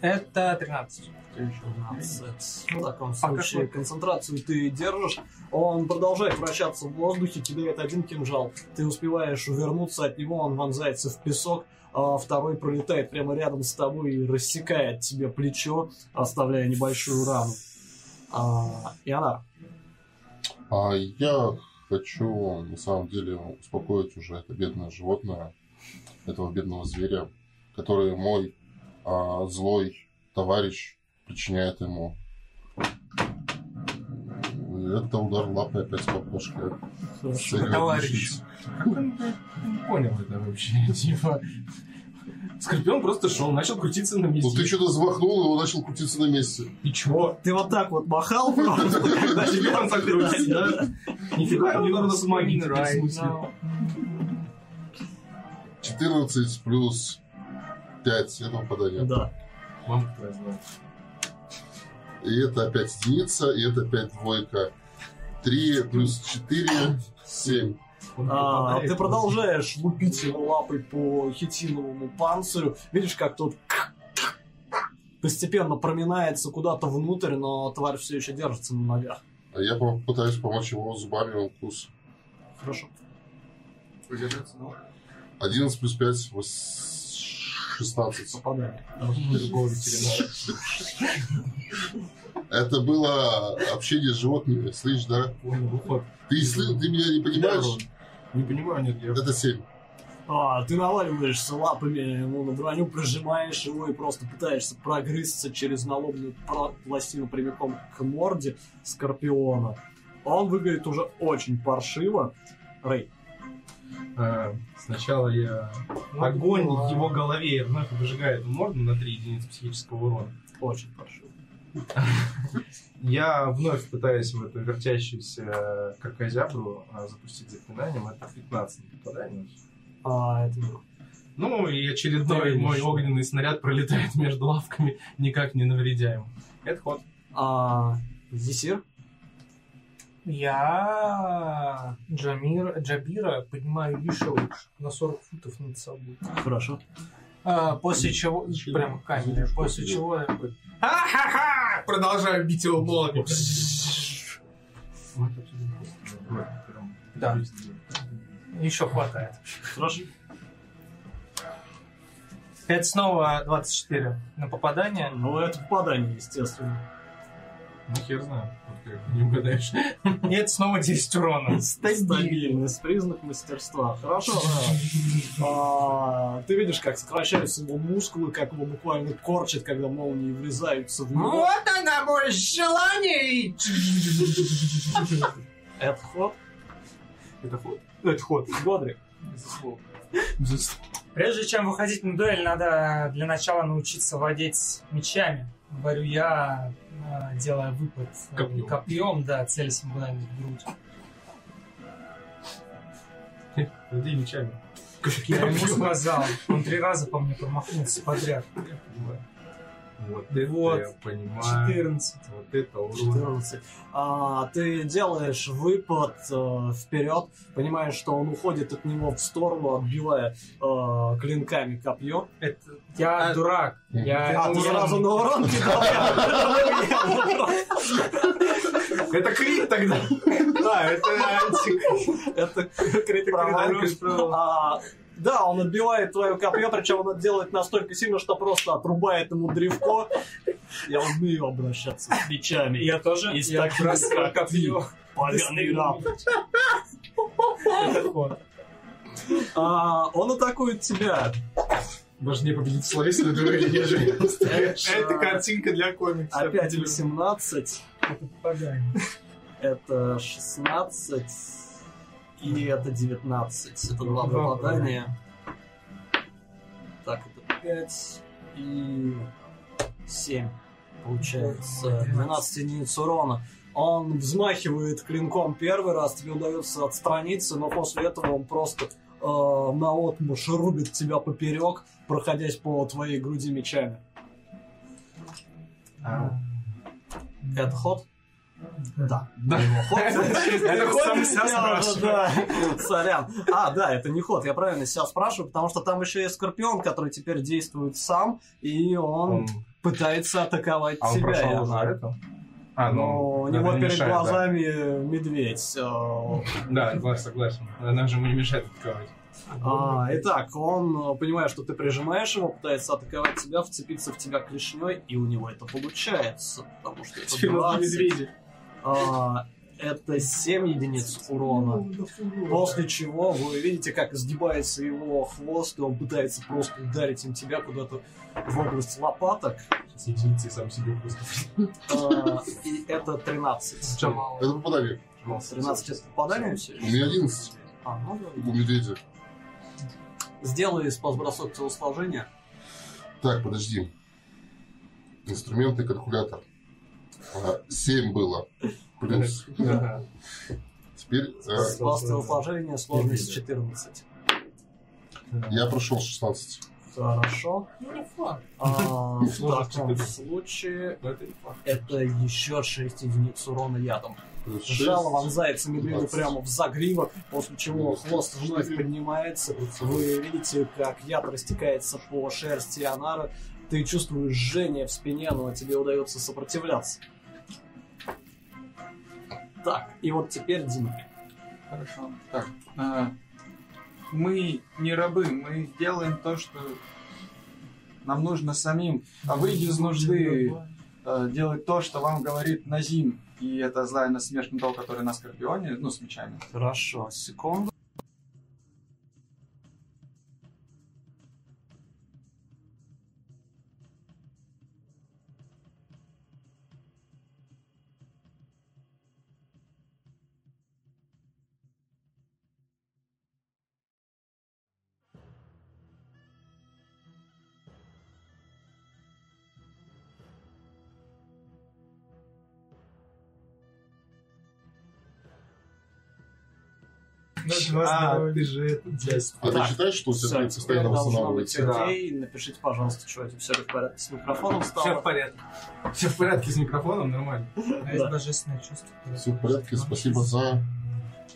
Это 13. 15. В таком случае концентрацию ты держишь. Он продолжает вращаться в воздухе, кидает один кинжал. Ты успеваешь увернуться от него, он вонзается в песок, а второй пролетает прямо рядом с тобой и рассекает тебе плечо, оставляя небольшую рану. А, она. А я хочу, на самом деле, успокоить уже это бедное животное, этого бедного зверя, который мой а, злой товарищ причиняет ему. Это удар лапой опять по башке. Товарищ. Как он, понял это вообще? <laughs> Типа... Скорпион просто шел, начал крутиться на месте. Ну ты что-то взмахнул, и он начал крутиться на месте. И чего? Ты вот так вот махал просто, там закрылось, да? Нифига, не нужно с магией теперь, в Right смысле. now. 14 плюс 5 это попадание. Да. Мамка твоя знает. И это опять единица, и это опять двойка. 3 плюс 4, 7. Он А, ты продолжаешь лупить его лапой по хитиновому панцирю. Видишь, как тот постепенно проминается куда-то внутрь, но тварь все еще держится на ногах. А я попытаюсь помочь его зубами укус. Хорошо. 11 плюс 5, 16. Попадание. Другого ветеринара. Это было общение с животными, слышишь, да? Ты, ты меня не понимаешь? Не понимаю, нет, я... Это 7. А, ты наваливаешься лапами ему на броню, прижимаешь его и просто пытаешься прогрызться через налобную пла- пластину прямиком к морде Скорпиона. Он выглядит уже очень паршиво. Рэй, Сначала я огонь в его голове вновь выжигает морду на 3 единицы психического урона. очень паршиво. <laughs> Я вновь пытаюсь в эту вертящуюся крокозябру а, запустить заклинанием. Это 15 на попадание. А, это Ну и очередной мой хорошо. огненный снаряд пролетает между лавками, никак не навредя ему. Это ход. А, Зисир? Я Джамир, Джабира поднимаю еще выше, на 40 футов над собой. Хорошо. А, после чего, прям камеры, после чего я «Ха-ха-ха!» Продолжаю бить его молотом. Да. еще хватает. Хорошо. Это снова 24 на попадание. Ну, это попадание, естественно. Ну хер знаю, вот не угадаешь. <laughs> Это снова 10 урона. Стабильность, признак мастерства. Хорошо. <laughs> А, ты видишь, как сокращаются его мускулы, как его буквально корчит, когда молнии врезаются в него. она мой желание! <laughs> Это ход. Это ход. Это ход. Годрик. Прежде чем выходить на дуэль, надо для начала научиться владеть мечами. Говорю я, делая выпад э, Копьем. копьем, да, целясь ему куда-нибудь в грудь. Владей мечами. Я ему сказал, он три раза по мне промахнулся подряд. Я понимаю. Вот это Вот. я понимаю. 14. Вот это урон. 14. А, ты делаешь выпад э, вперед, понимаешь, что он уходит от него в сторону, отбивая э, клинками копье. Это я дурак. Я А ты сразу на урон? <laughs> Это крит тогда. Да, это антик. Это крит А, Да, он отбивает твое копье, причем он это делает настолько сильно, что просто отрубает ему древко. Я умею обращаться с мечами. Я тоже. И с я таким, бросаю как копье. Поганый раб. А, он атакует тебя. Важнее победить дуэли, нежели Это картинка для комикса. Опять 18. Это поганый. Это 16. И это 19. Это два попадания. Так, это 5 и 7. Получается 12 единиц урона. Он взмахивает клинком первый раз, тебе удается отстраниться, но после этого он просто э, наотмашь рубит тебя поперек, проходясь по твоей груди мечами. Это ход? Да. Да. Это <laughs> ход, себя да. Сорян. А, да, это не ход, я правильно себя спрашиваю, потому что там еще есть Скорпион, который теперь действует сам, и он Он- пытается атаковать А он тебя. прошел я уже знаю. это? А, Но ну, у него не перед мешает, да. глазами медведь. э, Да, да, согласен. Нам же ему не мешает атаковать. А, итак, он, э, понимая, что ты прижимаешь его, пытается атаковать тебя, вцепиться в тебя клешней, и у него это получается, потому что это Теперь у нас 20. медведи. А, это 7 единиц урона. После чего вы видите, как изгибается его хвост, и он пытается просто ударить им тебя куда-то в область лопаток. Сейчас единицы сам себе просто. А, и это 13. Джамал. Это попадание. 13 это попадание все У еще? меня 11 А, ну да. у медведя. Сделай спас-бросок телосложения. Так, подожди. Инструменты, калькулятор. 7 было. Плюс. Теперь э, Спас телосложения, сложность 14. я прошел 16. Хорошо. Ну, не факт. А, <laughs> в Сложность таком 14. случае это еще 6 единиц урона ядом. Жало 6. вонзается медведю 20. прямо в загривок, после чего хвост вновь поднимается. Вы видите, как яд растекается по шерсти Анара. Ты чувствуешь жжение в спине, но тебе удается сопротивляться. Так, и вот теперь Димки. Хорошо. Так, а, мы не рабы, мы делаем то, что нам нужно самим. А вы из нужды э, делать то, что вам говорит Назим. И это злая насмешка того, который на Скорпионе, ну, с мечами. Хорошо, секунду. А, ты же это... А ты Так, считаешь, что у тебя постоянно восстанавливается? окей. Напишите, пожалуйста, что это все в порядке с микрофоном Все стало. в порядке. Все в порядке с микрофоном, нормально. А есть Да. божественное чувство. Все в порядке, спасибо за...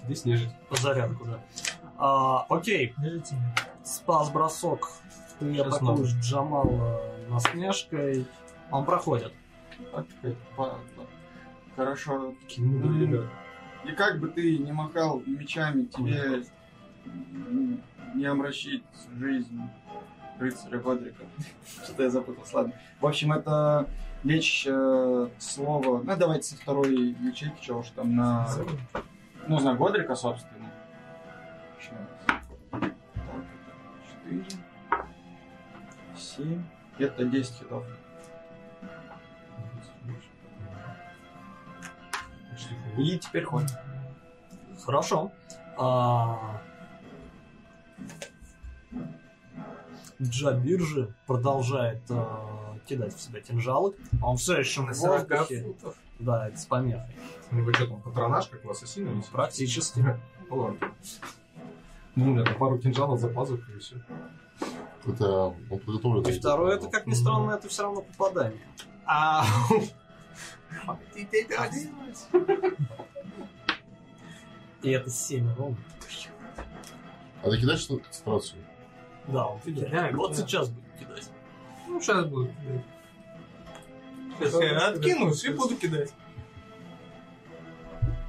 Здесь нежить. По зарядку, да. А, окей, меня. спас-бросок. Ты атакуешь Джамала насмешкой. Он проходит. Так, э, по- по- Хорошо. И как бы ты не махал мечами, тебе не омрачить жизнь рыцаря Годрика. Что-то я запутался, ладно. В общем, это лечь э, слово... Ну, давайте со второй ячейки, чего уж там, на... Ну, на Годрика, собственно. Сейчас. Так, это 4, 7, это 10 хитов. И теперь ход. Хорошо. А... Джабир же продолжает а, кидать в себя кинжалы. Он все еще На в 40 воздухе. футов. Да, это с помехой. У него что там, патронаж, как у ассасина? висит? Практически. <laughs> Ладно. Ну, у меня там пару кинжалов за пазухой и все. Это он подготовлен. И второе, это, как ни странно, это все равно попадание. А... <laughs> И это 7 ровно. А ты кидаешь концентрацию? Да, он кидает. Вот сейчас будет кидать. Ну, сейчас будет. Сейчас я откинусь и буду кидать.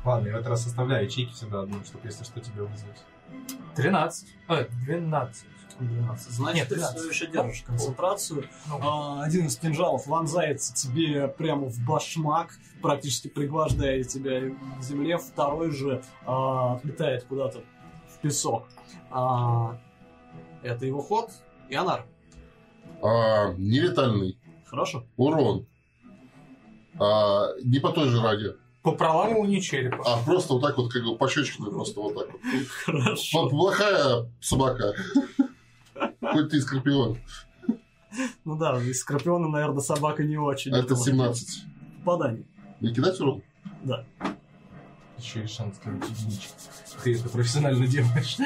Ладно, я в этот раз составляю ячейки всегда одну, чтобы если что тебе вызвать. 13. Ой, 12. 12. Значит, Нет, ты 13. все еще держишь концентрацию. Ну, А, один из кинжалов вонзается тебе прямо в башмак, практически пригвождая тебя к земле. Второй же а, отлетает куда-то в песок. А, это его ход. Янар. А, нелетальный. Хорошо. Урон. А, не по той же раге. по проламыванию черепа. А просто вот так вот, как бы пощечины, просто вот так вот. <laughs> Хорошо. Вот плохая собака. Хоть ты скорпион. Ну да, из скорпиона, наверное, собака не очень. Это 17. Попадание. Не кидать урон? Еще и шанс сделать единичку. Ты это профессионально делаешь.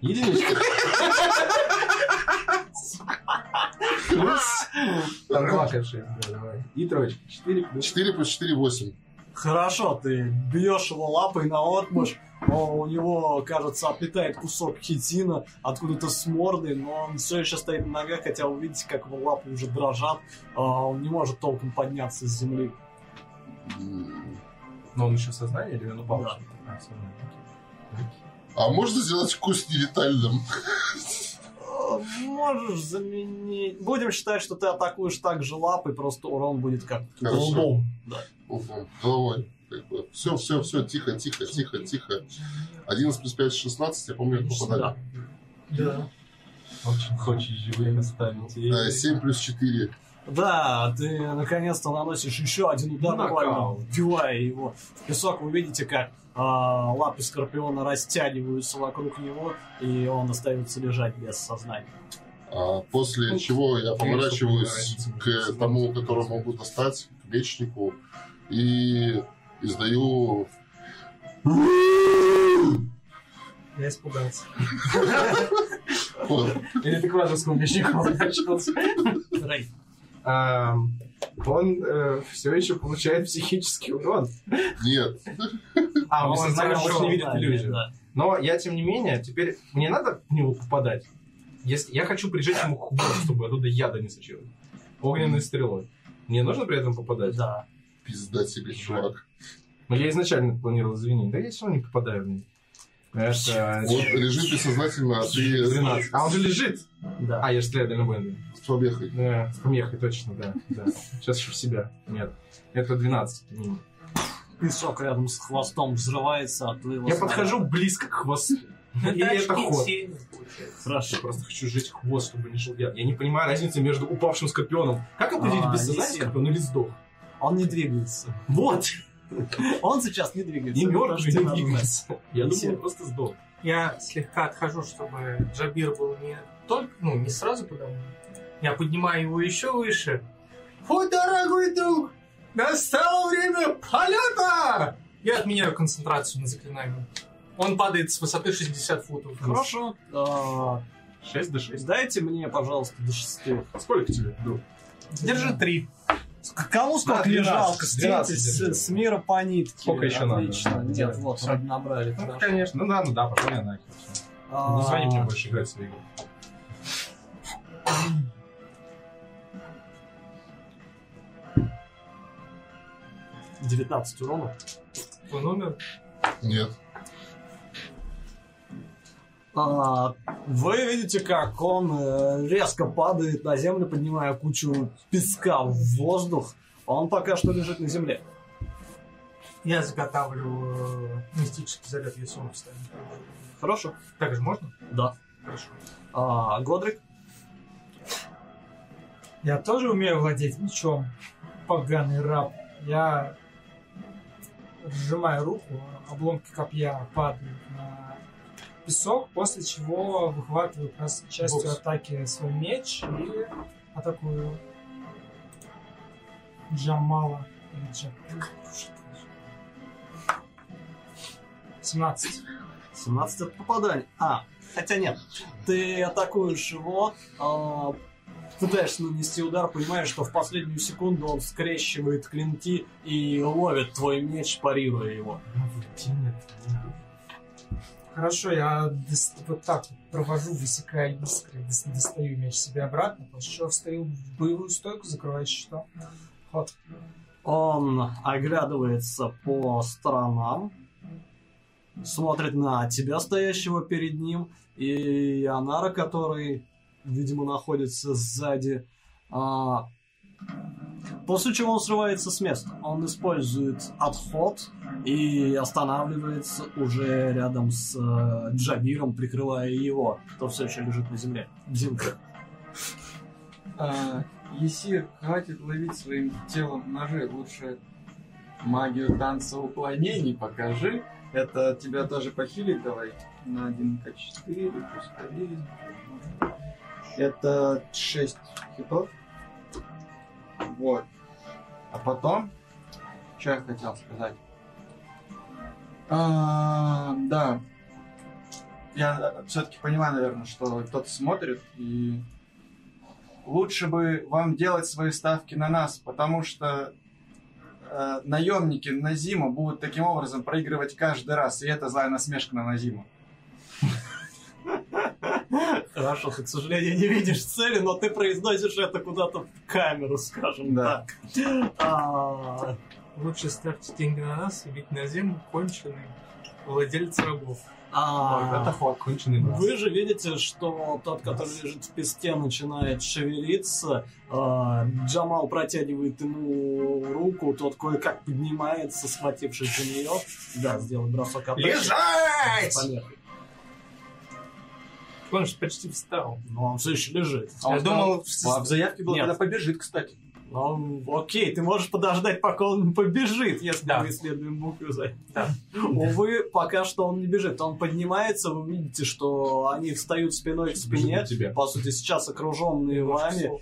Единичка. Там два К6, да, давай. И троечка. Четыре плюс. 4 плюс 4, 8. Хорошо, ты бьешь его лапой на отмышь, у него, кажется, отлетает кусок хитина откуда-то с морды, но он все еще стоит на ногах, хотя вы видите, как его лапы уже дрожат, а он не может толком подняться с земли. Но он еще в сознании или он упал? Да. А. А можно сделать вкус нелетальным? <laughs> Можешь заменить... Будем считать, что ты атакуешь так же лапой, просто урон будет как лбом. Уфу, Головой. Все, все, все, тихо, тихо, тихо, тихо. 11 плюс 5, 16, я помню, как попадали. Да. Очень хочешь живых оставить. Э, 7 плюс 4. Да, ты наконец-то наносишь еще один удар, буквально вбивая его в песок. Вы видите, как лапы Скорпиона растягиваются вокруг него, и он остается лежать без сознания. А после Ну, чего я поворачиваюсь к тому, которого могу достать, к мечнику, и издаю... Я испугался. Или ты к вражескому мечнику обращался? Он все еще получает психический урон. Нет. А, он больше не видит иллюзию. да. Но я, тем не менее, теперь мне надо в него попадать. Если я хочу прижать ему хвост, чтобы оттуда яда не сочилось. Огненной стрелой. Мне нужно при этом попадать? Да. Пизда тебе, чувак. Но я изначально планировал извинить. Да я все равно не попадаю в него. Это... Он лежит бессознательно, а ты 12. А он же лежит! Да. А, я же стреляю дальнобойным. С побехой. Да, с помехой, точно, да. да. Сейчас еще в себя. Нет. Это 12. минимум. Песок рядом с хвостом взрывается от твоего Я снаряда. подхожу близко к хвосту. И это ход. Я Хорошо. просто хочу сжечь хвост, чтобы не шел яд. Я не понимаю разницы между упавшим скорпионом. Как определить, А, без сознания скорпион или сдох? Он не двигается. Вот! Он сейчас не двигается. Не что не двигается. Я сильно. он просто сдох. Я слегка отхожу, чтобы Джабир был не только, ну, не сразу подо мной. Я поднимаю его еще выше. О, дорогой друг! Настало время полета! Я отменяю концентрацию на заклинании. Он падает с высоты 60 футов. Хорошо. А, 6 до 6. Дайте мне, пожалуйста, до шести. Сколько тебе? друг? Держи три. К- Кому сколько Да, не 12, жалко? 12 Стейтесь держи. с, с мира по нитке. Сколько еще надо? Отлично. Нет, да. вот, вроде набрали. Ну, хорошо. конечно. Ну да, ну да, пошел я нахер. А, Не звони мне больше играть в свои игры. 19 урона. Твой номер? Нет. А, вы видите, как он э, резко падает на землю, поднимая кучу песка в воздух. Он пока что лежит на земле. Я заготавливаю э, мистический заряд, если он встанет. Хорошо. Так же можно? Да. Хорошо. А, Годрик? Я тоже умею владеть мечом. Поганый раб. Я сжимаю руку, обломки копья падают на песок, после чего выхватываю как раз частью Бокс. атаки свой меч и атакую Джамала. Или Джа- 17. 17 это попадание. А, Хотя нет, ты атакуешь его, а, пытаешься нанести удар, понимаешь, что в последнюю секунду он скрещивает клинки и ловит твой меч, парируя его. Хорошо, я вот так провожу, высекая искры, дос- достаю меч себе обратно, после чего встаю в боевую стойку, закрываю щитом. Ход. Он оглядывается по сторонам, смотрит на тебя, стоящего перед ним, и Анара, который, видимо, находится сзади. А, После чего он срывается с места. Он использует отход и останавливается уже рядом с э, Джабиром, прикрывая его. Тот все еще лежит на земле. Димка. А, Есир, хватит ловить своим телом ножи. Лучше магию танца уклонений покажи. Это тебя тоже похилить давай. На 1к4 плюс харизма. Это 6 хитов. Вот. А потом, что я хотел сказать? А, да. Я все-таки понимаю, наверное, что кто-то смотрит и лучше бы вам делать свои ставки на нас, потому что э, наемники на зиму будут таким образом проигрывать каждый раз, и это злая насмешка на Назиму. Хорошо, ты, к сожалению, не видишь цели, но ты произносишь это куда-то в камеру, скажем Да. так. А, Лучше ставьте деньги на нас, ведь на зиму конченый владелец рабов. а, Это ход, конченый брат. Вы же видите, что тот, который лежит в песке, начинает шевелиться. А, Джамал протягивает ему руку, тот кое-как поднимается, схватившись за нее. Да, сделал бросок. Лежать! Он же почти встал. Но он все еще лежит. А он Я думал, в заявке было, Нет. когда побежит, кстати. Ну, окей, ты можешь подождать, пока он побежит, если Да. мы исследуем букву за. Да. Увы, пока что он не бежит. Он поднимается, вы видите, что они встают спиной к спине. По сути, сейчас окруженные вами,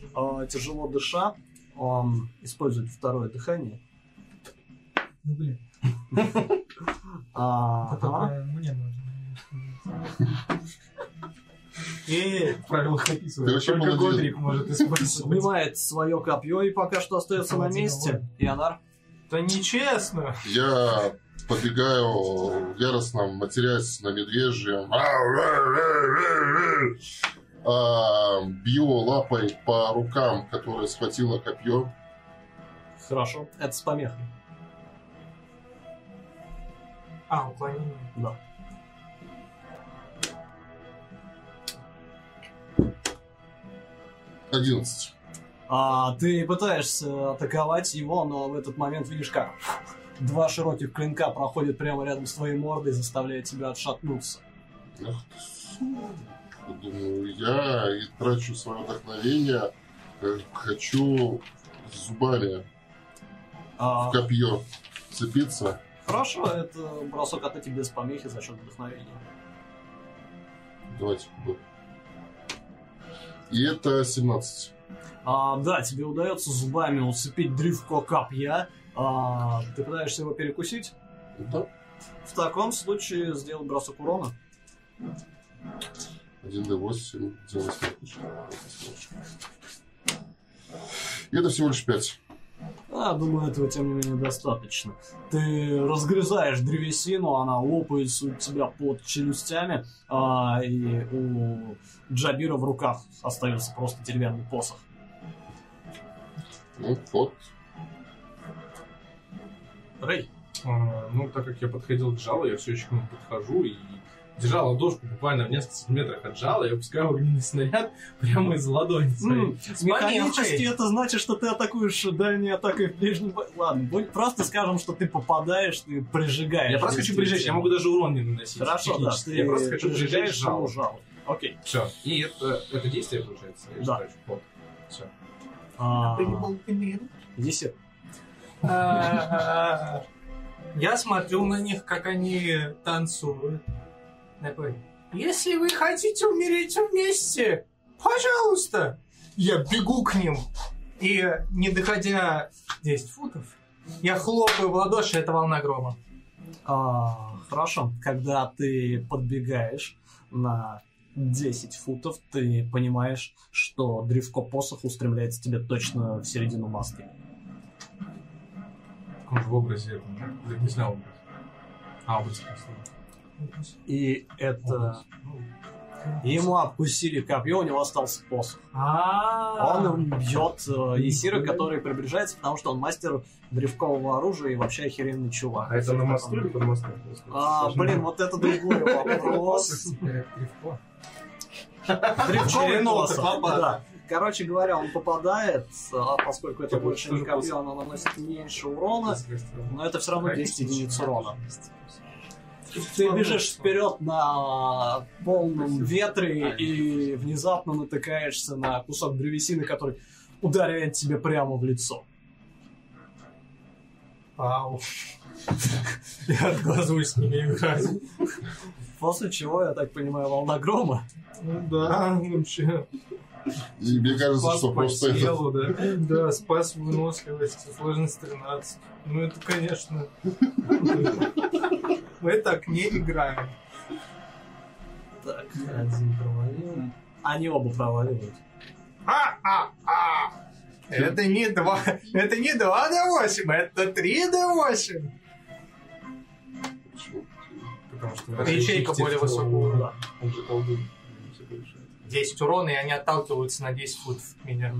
э, тяжело дыша. Он использует второе дыхание. Ну, блин, <laughs> А, мне нужно. <laughs> И Правила описывают. Ты вообще Только молодец. Годрик может использовать. снимает свое копье и пока что остается на месте. Янар. Это нечестно. Я подбегаю, яростно матерясь на медвежьем. А, бью лапой по рукам, которая схватила копье. Хорошо. Это с помехой. А, уклонение. Да. Одиннадцать. А, ты пытаешься атаковать его, но в этот момент видишь, как два широких клинка проходят прямо рядом с твоей мордой, заставляя тебя отшатнуться. Ах ты, сука. Думаю, я и трачу свое вдохновение. э, Хочу зубами А, в копье цепиться. хорошо, это бросок атаки без помехи за счет вдохновения. Давайте. И это 17. А, да, тебе удается зубами уцепить древко копья. А, ты пытаешься его перекусить? Да. В таком случае сделай бросок урона. 1d8, 98. И это всего лишь 5. А, думаю, этого, тем не менее, достаточно. Ты разгрызаешь древесину, она лопается у тебя под челюстями, а, и у Джабира в руках остается просто деревянный посох. Ну, вот. Рэй, А, ну, так как я подходил к жалу, я все еще к нему подхожу и держа ладошку буквально в нескольких сантиметрах от жала, я выпускаю огненный снаряд <laughs> прямо из ладони своей. м, механически это значит, что ты атакуешь дальней атакой в ближнем бою. Ладно, будь- просто скажем, что ты попадаешь, ты прижигаешь. Я просто хочу прижечь, я могу даже урон не наносить. Хорошо, да, ты Я просто хочу прижигаешь жало. жало. Окей. Все. И это, это действие, получается? Я Да. Все. А, Десять. А, Я смотрю на них, как они танцуют. Такой, если вы хотите умереть вместе, пожалуйста. Я бегу к ним. И, не доходя 10 футов, я хлопаю в ладоши, это волна грома. А, хорошо, когда ты подбегаешь на 10 футов, ты понимаешь, что древко посоха устремляется тебе точно в середину маски. Он же в образе не знаю образ. А, образ. И это... Ему откусили копье, у него остался посох. А, Он бьет э, Есира, который приближается, потому что он мастер древкового оружия и вообще охеренный чувак. А это на мосту или под мостом? А, блин, вот это другой вопрос. Древковый посох, попал. да. Короче говоря, он попадает, а поскольку это больше не копье, оно наносит меньше урона, но это все равно 10 единиц урона. Ты бежишь вперед на полном ветре и внезапно натыкаешься на кусок древесины, который ударяет тебе прямо в лицо. Ау. <laughs> Я с ними играть. После чего, я так понимаю, волна грома. Ну да, вообще. И мне кажется, Спас что по просто это... телу, да. Да, спас выносливость, сложность 13. Ну это, конечно... <laughs> Мы так не играем. Так, один провалил. Они оба проваливают. А-а-а! Это не два, это не 2 до 8, это 3 до 8. Потому что Это ячейка более высокого больше. 10 урона, и они отталкиваются на 10 футов от меня.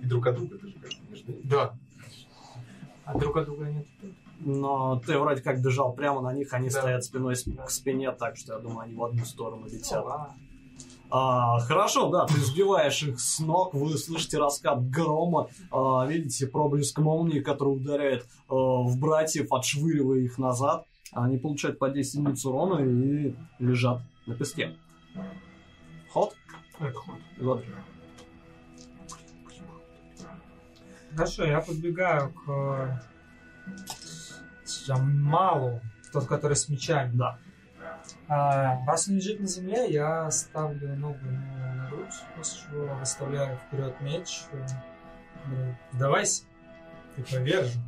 И друг от друга даже как-то между ними. Да. А друг от друга нет. Но ты вроде как бежал прямо на них, они Да. стоят спиной к спине, так что я думаю, они в одну сторону летят. А, А, хорошо, да, ты сбиваешь их с ног, вы слышите раскат грома, а, видите проблеск молнии, который ударяет а, в братьев, отшвыривая их назад. Они получают по 10 единиц урона и лежат на песке. Ход? Это ход. Вот. Хорошо, я подбегаю к Джамалу, тот, который с мечами. Да. А, раз он лежит на земле, я ставлю ногу на грудь, после чего выставляю вперед меч. э, говорю, Сдавайся, ты повержен.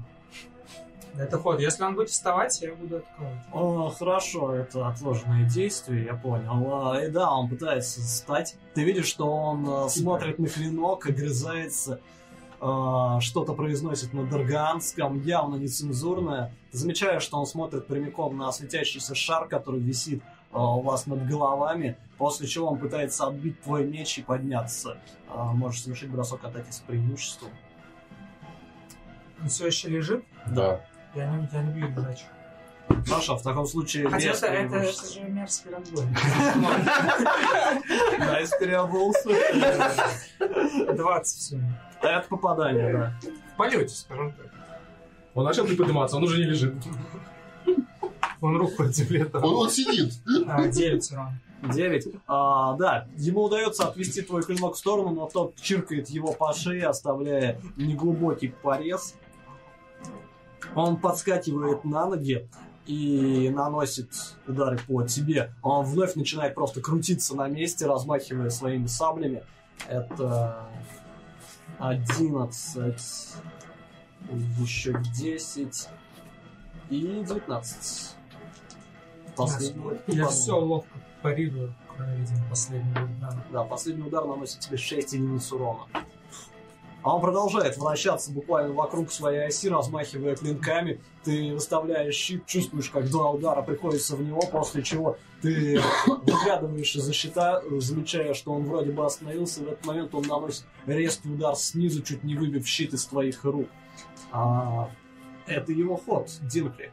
Это ход. Если он будет вставать, я буду атаковать. О, хорошо, это отложенное действие, я понял. А, и да, он пытается встать. Ты видишь, что он а, смотрит на клинок, огрызается, что-то произносит на дарганском, явно нецензурное. Ты замечаешь, что он смотрит прямиком на светящийся шар, который висит а, у вас над головами, после чего он пытается отбить твой меч и подняться. А, можешь совершить бросок атаки с преимуществом. Он все еще лежит. Да. Я не, я не бью лежачего. Хорошо, в таком случае Хотя без это, это, это же мерзкий разбой. <laughs> Да, если переобулся. 20 все. Это попадание, да. В полете, скажем так. Он начал приподниматься, он уже не лежит. Он руку от земли Он, он сидит. А, 9 урон. 9. А, да, ему удается отвести твой клинок в сторону, но тот чиркает его по шее, оставляя неглубокий порез. Он подскакивает на ноги и наносит удары по тебе. Он вновь начинает просто крутиться на месте, размахивая своими саблями. Это 11, еще 10 и 19. Последний. Я удар. все ловко парирую, кроме, видимо, последнего удара. Да, последний удар наносит тебе 6 единиц урона. А он продолжает вращаться буквально вокруг своей оси, размахивая клинками. Ты выставляешь щит, чувствуешь, как два удара приходится в него, после чего ты выглядываешь из-за щита, замечая, что он вроде бы остановился. В этот момент он наносит резкий удар снизу, чуть не выбив щит из твоих рук. А, это его ход, Динкли.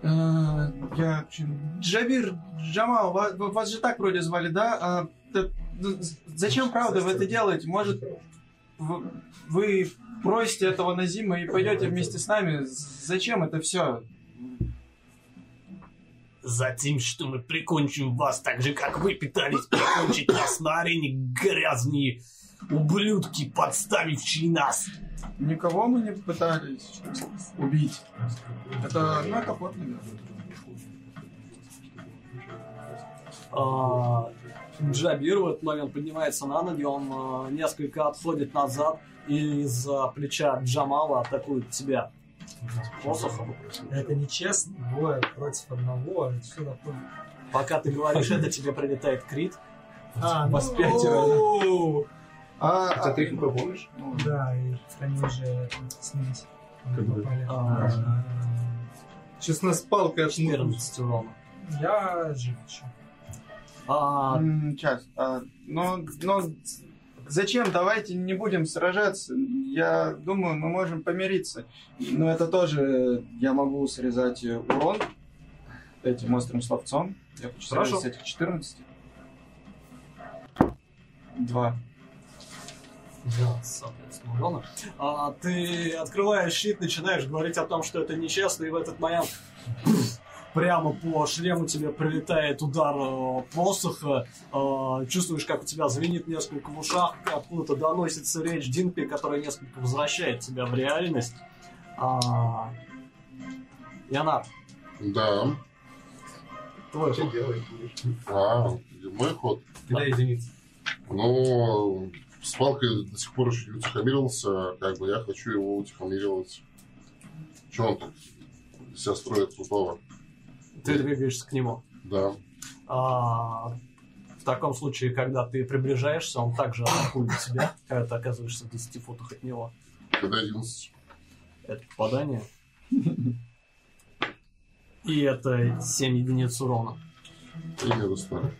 Э, Я... Джабир, Джамал, ва- ва- вас же так вроде звали, да? А, Зачем, правда, вы это делаете? Может, вы бросите этого Назима и пойдете вместе с нами? Зачем это все? Затем, что мы прикончим вас так же, как вы пытались прикончить нас на арене, грязные ублюдки, подставившие нас. Никого мы не пытались убить. Это, ну, это ход, наверное. А, Джабир в этот момент поднимается на ноги, он а, несколько отходит назад и из-за плеча Джамала атакует тебя посохом. Это нечестно, двое против одного, это что такое? Пока ты говоришь это, тебе прилетает крит. А, Вас ну, пятеро. А, А а, ты их помнишь? Да, и они. Как бы. Попали. А, Сейчас нас палкой 14 урона. Я жив еще. А, Сейчас. а, Но, но зачем? Давайте не будем сражаться. Я думаю, мы можем помириться. Но это тоже я могу срезать урон этим острым словцом. Я хочу Хорошо. срезать с этих 14. Два. Да, соответственно, урона. А, ты открываешь щит, начинаешь говорить о том, что это нечестно, и в этот момент прямо по шлему тебе прилетает удар э, посоха. Э, чувствуешь, как у тебя звенит несколько в ушах, откуда-то доносится речь Динпи, которая несколько возвращает тебя в реальность. А, Янар, Да. твой Что ход. делаешь? А, мой ход. Кидай единицы. Ну, с палкой до сих пор еще не утихомирился. Как бы я хочу его утихомиривать. Че он так себя строит крутого? Ты двигаешься к нему. Да. А, в таком случае, когда ты приближаешься, он также атакует тебя, когда ты оказываешься в 10 футах от него. Когда 11. Это попадание. И это 7 единиц урона. И не достали.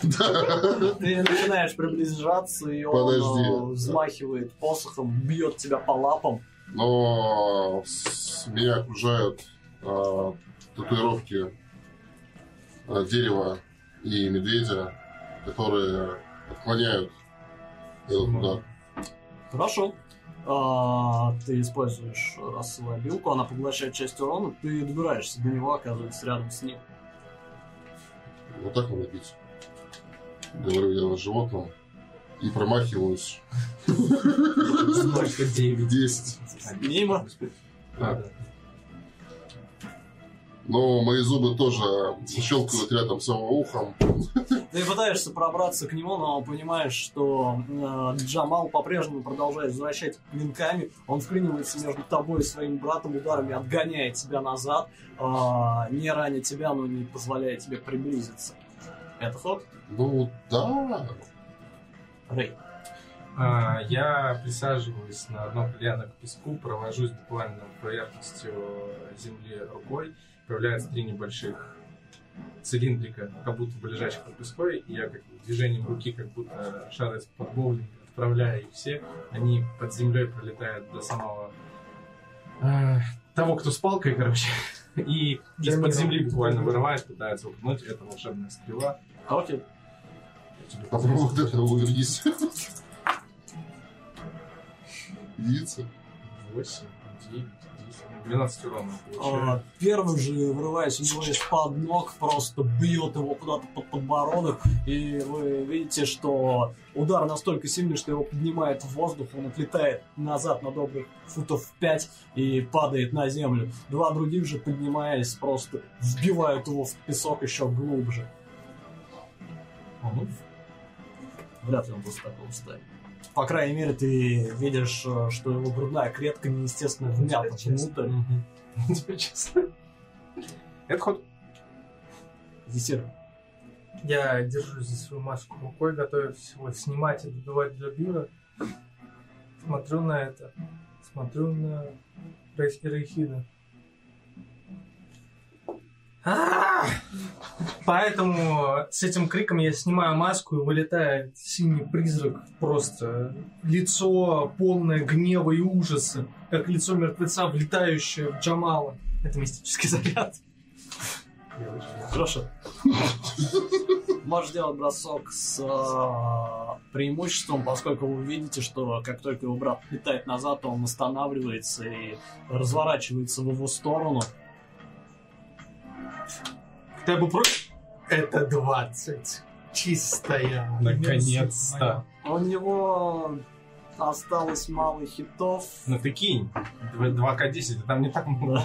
Ты начинаешь приближаться, и он э, взмахивает посохом, бьет тебя по лапам. Но меня окружают а, татуировки а, дерева и медведя, которые отклоняют этот удар. Хорошо. А, ты используешь обилку, она поглощает часть урона, ты добираешься до него, оказывается рядом с ним. Вот так надо бить. Говорю я на животном. И промахиваюсь. Сколько? Девять. 10. Мимо. Но мои зубы тоже щелкают рядом с его ухом. Ты пытаешься пробраться к нему, но понимаешь, что э, Джамал по-прежнему продолжает возвращать клинками. Он вклинивается между тобой и своим братом ударами, отгоняет тебя назад, э, не раня тебя, но не позволяет тебе приблизиться. Это ход? Ну, да. Рэй. А, Я присаживаюсь на одно колено к песку, провожусь буквально поверхностью земли рукой. Появляются три небольших цилиндрика, как будто бы лежащих под пеской. И я как движением руки, как будто шар из-под боулинга, отправляю их все. Они под землей пролетают до самого а, того, кто с палкой, короче. <laughs> И из-под земли буквально вырывает, пытается упнуть. Это волшебная стрела. Окей. Попробуй вот это увернись. 8, 9, 10, 12 урона А. Первый же, вырываясь у него из-под ног, просто бьет его куда-то под подбородок. И вы видите, что удар настолько сильный, что его поднимает в воздух, он отлетает назад на добрых футов 5 и падает на землю. Два других же, поднимаясь, просто вбивают его в песок еще глубже. Вряд ли он после такого встанет. По крайней мере, ты видишь, э, что его грудная клетка неестественно вмята внутрь. <laughs> Тебе честно. Это ход. Зисир. Я держу здесь свою маску рукой, готовюсь его снимать и добивать для бира. Смотрю на это. Смотрю на Рей- Рейхида. А! Поэтому с этим криком я снимаю маску и вылетает синий призрак. Просто лицо полное гнева и ужаса, как лицо мертвеца, влетающее в Джамала. Это мистический заряд. Хорошо. Можешь сделать бросок с э, преимуществом, поскольку вы видите, что как только его брат летает назад, он останавливается и разворачивается в его сторону. Хотя бы против... Это 20. Чистая. Наконец-то. У него осталось мало хитов. Ну ты кинь. 2К10, там не так много.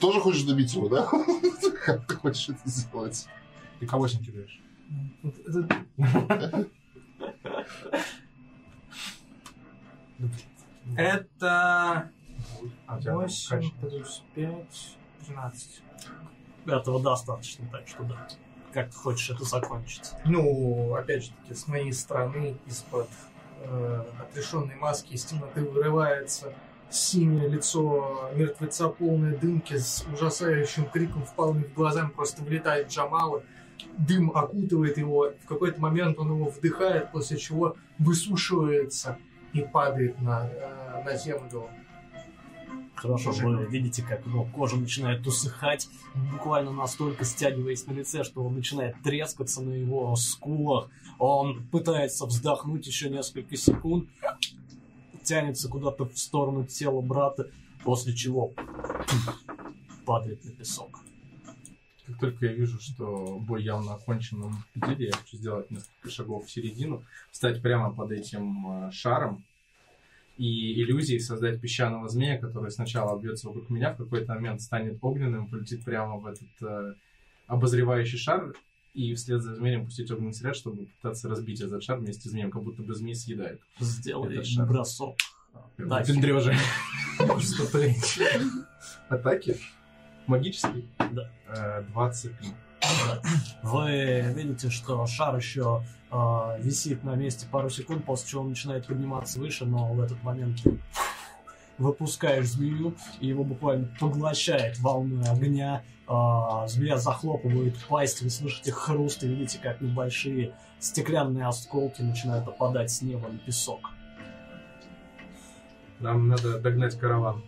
Тоже хочешь добить его, да? <laughs> Как ты хочешь это сделать? Ты кого не кидаешь? Это- <laughs> Это А у тебя 8 качество. плюс 5, 13. Этого достаточно, так что да. Как ты хочешь это закончить? Ну, опять же таки, с моей стороны, из-под э, отрешенной маски из темноты вырывается синее лицо мертвеца, полное дымки, с ужасающим криком, впалыми в глазами, просто влетает Джамала. Дым окутывает его. В какой-то момент он его вдыхает, после чего высушивается и падает на, э, на землю. Хорошо, вы видите, как его кожа начинает усыхать, буквально настолько стягиваясь на лице, что он начинает трескаться на его скулах. Он пытается вздохнуть еще несколько секунд, тянется куда-то в сторону тела брата, после чего падает на песок. Как только я вижу, что бой явно окончен на победили, я хочу сделать несколько шагов в середину, встать прямо под этим э, шаром и иллюзией создать песчаного змея, который сначала обьется вокруг меня, в какой-то момент станет огненным, полетит прямо в этот э, обозревающий шар, и вслед за змеем пустить огненный снаряд, чтобы попытаться разбить этот шар вместе с змеем, как будто бы змей съедает. Сделай шар. бросок. Да. Преступление. <laughs> Атаки? Магический? Да. Э, 23. Вы видите, что шар еще э, висит на месте пару секунд, после чего он начинает подниматься выше, но в этот момент ты выпускаешь змею, и его буквально поглощает волной огня. Э, змея захлопывает пасть, вы слышите хруст и видите, как небольшие стеклянные осколки начинают опадать с неба на песок. Нам надо догнать караван.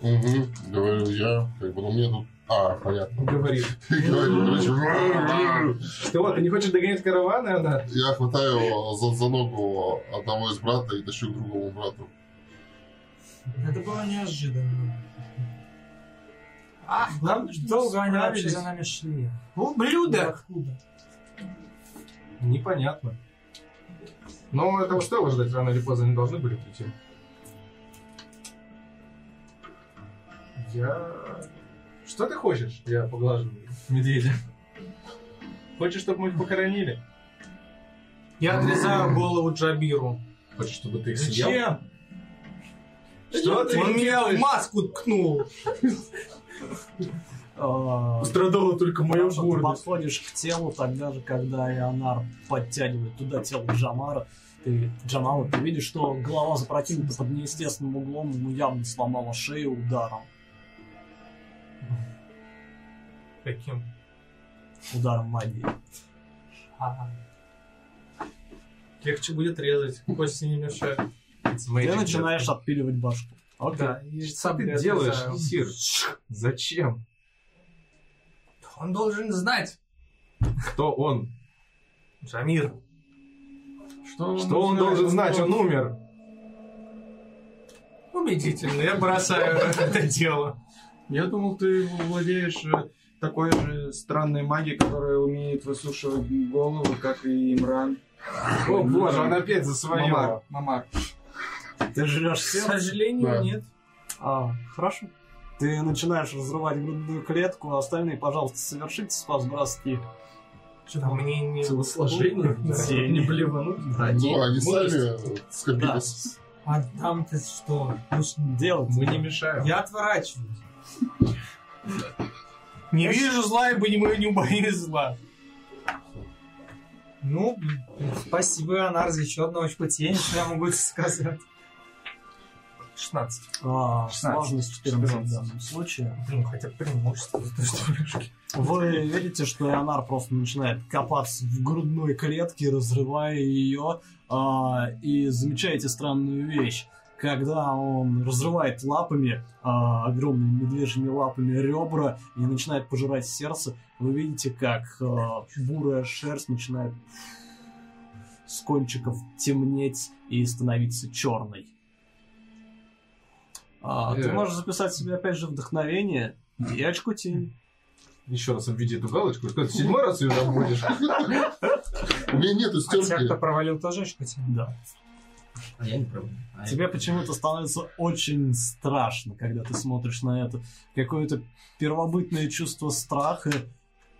Угу, говорю я, как бы, ну мне тут... А, понятно. <laughs> Говорит. Короче, Что, ты не хочешь догонять караван, и она... Я хватаю за, за ногу одного из брата и тащу к другому брату. Это было неожиданно. А, Нам долго они вообще за нами шли. Ублюдок! Откуда? Непонятно. Но этого стоило ждать, рано или поздно они должны были прийти. Я... Что ты хочешь? Я поглаживаю медведя. Хочешь, чтобы мы их похоронили? Я отрезаю голову Джабиру. Хочешь, чтобы ты их съел? Зачем? Что ты Он меня в делаешь? маску ткнул. Э, Пострадала только моя Хорошо, ты гордость. подходишь к телу тогда же, когда Ионар подтягивает туда тело Джамара. Ты, Джамала, ты видишь, что голова запрокинута под неестественным углом, ему явно сломала шею ударом. Каким? Ударом магии. Ага. Легче будет резать, кости не мешают. Ты начинаешь отпиливать башку. Окей. Да, и Что сам ты делаешь. Исир? Зачем? Он должен знать. Кто он? Жамир. Что Что он должен знать? Он умер. Убедительно, я бросаю это дело. Я думал, ты владеешь э, такой же странной магией, которая умеет высушивать голову, как и Имран. О боже, он опять за свое. Мамар. Мамар. Ты жрешь К сожалению, Да. нет. А, хорошо. Ты начинаешь разрывать грудную клетку, а остальные, пожалуйста, совершите спас броски. Что там, мне не... Телосложение? <laughs> Да. Не блевануть? Ну, они сами скопились. А там ты что? Ну, Делать. Мы не мешаем. Я отворачиваюсь. Не вижу зла, ибо не, не боюсь зла. Ну, спасибо, Анар, за еще одно очпотение, что я могу сказать. 16. А, 16. сложность 14 в данном случае. Блин, хотя бы преимущество за то, что. Вы видите, что Ионар просто начинает копаться в грудной клетке, разрывая ее, а, и замечаете странную вещь. Когда он разрывает лапами, а, огромными медвежьими лапами ребра и начинает пожирать сердце, вы видите, как а, бурая шерсть начинает с кончиков темнеть и становиться черной. А, ты Э. можешь записать себе опять же вдохновение и очко тени. Еще раз обведи эту галочку. Что, ты седьмой раз ее обводишь? <laughs> У меня нету А те, стенки. кто провалил, тоже очпотение? Да. А я не пробую. Тебе почему-то становится очень страшно, когда ты смотришь на это. Какое-то первобытное чувство страха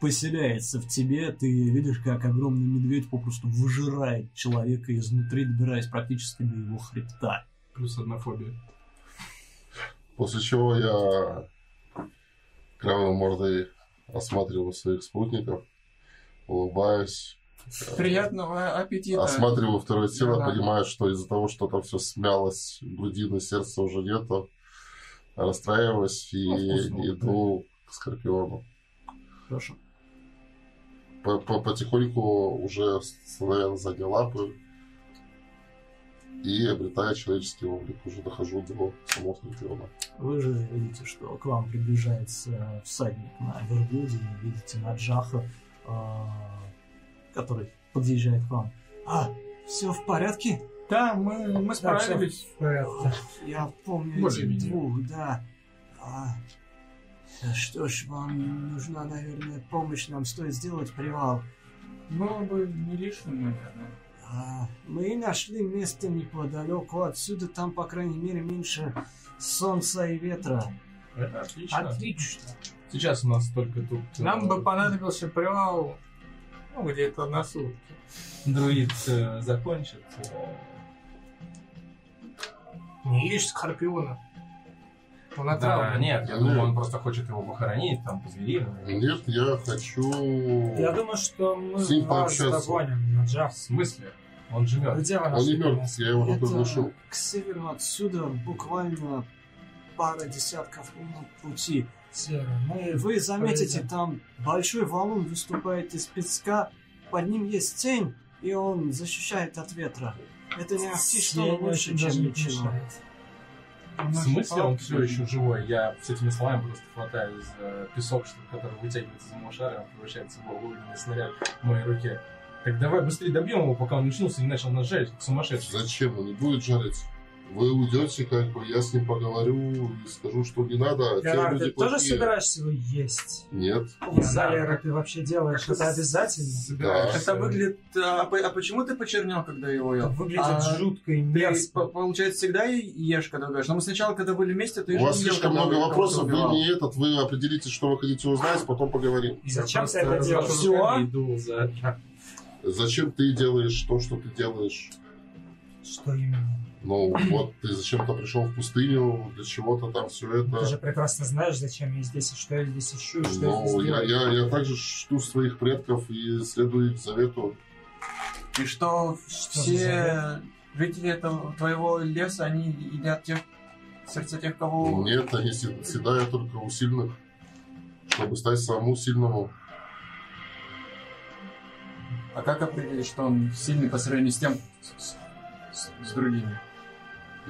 поселяется в тебе. Ты видишь, как огромный медведь попросту выжирает человека изнутри, добираясь практически до его хребта. Плюс одна фобия. После чего я кровавой мордой осматриваю своих спутников, улыбаюсь, Приятного аппетита. осматриваю второе тело, Да. понимаю, что из-за того, что там все смялось, грудины, сердца уже нету, расстраиваюсь и Ну, иду к Скорпиону. Хорошо. По- по- Потихоньку уже становя на задние лапы и обретая человеческий облик. Уже дохожу до самого Скорпиона. Вы же видите, что к вам приближается всадник на верблюде, видите Наджаха, а, который подъезжает к вам. А, все в порядке? Да, мы, мы Да, справились. всё в порядке. Я помню этих Более-менее. двух, да. А, что ж, вам нужна, наверное, помощь. Нам стоит сделать привал. Было бы не лишним, наверное. А, мы нашли место неподалеку отсюда. Там, по крайней мере, меньше солнца и ветра. Это отлично. Отлично. Сейчас у нас только тут... э, Нам бы понадобился привал, ну, где-то на сутки. Друид э, закончит. Не ешь скорпиона. Он Да, отравлен. нет, я Нет. думаю, он просто хочет его похоронить, там, по-звериному. Нет, я хочу... Я думаю, что мы С ним вас пообщаться. догоним на В Джав. смысле? Он же мертв. Где вы Он нашли не мертв, я его Это глушу. к северу отсюда буквально пара десятков минут пути. Север. Мы Вы заметите, там большой валун выступает из песка, под ним есть тень, и он защищает от ветра. Это не ахти что, очень даже чем не ничего. В смысле он все еще живой? Я с этими словами просто хватаю за песок, который вытягивается из моего шара, он превращается в огненный снаряд в моей руке. Так давай быстрее добьем его, пока он не очнулся и не начал нас жарить, как сумасшедший. Зачем? Он не будет жарить. Вы уйдете, как бы, я с ним поговорю и скажу, что не надо, а те Герар, люди ты тоже собираешься его есть? Нет. В зале ты вообще делаешь это обязательно? Да. Это выглядит... А, а почему ты почернел, когда его ел? Это выглядит А, жутко и Ты, мерзко. по- получается, всегда ешь, когда убиваешь. Но мы сначала, когда были вместе, ты У вас слишком много вопросов, вы не этот, вы определите, что вы хотите узнать, потом поговорим. И зачем ты это делаешь? за... Зачем ты делаешь то, что ты делаешь? Что именно? Ну, вот ты зачем-то пришел в пустыню, для чего-то там все Ты это. же прекрасно знаешь, зачем я здесь, и что я здесь ищу, и что я Ну, здесь я, делаю. я, я также жду своих предков и следую их завету. И что, Что все жители этого твоего леса, они едят тех, сердца тех, кого... Нет, они съедают только у сильных, чтобы стать самому сильному. А как определить, что он сильный по сравнению с тем, с, с- с другими?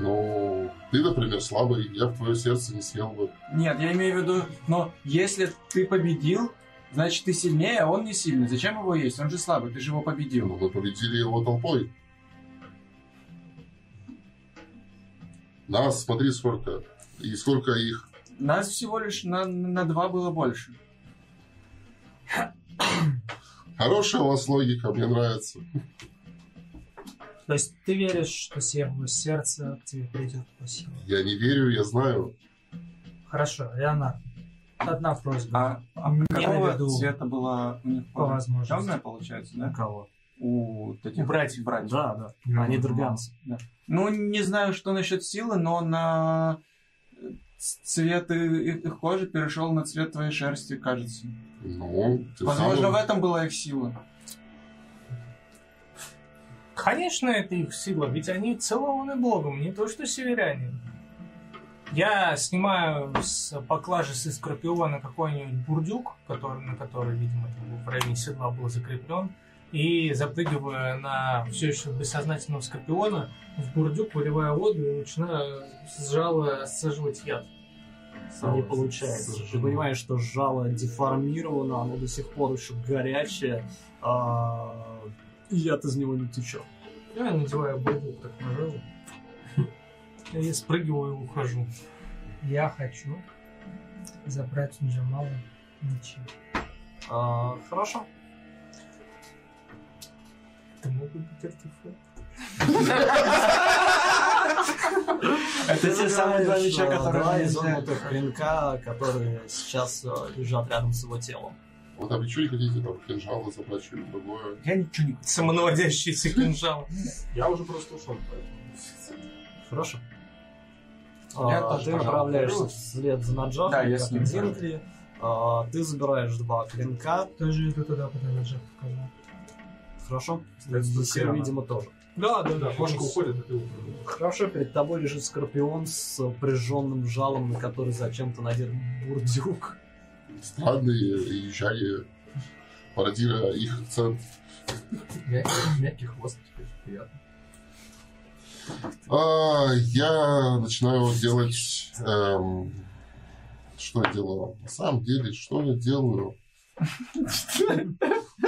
Ну, ты, например, слабый, я в твое сердце не съел бы. Нет, я имею в виду, но если ты победил, значит ты сильнее, а он не сильный. Зачем его есть? Он же слабый, ты же его Ну, победил. мы победили его толпой. Нас, смотри, сколько. И сколько их. Нас всего лишь на, на два было больше. Хорошая у вас логика, мне нравится. То есть ты веришь, что северное сердце к тебе придет по силе? Я не верю, я знаю. Хорошо, Леонард. Одна просьба. А, а какого наведу. цвета была у них По возможности. Темная, получается, У да? кого? У вот этих У братьев. братьев. Да, да. Ну, Они друганцы. Ну, не знаю, что насчет силы, но на цвет их, их кожи перешел на цвет твоей шерсти, кажется. Ну, Возможно, самым- в этом была их сила. Конечно, это их сила, ведь они целованы Богом, не то что северяне. Я снимаю с поклажи со скорпиона какой-нибудь бурдюк, который, на который, видимо, в районе седла был закреплен, и запрыгиваю на все еще бессознательного скорпиона в бурдюк, выливаю воду и начинаю с жала саживать яд. Не получается. Ты понимаешь, что жало деформировано, оно до сих пор еще горячее, а яд из него не течет. Я надеваю бурдюк так на. И спрыгиваю и ухожу. Я хочу забрать у Джамала мечи. А, хорошо. Это могут быть артефакты. Это те самые два меча, которые изогнутых клинка, которые сейчас а, лежат рядом с его телом. Вот а вы что не хотите, там, кинжалы забрать, что-нибудь другое? Я ничего не <laughs> Самонаводящийся кинжал. Я уже просто ушел, поэтому... Хорошо. А, ты направляешься вслед за Наджахом, Да, я как с ним Динкли. А, ты забираешь два клинка. Тоже иду туда, куда Джек покажу. Хорошо? Киана. видимо, тоже. Да, да, Да, кошка уходит, а ты уходишь. Хорошо, перед тобой лежит скорпион с прижженным жалом, на который зачем-то надет бурдюк. Странные езжали, пародируя их акцент. Мягкий, мягкий хвост, теперь приятно. А, я начинаю делать... эм, что я делаю? На самом деле, что я делаю?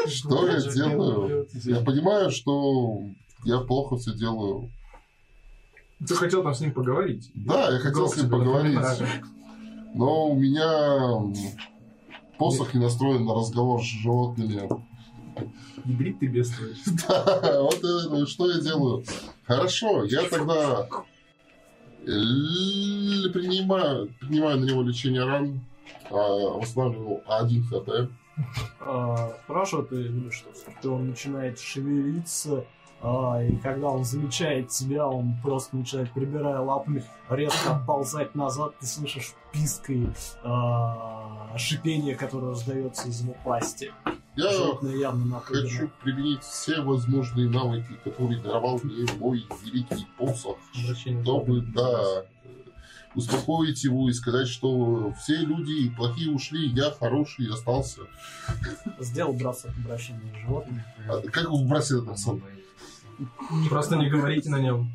Что я делаю? Я понимаю, что я плохо все делаю. Ты хотел там с ним поговорить. Да, я хотел с ним поговорить. Но у меня посох не настроен на разговор с животными. Ядрит ты бедствуешь. <laughs> Да, вот это, что я делаю. Хорошо, я тогда л- принимаю, принимаю на него лечение ран, а, восстанавливаю один хп. А, Хорошо, ты видишь, что скорпион начинает шевелиться, и когда он замечает тебя, он просто начинает, прибирая лапами, резко отползать назад, ты слышишь писк и а, шипение, которое раздается из его пасти. Я Животное явно напугано. хочу применить все возможные навыки, которые даровал мне мой великий посох, Обращение чтобы, да, успокоить его и сказать, что все люди плохие ушли, я хороший остался. Сделал бросок обращения животным. А как вы бросили это сон? Просто не говорите на нем.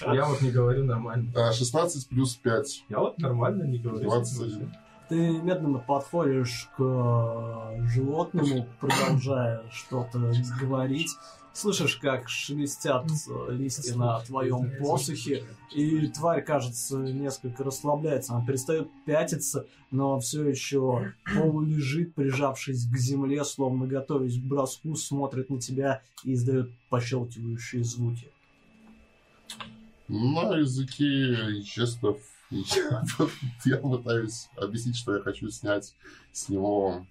Я вот не говорю нормально. А, 16 плюс 5. Я вот нормально не говорю. 21. Ты медленно подходишь к э, животному, продолжая что-то говорить. Слышишь, как шелестят э, листья на твоем посохе, и тварь, кажется, несколько расслабляется. Она перестает пятиться, но все еще <clears throat> полулежит, прижавшись к земле, словно готовясь к броску, смотрит на тебя и издает пощелкивающие звуки. На языке жестов <laughs> я, я пытаюсь объяснить, что я хочу снять с него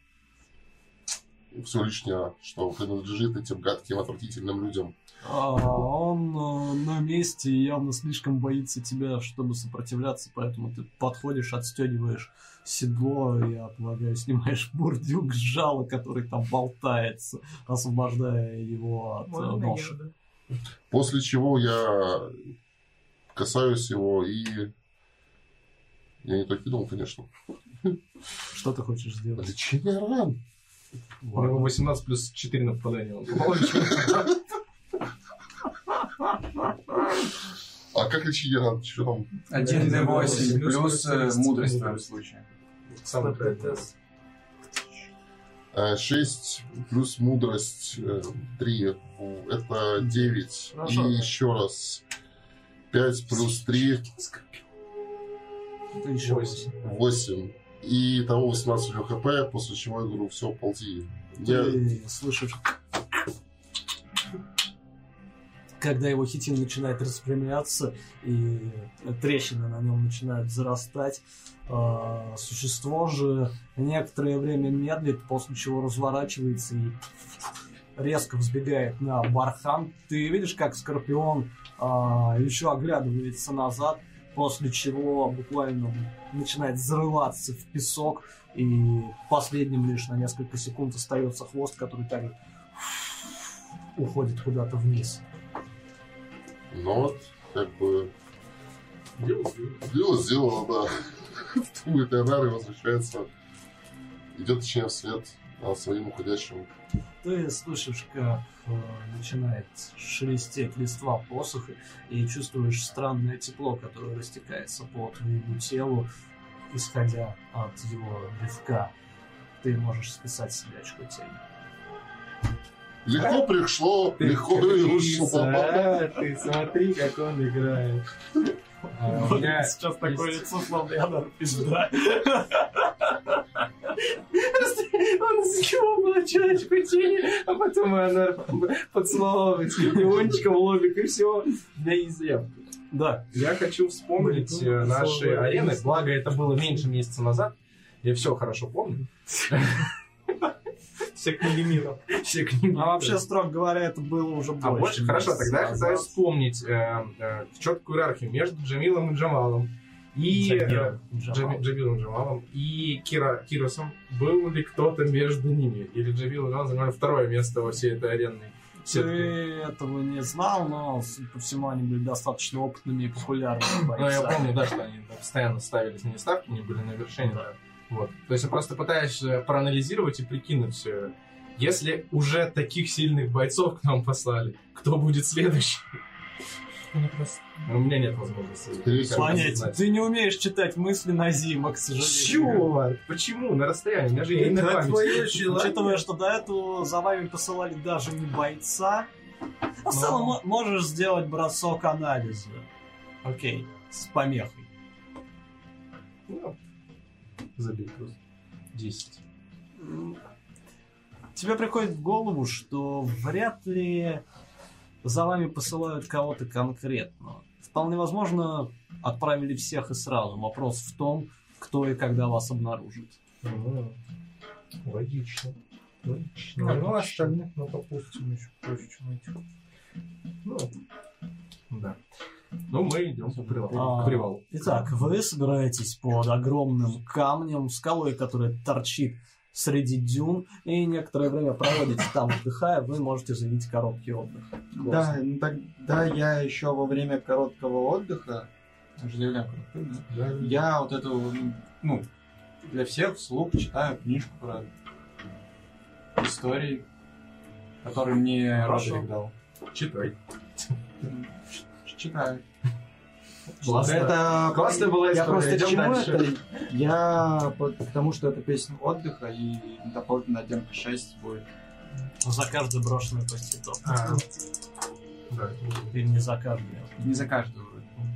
все лишнее, что принадлежит этим гадким, отвратительным людям. А, он э, на месте и явно слишком боится тебя, чтобы сопротивляться, поэтому ты подходишь, отстегиваешь седло, я полагаю, снимаешь бурдюк с жала, который там болтается, освобождая его от э, Можно ноши. да? После чего я касаюсь его и... Я не то кинул, конечно. Что ты хочешь сделать? Лечение ран. У него 18 плюс 4 на попадание. Он попал А как ран? Что там? 1d8 Плюс плюс э, мудрость. мудрость в твоем случае. Самый. Э, 6 плюс мудрость 3. Это 9. Хорошо. И еще раз. 5 плюс 3. Это еще Восемь. 8. И того 18 у него хп, после чего я говорю, все, ползи. Я... Слышишь, когда его хитин начинает распрямляться и трещины на нем начинают зарастать, а, существо же некоторое время медлит, после чего разворачивается и резко взбегает на бархан. Ты видишь, как Скорпион а, еще оглядывается назад, после чего буквально начинает зарываться в песок, и последним лишь на несколько секунд остается хвост, который также уходит куда-то вниз. Ну вот, как бы, Дело сделано. дело сделано, да. <laughs> Думает Леонард и возвращается. Идет, точнее, вслед своим уходящим. Ты слышишь, как э, начинает шелестеть листва посоха, и чувствуешь странное тепло, которое растекается по твоему телу, исходя от его рывка. Ты можешь списать себе очко тени. Легко пришло, легко и ушло. А, Ты смотри, как он играет. А у меня Сейчас такое лицо, словно я пизда. Он съебал очко тени, а потом она поцеловала шпиончиком в лобик, и все. Да и зря. Да, Я хочу вспомнить э, наши арены, благо это было меньше месяца назад. Я все хорошо помню. Все книги мира. Все книги. а вообще, строго говоря, это было уже больше. А больше? Хорошо, тогда я хочу вспомнить э, э, четкую иерархию между Джамилом и Джамалом. и Джабиром э, Джамалом. И Кира, Киросом. Был ли кто-то между ними? Или Джабил и Джамал занимали второе место во всей этой аренной Ты сетке? этого не знал, но, судя по всему, они были достаточно опытными и популярными Ну, я бойцами. помню, да, что они постоянно ставили с ними ставки, они были на вершине. Да. Вот. То есть я просто пытаюсь э, проанализировать и прикинуть все. Если уже таких сильных бойцов к нам послали, кто будет следующий? У меня нет возможности. Знать. ты не умеешь читать мысли Назима, к сожалению. Чёрт! Почему? На расстоянии. У меня же есть память. Учитывая, что до этого за вами посылали даже не бойца, а в целом мо- можешь сделать бросок анализа. Окей, с помехой. Ну, Забей просто. 10. М, Тебе приходит в голову, что вряд ли за вами посылают кого-то конкретного. Вполне возможно, отправили всех и сразу. Вопрос в том, кто и когда вас обнаружит. Ну, логично. Логично. Ну, ну, логично. остальных, ну, допустим, еще проще, чем этих. Ну, да. Ну, мы идем по привалу. А, К привалу. Итак, вы собираетесь под огромным камнем, скалой, которая торчит среди дюн, и некоторое время проводите там, отдыхая, вы можете заявить короткий отдых. Да, ну тогда я еще во время короткого отдыха, же короткий да? я вот эту, ну, для всех вслух читаю книжку про истории, которую мне Хорошо. Родерик дал. Читай. Читаю. <laughs> Классно. Это Классная была Я история. просто к Идем чему дальше. это? Я по- потому что это песня отдыха и дополнительная оттенка счастья будет. За каждый брошенный проститут. А, да. Или не за каждый. Не за каждую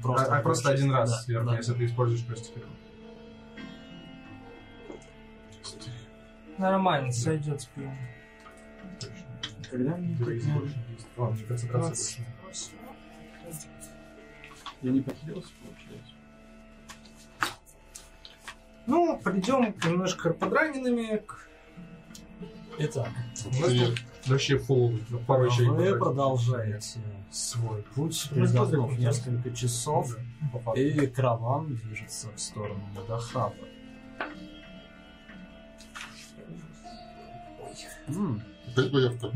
вроде. А- а просто один раз Да, сверху, да. если ты используешь проститутку. Нормально, сойдет с пивом. Когда мне. Ладно, мне концентрация больше. Я не поделился, получается. Ну, придем немножко подраненными к... Итак, тут вообще фул, ну, пару еще и вы продолжаете свой путь, Мы передохнув подыхнем. несколько часов, и караван движется в сторону Мадахава. М, Опять боевка.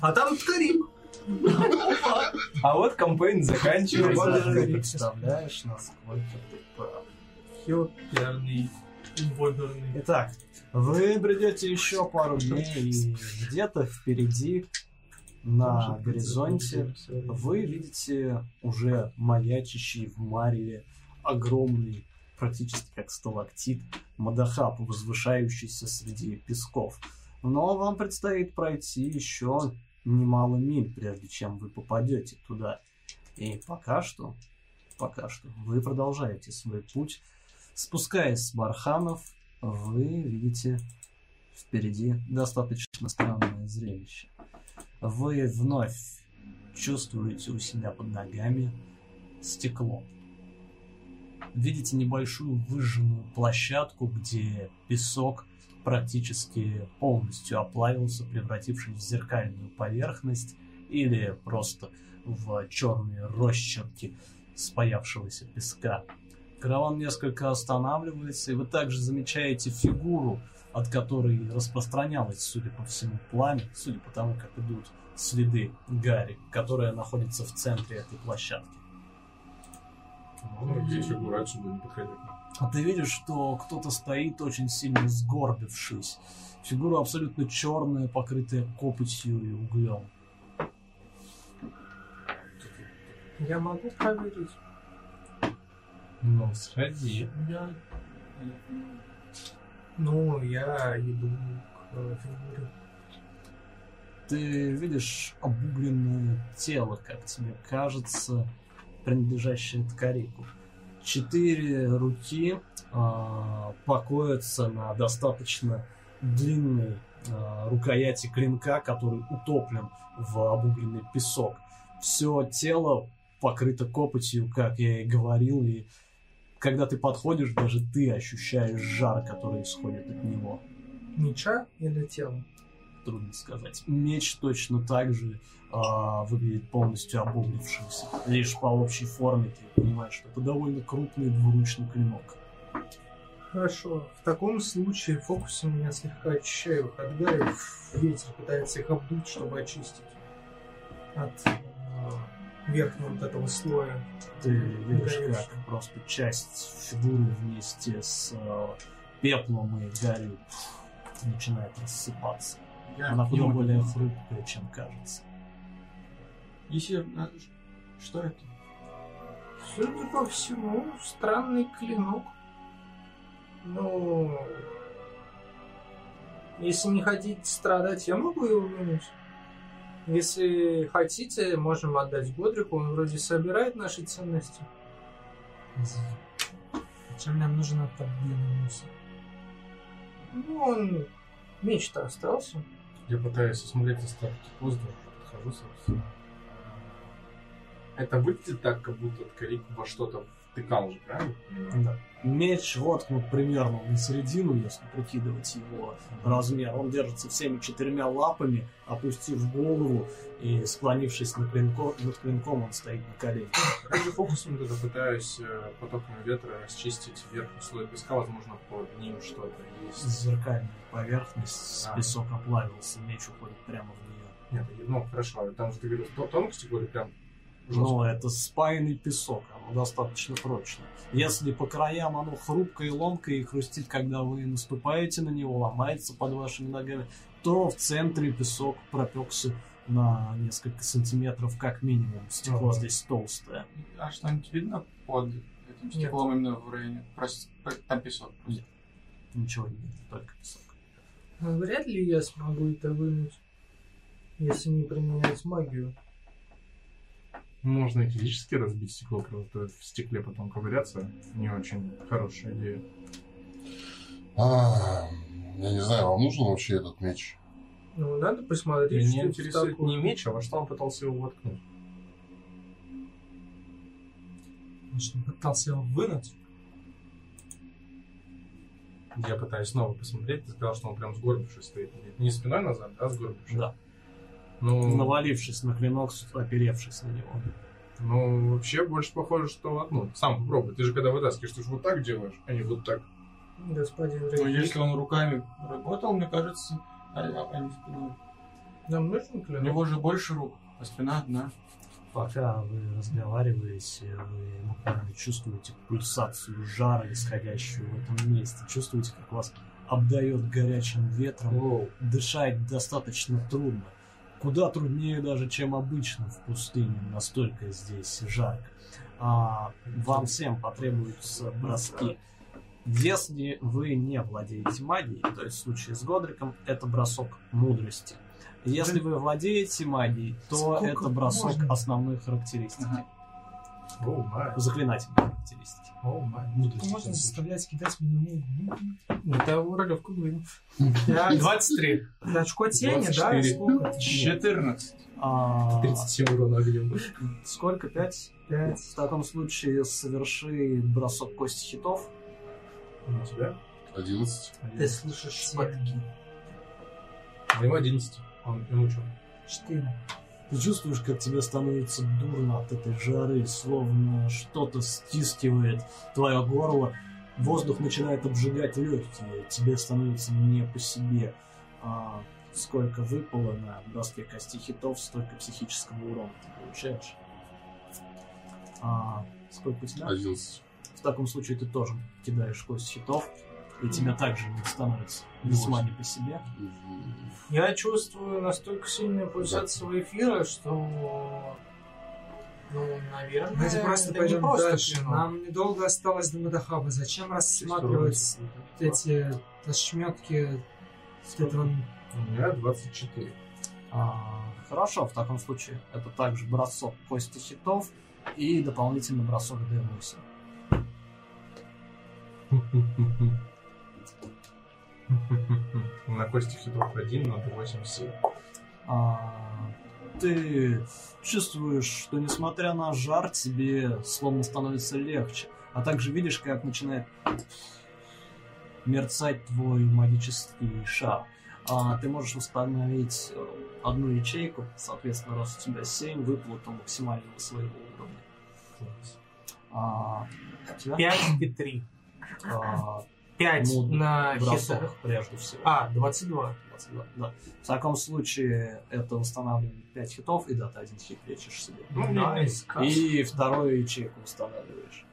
А там Ткарик. А вот кампейн заканчивается. представляешь, насколько ты прав. Ёперный, бодерный. Итак, вы бредете еще пару дней, и где-то впереди, на горизонте, вы видите уже маячащий в мареве огромный, практически как сталактит, Мадахаб, возвышающийся среди песков. Но вам предстоит пройти еще немало миль, прежде чем вы попадете туда. И пока что, пока что, вы продолжаете свой путь. Спускаясь с барханов, вы видите впереди достаточно странное зрелище. Вы вновь чувствуете у себя под ногами стекло. Видите небольшую выжженную площадку, где песок практически полностью оплавился, превратившись в зеркальную поверхность или просто в черные росчерки спаявшегося песка. Караван несколько останавливается, и вы также замечаете фигуру, от которой распространялось, судя по всему, пламя, судя по тому, как идут следы Гарри, которая находится в центре этой площадки. Ну, где фигура отсюда не подходит. А ты видишь, что кто-то стоит очень сильно сгорбившись. Фигура абсолютно черная, покрытая копотью и углем. Я могу проверить. Ну, сходи. Я... Ну, я иду к э, фигуре. Ты видишь обугленное тело, как тебе кажется, принадлежащее Ткарику. Четыре руки а, покоятся на достаточно длинной а, рукояти клинка, который утоплен в обугленный песок. Все тело покрыто копотью, как я и говорил, и когда ты подходишь, даже ты ощущаешь жар, который исходит от него. Меча или тело? Трудно сказать. Меч точно так же а, выглядит полностью обуглившимся. Лишь по общей форме ты понимаешь, что это довольно крупный двуручный клинок. Хорошо. В таком случае фокусы меня слегка очищают от гари. Ветер пытается их обдуть, чтобы очистить от э, верхнего вот этого слоя. Ты видишь, как просто часть фигуры вместе с э, пеплом и гарью начинает рассыпаться. Я Она куда более хрупкая, чем кажется. Есир, что это? Судя по всему, странный клинок. Ну, если не хотите страдать, я могу его вынуть. Если хотите, можем отдать Бодрику, он вроде собирает наши ценности. Зачем нам нужен этот длинный мусор? Ну, он... Меч-то остался. Я пытаюсь осмотреть остатки воздуха, подхожу, собственно. Это выглядит так, как будто Ткарик во что-то втыкал же, правильно? Да. Меч воткнут примерно на середину, если прикидывать его размер. Он держится всеми четырьмя лапами, опустив голову и склонившись над клинком, над клинком он стоит на коленях. Ради фокусом тогда пытаюсь э, потоком ветра расчистить верхний слой песка, возможно, под ним что-то есть. Зеркальная поверхность, А. песок оплавился, меч уходит прямо в нее. Нет, ну хорошо, там же ты говорил, то- тонкости были прям Но это спаянный песок, оно достаточно прочное. Если по краям оно хрупкое и ломкое и хрустит, когда вы наступаете на него, ломается под вашими ногами, то в центре песок пропекся на несколько сантиметров как минимум. Стекло Ага. здесь толстое. А что-нибудь видно под этим стеклом именно в районе? Просто там песок. Нет. Ничего не видно, только песок. Ну, Вряд ли я смогу это вынуть, если не применять магию. Можно и физически разбить стекло, просто в стекле потом ковыряться. Не очень хорошая идея. А, я не знаю, вам нужен вообще этот меч? Ну, надо посмотреть, Меня интересует такое. не меч, а во что он пытался его воткнуть. Может, он пытался его вынуть? Я пытаюсь снова посмотреть. Ты сказал, что он прям сгорбившись стоит. Не спиной назад, а сгорбившись. Да. Ну, Навалившись на клинок, оперевшись на него. ну, вообще больше похоже, что... Ну, сам попробуй. Ты же когда вытаскиваешь, ты же вот так делаешь, а не вот так. Господин Но Рейвик, если он руками работал, мне кажется, а, а не спиной. нам нужен У клинок? него же больше рук, а спина одна. Пока вы разговариваете, вы буквально чувствуете пульсацию жара, исходящую в этом месте. Чувствуете, как вас обдает горячим ветром. Воу. Дышать достаточно трудно. Куда труднее даже, чем обычно в пустыне. Настолько здесь жарко. А, вам всем потребуются броски. Если вы не владеете магией, то есть в случае с Годриком, это бросок мудрости. Если вы владеете магией, то Сколько это бросок можно? основной характеристики. Ага. Май. Заклинательной характеристики. Оу, май. Как можно заставлять кидать меня Это ролевку говорю. 23. Это очко тени, да? 24. Сколько? 14. А, 37 урона огнем. сколько? Пять? Пять. В таком случае соверши бросок кости хитов. У тебя? 11. Ты слышишь шепотки. А ему 11. Он, ему что? Четыре. Ты чувствуешь, как тебе становится дурно от этой жары, словно что-то стискивает твое горло. Воздух начинает обжигать легкие, тебе становится не по себе. А сколько выпало на доске кости хитов, столько психического урона ты получаешь. А сколько у тебя? 11. В таком случае ты тоже кидаешь кость хитов, и тебе также не становится весьма не по себе. Я чувствую настолько сильную пульсацию эфира, что... Ну, наверное, Давайте просто это пойдем не просто дальше. клинок. Нам недолго осталось до Мадахаба. Зачем рассматривать эти ошметки этого... У меня 24. А, хорошо, в таком случае это также бросок кости хитов и дополнительный бросок D8. <laughs> На кости хитов 1, на 8 7. А, ты чувствуешь, что несмотря на жар, тебе словно становится легче. А также видишь, как начинает мерцать твой магический шар. а, ты можешь установить э, одну ячейку, соответственно, раз у тебя 7, выплату максимального своего уровня. А, у тебя, 5 и 3. а, 5 Ну, на хитах. прежде всего. А, 22. 22, да. В таком случае это устанавливает 5 хитов, и да, ты один хит лечишь себе. Ну, найс. И вторую ячейку устанавливаешь.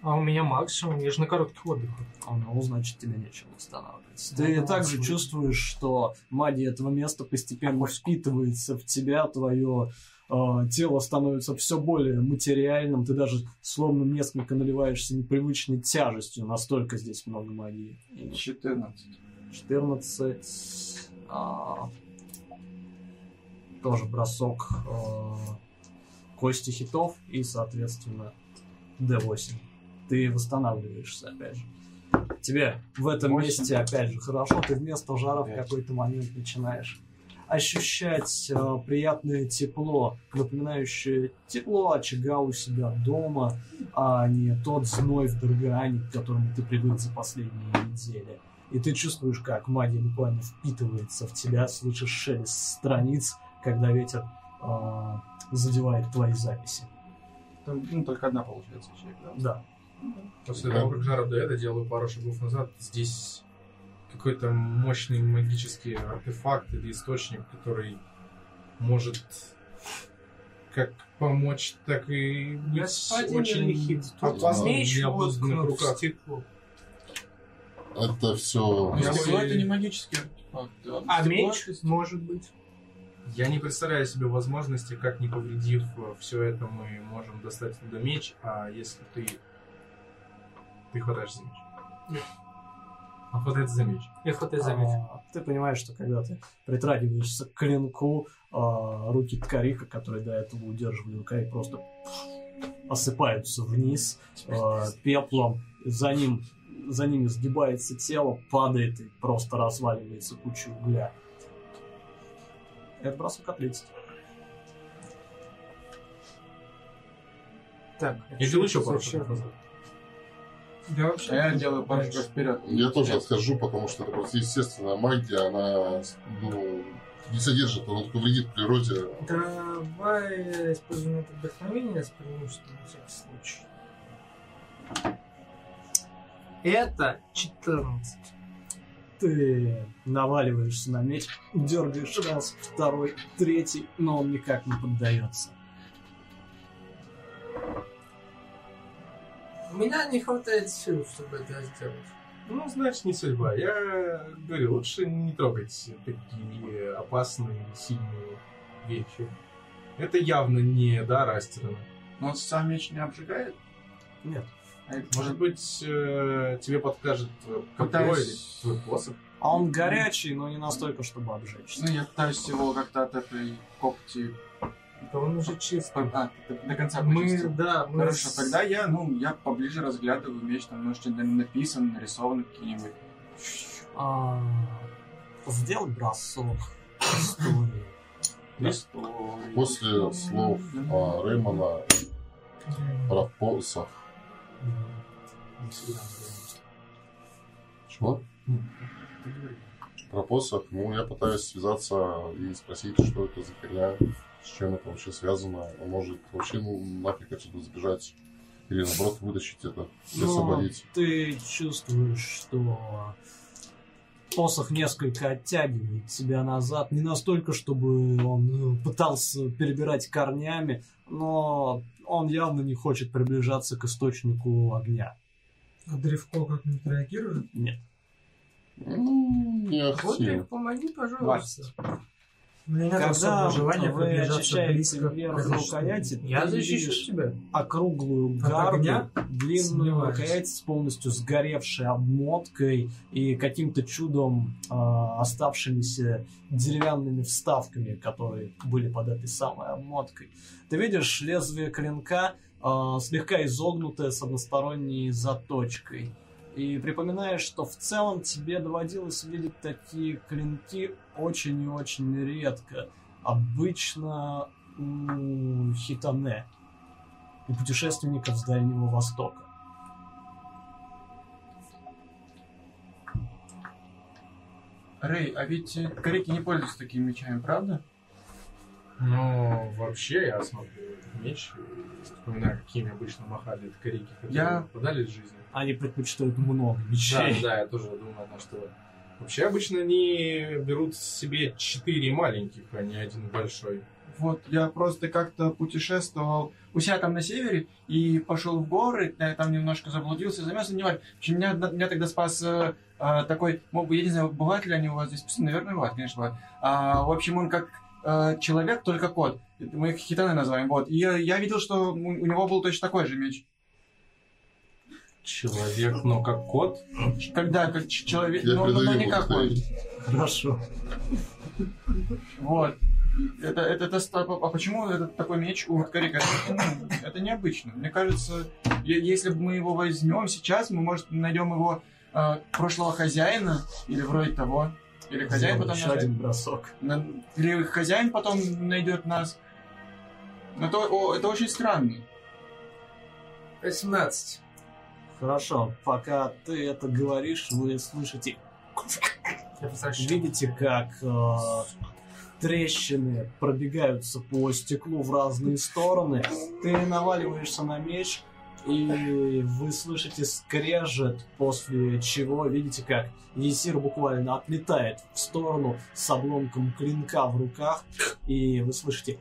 А у меня максимум, я же на коротких отдыхах. А, Ну, значит, тебе нечего устанавливать. Ну, Ты ну, также смысл. чувствуешь, что магия этого места постепенно впитывается в тебя, твое тело становится все более материальным, ты даже словно несколько наливаешься непривычной тяжестью, настолько здесь много магии. И 14. 14. а, тоже бросок э, кости хитов и, соответственно, D8. Ты восстанавливаешься, опять же. Тебе в этом Восемь. месте, опять же, хорошо. Ты вместо жара в какой-то момент начинаешь ощущать э, приятное тепло, напоминающее тепло очага у себя дома, а не тот зной в Даргане, к которому ты привык за последние недели. И ты чувствуешь, как магия буквально впитывается в тебя, слышишь шелест страниц, когда ветер э, задевает твои записи. Там, ну, только одна получается ячейка, да? Да. После того, как Жара Дуэда делаю пару шагов назад, здесь какой-то мощный магический артефакт или источник, который может как помочь, так и быть Господин очень тут опасным в необузданных руках. стекло. Это все... Я Стекло бы- это не магический артефакт. да. А Стекло меч это- может быть. Я не представляю себе возможности, как не повредив все это, мы можем достать оттуда меч, а если ты... Ты хватаешь за меч. Нет. Он хватает за меч. Я хватаю заметил. А, ты понимаешь, что когда ты притрагиваешься к клинку, а, руки ткарика, которые до этого удерживали рукой, просто осыпаются вниз а, пеплом. За ним за ними сгибается тело, падает и просто разваливается куча угля. Это бросок атлетики. Так, Я делаю еще пару шагов назад. Да вообще. А я делаю пару шагов вперед. Я тоже отхожу, потому что это просто естественная магия, она ну, не содержит, она только вредит природе. Давай используем это вдохновение с преимуществом на всякий случай. Это 14. Ты наваливаешься на меч, дергаешь раз, второй, третий, но он никак не поддается. У меня не хватает сил, чтобы это сделать. Ну, значит, не судьба. Я говорю, лучше не трогать такие опасные, сильные вещи. Это явно не дар Астерона. Но он сам меч не обжигает? Нет. А Может быть, э, тебе подкажет или Пытаюсь- твой посох? А он горячий, но не настолько, чтобы обжечься. Ну, я пытаюсь его как-то от этой когти... Да он уже чистый. А, до, до конца Мы, почистил. да, мы... Хорошо, с- тогда я, ну, я поближе разглядываю меч, там, может, что-то написано, нарисовано какие-нибудь. А, сделать бросок истории. Истории. После слов а, Рэймона про посох. Чего? Про посох, ну, я пытаюсь связаться и спросить, что это за херня, с чем это вообще связано. Он может вообще, ну, нафиг отсюда сбежать. Или, наоборот, вытащить это и Но освободить. ты чувствуешь, что посох несколько оттягивает тебя назад. Не настолько, чтобы он э, пытался перебирать корнями, но он явно не хочет приближаться к источнику огня. А древко как-нибудь реагирует? Нет. Ну, не активно. помоги, пожалуйста. Нет Когда вы очищаете к рукояти, Я защищу тебя. округлую гарду, огня? длинную Сомневаюсь. рукоять с полностью сгоревшей обмоткой и каким-то чудом а, оставшимися деревянными вставками, которые были под этой самой обмоткой. Ты видишь лезвие клинка а, слегка изогнутое с односторонней заточкой. И припоминаешь, что в целом тебе доводилось видеть такие клинки очень и очень редко. Обычно у хитане и путешественников с Дальнего Востока. Рэй, а ведь э, корейки не пользуются такими мечами, правда? Но вообще я смотрю этот меч вспоминаю, какими обычно махали это корейки, которые Я- подали из жизни. Они предпочитают много Да, мечей. да, я тоже думаю, что вообще обычно они берут себе четыре маленьких, а не один большой. Вот, я просто как-то путешествовал у себя там на севере и пошел в горы, я там немножко заблудился, замерз, не важно. В общем, меня, меня тогда спас э, э, такой, мог бы, я не знаю, бывают ли они у вас здесь, наверное, бывают, конечно, бывают. А, в общем, он как э, человек, только кот. Мы их хитаны называем, вот. И я, я видел, что у, у него был точно такой же меч. Человек, но как кот. Когда, как человек, Я но, но- но не как кот. Хорошо. Вот. Это, это, это, а почему этот такой меч у Корика? Это, ну, это необычно. Мне кажется, если бы мы его возьмем сейчас, мы, может, найдем его а, прошлого хозяина, или вроде того. Или хозяин Сделаю потом еще один бросок. на- Или хозяин потом найдет нас. Но то, о, это очень странно. 18. Хорошо, пока ты это говоришь, вы слышите, видите, как э, трещины пробегаются по стеклу в разные стороны. Ты наваливаешься на меч, и вы слышите скрежет, после чего видите, как Есир буквально отлетает в сторону с обломком клинка в руках, и вы слышите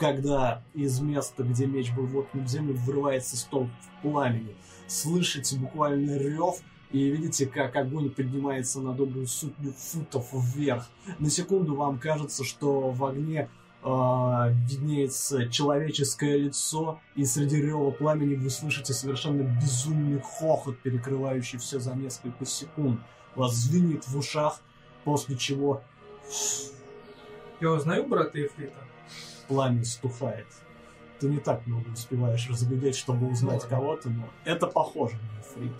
когда из места, где меч был воткнут в землю, вырывается столб пламени. Слышите буквально рев, и видите, как огонь поднимается на добрую сотню футов вверх. На секунду вам кажется, что в огне а, виднеется человеческое лицо, и среди рева пламени вы слышите совершенно безумный хохот, перекрывающий все за несколько секунд. Вас звенит в ушах, после чего Я узнаю брата Ефрита? Пламя стухает. Ты не так много успеваешь разглядеть, чтобы узнать Ну, кого-то, но это похоже на.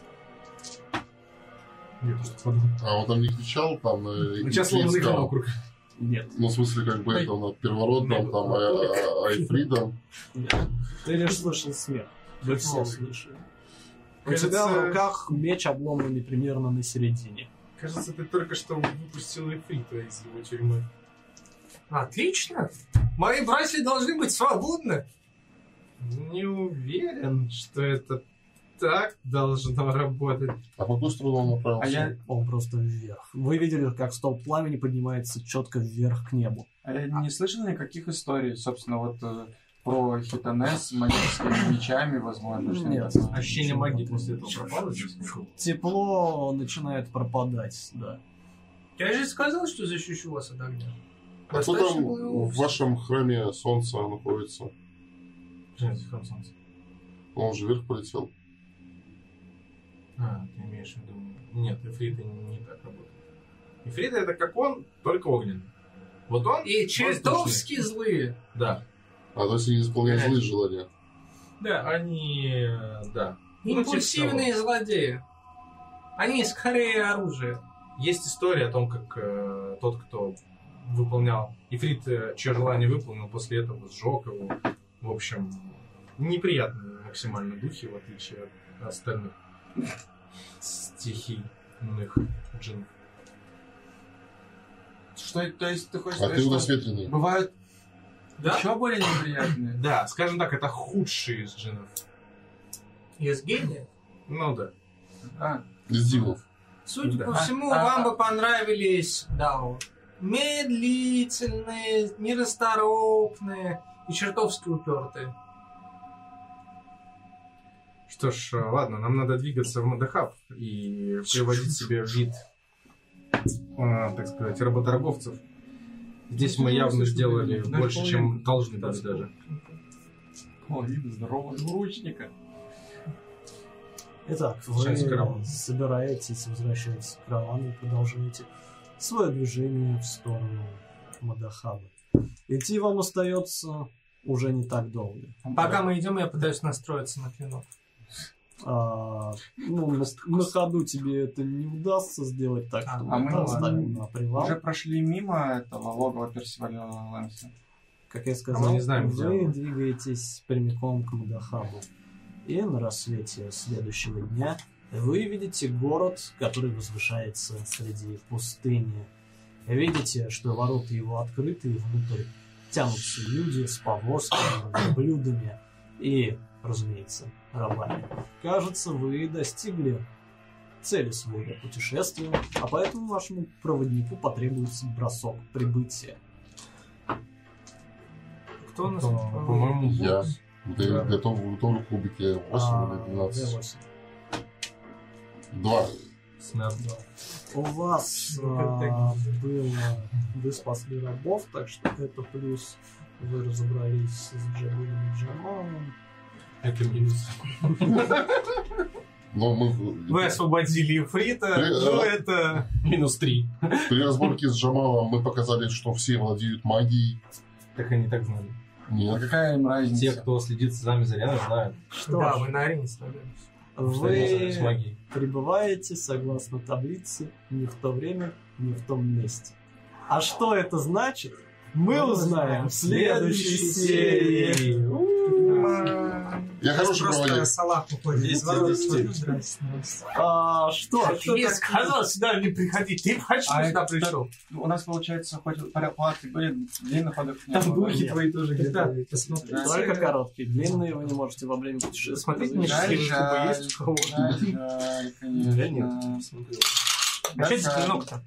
Я подумал. А он там не кричал, там... э, Ну, сейчас не словно игра вокруг. Нет. Ну, в смысле, как бы это на первородном, там, а- а- Айфридом. Нет. Ты лишь слышал смех. Вы все Ой. слышали. У тебя в руках меч обломанный примерно на середине. Кажется, ты только что выпустил Эфрита из его тюрьмы. Отлично. Мои братья должны быть свободны. Не уверен, что это так должно работать. А по какую сторону он направился? А я, Он просто вверх. Вы видели, как столб пламени поднимается четко вверх к небу. а я не слышал никаких историй, собственно, вот э, про хитонес с магическими мечами, возможно. что-нибудь Нет. Ощущение магии после этого пропало? Тепло начинает пропадать, да. Я же сказал, что защищу вас от огня. А кто там в вашем храме солнца находится? Он же вверх полетел. А, ты имеешь в виду... Нет, Эфрита не так работает. Эфрита это как он, только огненный. Вот он... И чертовски злые. Да. А то есть они исполняют злые желания. Да. Они... э, Да. Ну, типа Импульсивные злодеи. Они скорее оружие. Есть история о том, как э, тот, кто выполнял... Ифрит, э, чье желание выполнил, после этого сжег его. В общем, неприятные максимально духи, в отличие от остальных стихийных джинов. Что, то есть ты хочешь А сказать, ты у нас что ветреный. бывают Да? еще более неприятные? Да, скажем так, это худшие из джинов. Из гения. Ну да. А, Из дивов. Судя Да. по всему, А- а- вам бы понравились, да, вот, медлительные, нерасторопные и чертовски упертые. Что ж, э, ладно, нам надо двигаться в Мадахаб и приводить себе вид, э, так сказать, работорговцев. Здесь мы явно сделали больше, чем должны были даже. половина здорового двуручника. Итак, вы собираетесь, возвращаетесь к каравану и продолжаете свое движение в сторону Мадахаба. Идти вам остается уже не так долго. Пока мы идем, я пытаюсь настроиться на клинок. А, ну, на, на ходу тебе это не удастся сделать так, А, что а мы оставим на привал. Уже прошли мимо этого логова Персиваля Лэнса. Как я сказал, мы не знаем, где вы он. двигаетесь прямиком к Мадахабу. И на рассвете следующего дня Вы видите город, который возвышается среди пустыни. Видите, что ворота его открыты, и внутрь тянутся люди с повозками, блюдами и, разумеется, рабами. Кажется, вы достигли цели своего путешествия, а поэтому вашему проводнику потребуется бросок прибытия. Кто у нас? По-моему, Я. Ты Да. готов, готовлю кубики 8 А, или 12? D8. 2. Снэп, да. У вас а, было... Вы спасли рабов, так что это плюс вы разобрались с Джабулем и Джамалом. Это минус. Но мы Вы освободили Ифрита, Э, ну э. это... Минус три. при разборке с Джамалом мы показали, что все владеют магией. Так они так знали. А Нет. какая им разница? Те, кто следит за нами за Леной, знают. Что Да, ж, мы на арене сражались. Вы пребываете, согласно таблице, не в то время, не в том месте. А что это значит, мы узнаем в следующей серии. Я хороший просто проводник. Салах уходит из Десять, ворот. десять. смотрю, здрасте, здрасте. А, что? Тебе сказал сюда не приходить, ты почему А сюда пришел? У нас, получается, хоть порядок были длинных ходов не Там было. духи твои тоже где-то. посмотрите. Только короткие, длинные вы не можете во время путешествия. Смотрите счастливые Жаль, есть у кого? Жаль, жаль, Я нет, не. А что это Да. клинок-то?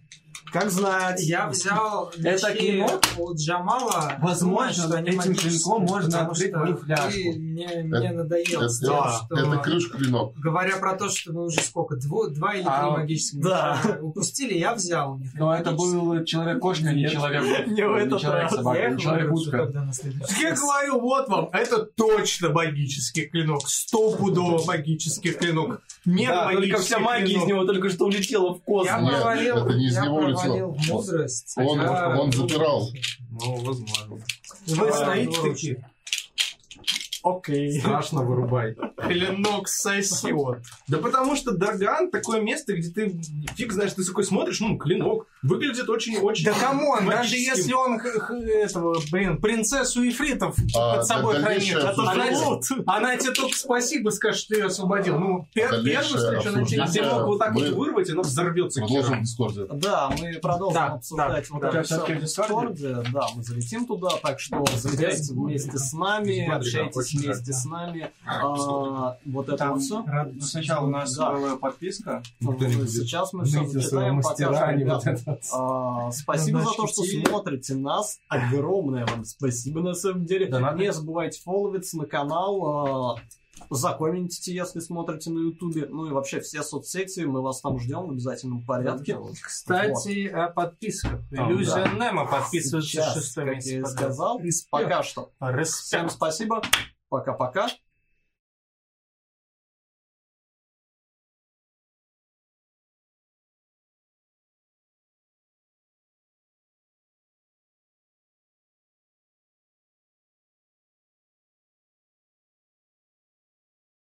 Как знать. Я взял Это клинок? у Джамала. Возможно, что этим клинком можно открыть что фляжку. ты мне, мне надоело Это, тем, что... это ключ-клинок. Говоря про то, что мы уже сколько, дво- два или три А, магических да. упустили, я взял у них. Но это был не человек. Не в этот раз. человек-собака, Я не их выберу человек-утка. тогда на следующий Я говорю, вот вам, это точно магический клинок. Стопудово магический клинок. Не Да, только вся магия из него только что улетела в Я космос. Нет, провалил, это не из я него провалил улетело. мудрость. Он, он запирал. Ну, возможно. Вы А, стоите такие, Окей. Страшно вырубай. клинок сосет. Да потому что Дарган такое место, где ты фиг знаешь, ты такой смотришь, ну, клинок. Выглядит очень-очень... Да come on, даже если он этого, блин, принцессу Ифритов А, под собой хранит, а она, тебе только спасибо скажет, что ты ее освободил. Ну, пер- Дальнейшее первую встречу она тебе мог вот так вот вырвать, и она взорвется. Продолжим в Дискорде. Да, мы продолжим Да, обсуждать да, вот это всё в Дискорде? Да, мы залетим туда, так что залетайте вместе с нами, общайтесь вместе с нами. А, Вот это Там вот все. ну, сначала у нас Да. была подписка. Сейчас мы все зачитаем. пока вот вот. Спасибо за то, что смотрите нас. Огромное вам спасибо на самом деле. Не забывайте фолловиться на канал. а, Закомментите, если смотрите на Ютубе. Ну и вообще все соцсети, мы вас там ждем в обязательном порядке. Кстати, о подписках. Иллюзия да. Немо подписывается Сейчас, шестой как месяц. я и сказал, пока что. Всем Респект. спасибо. Пока-пока.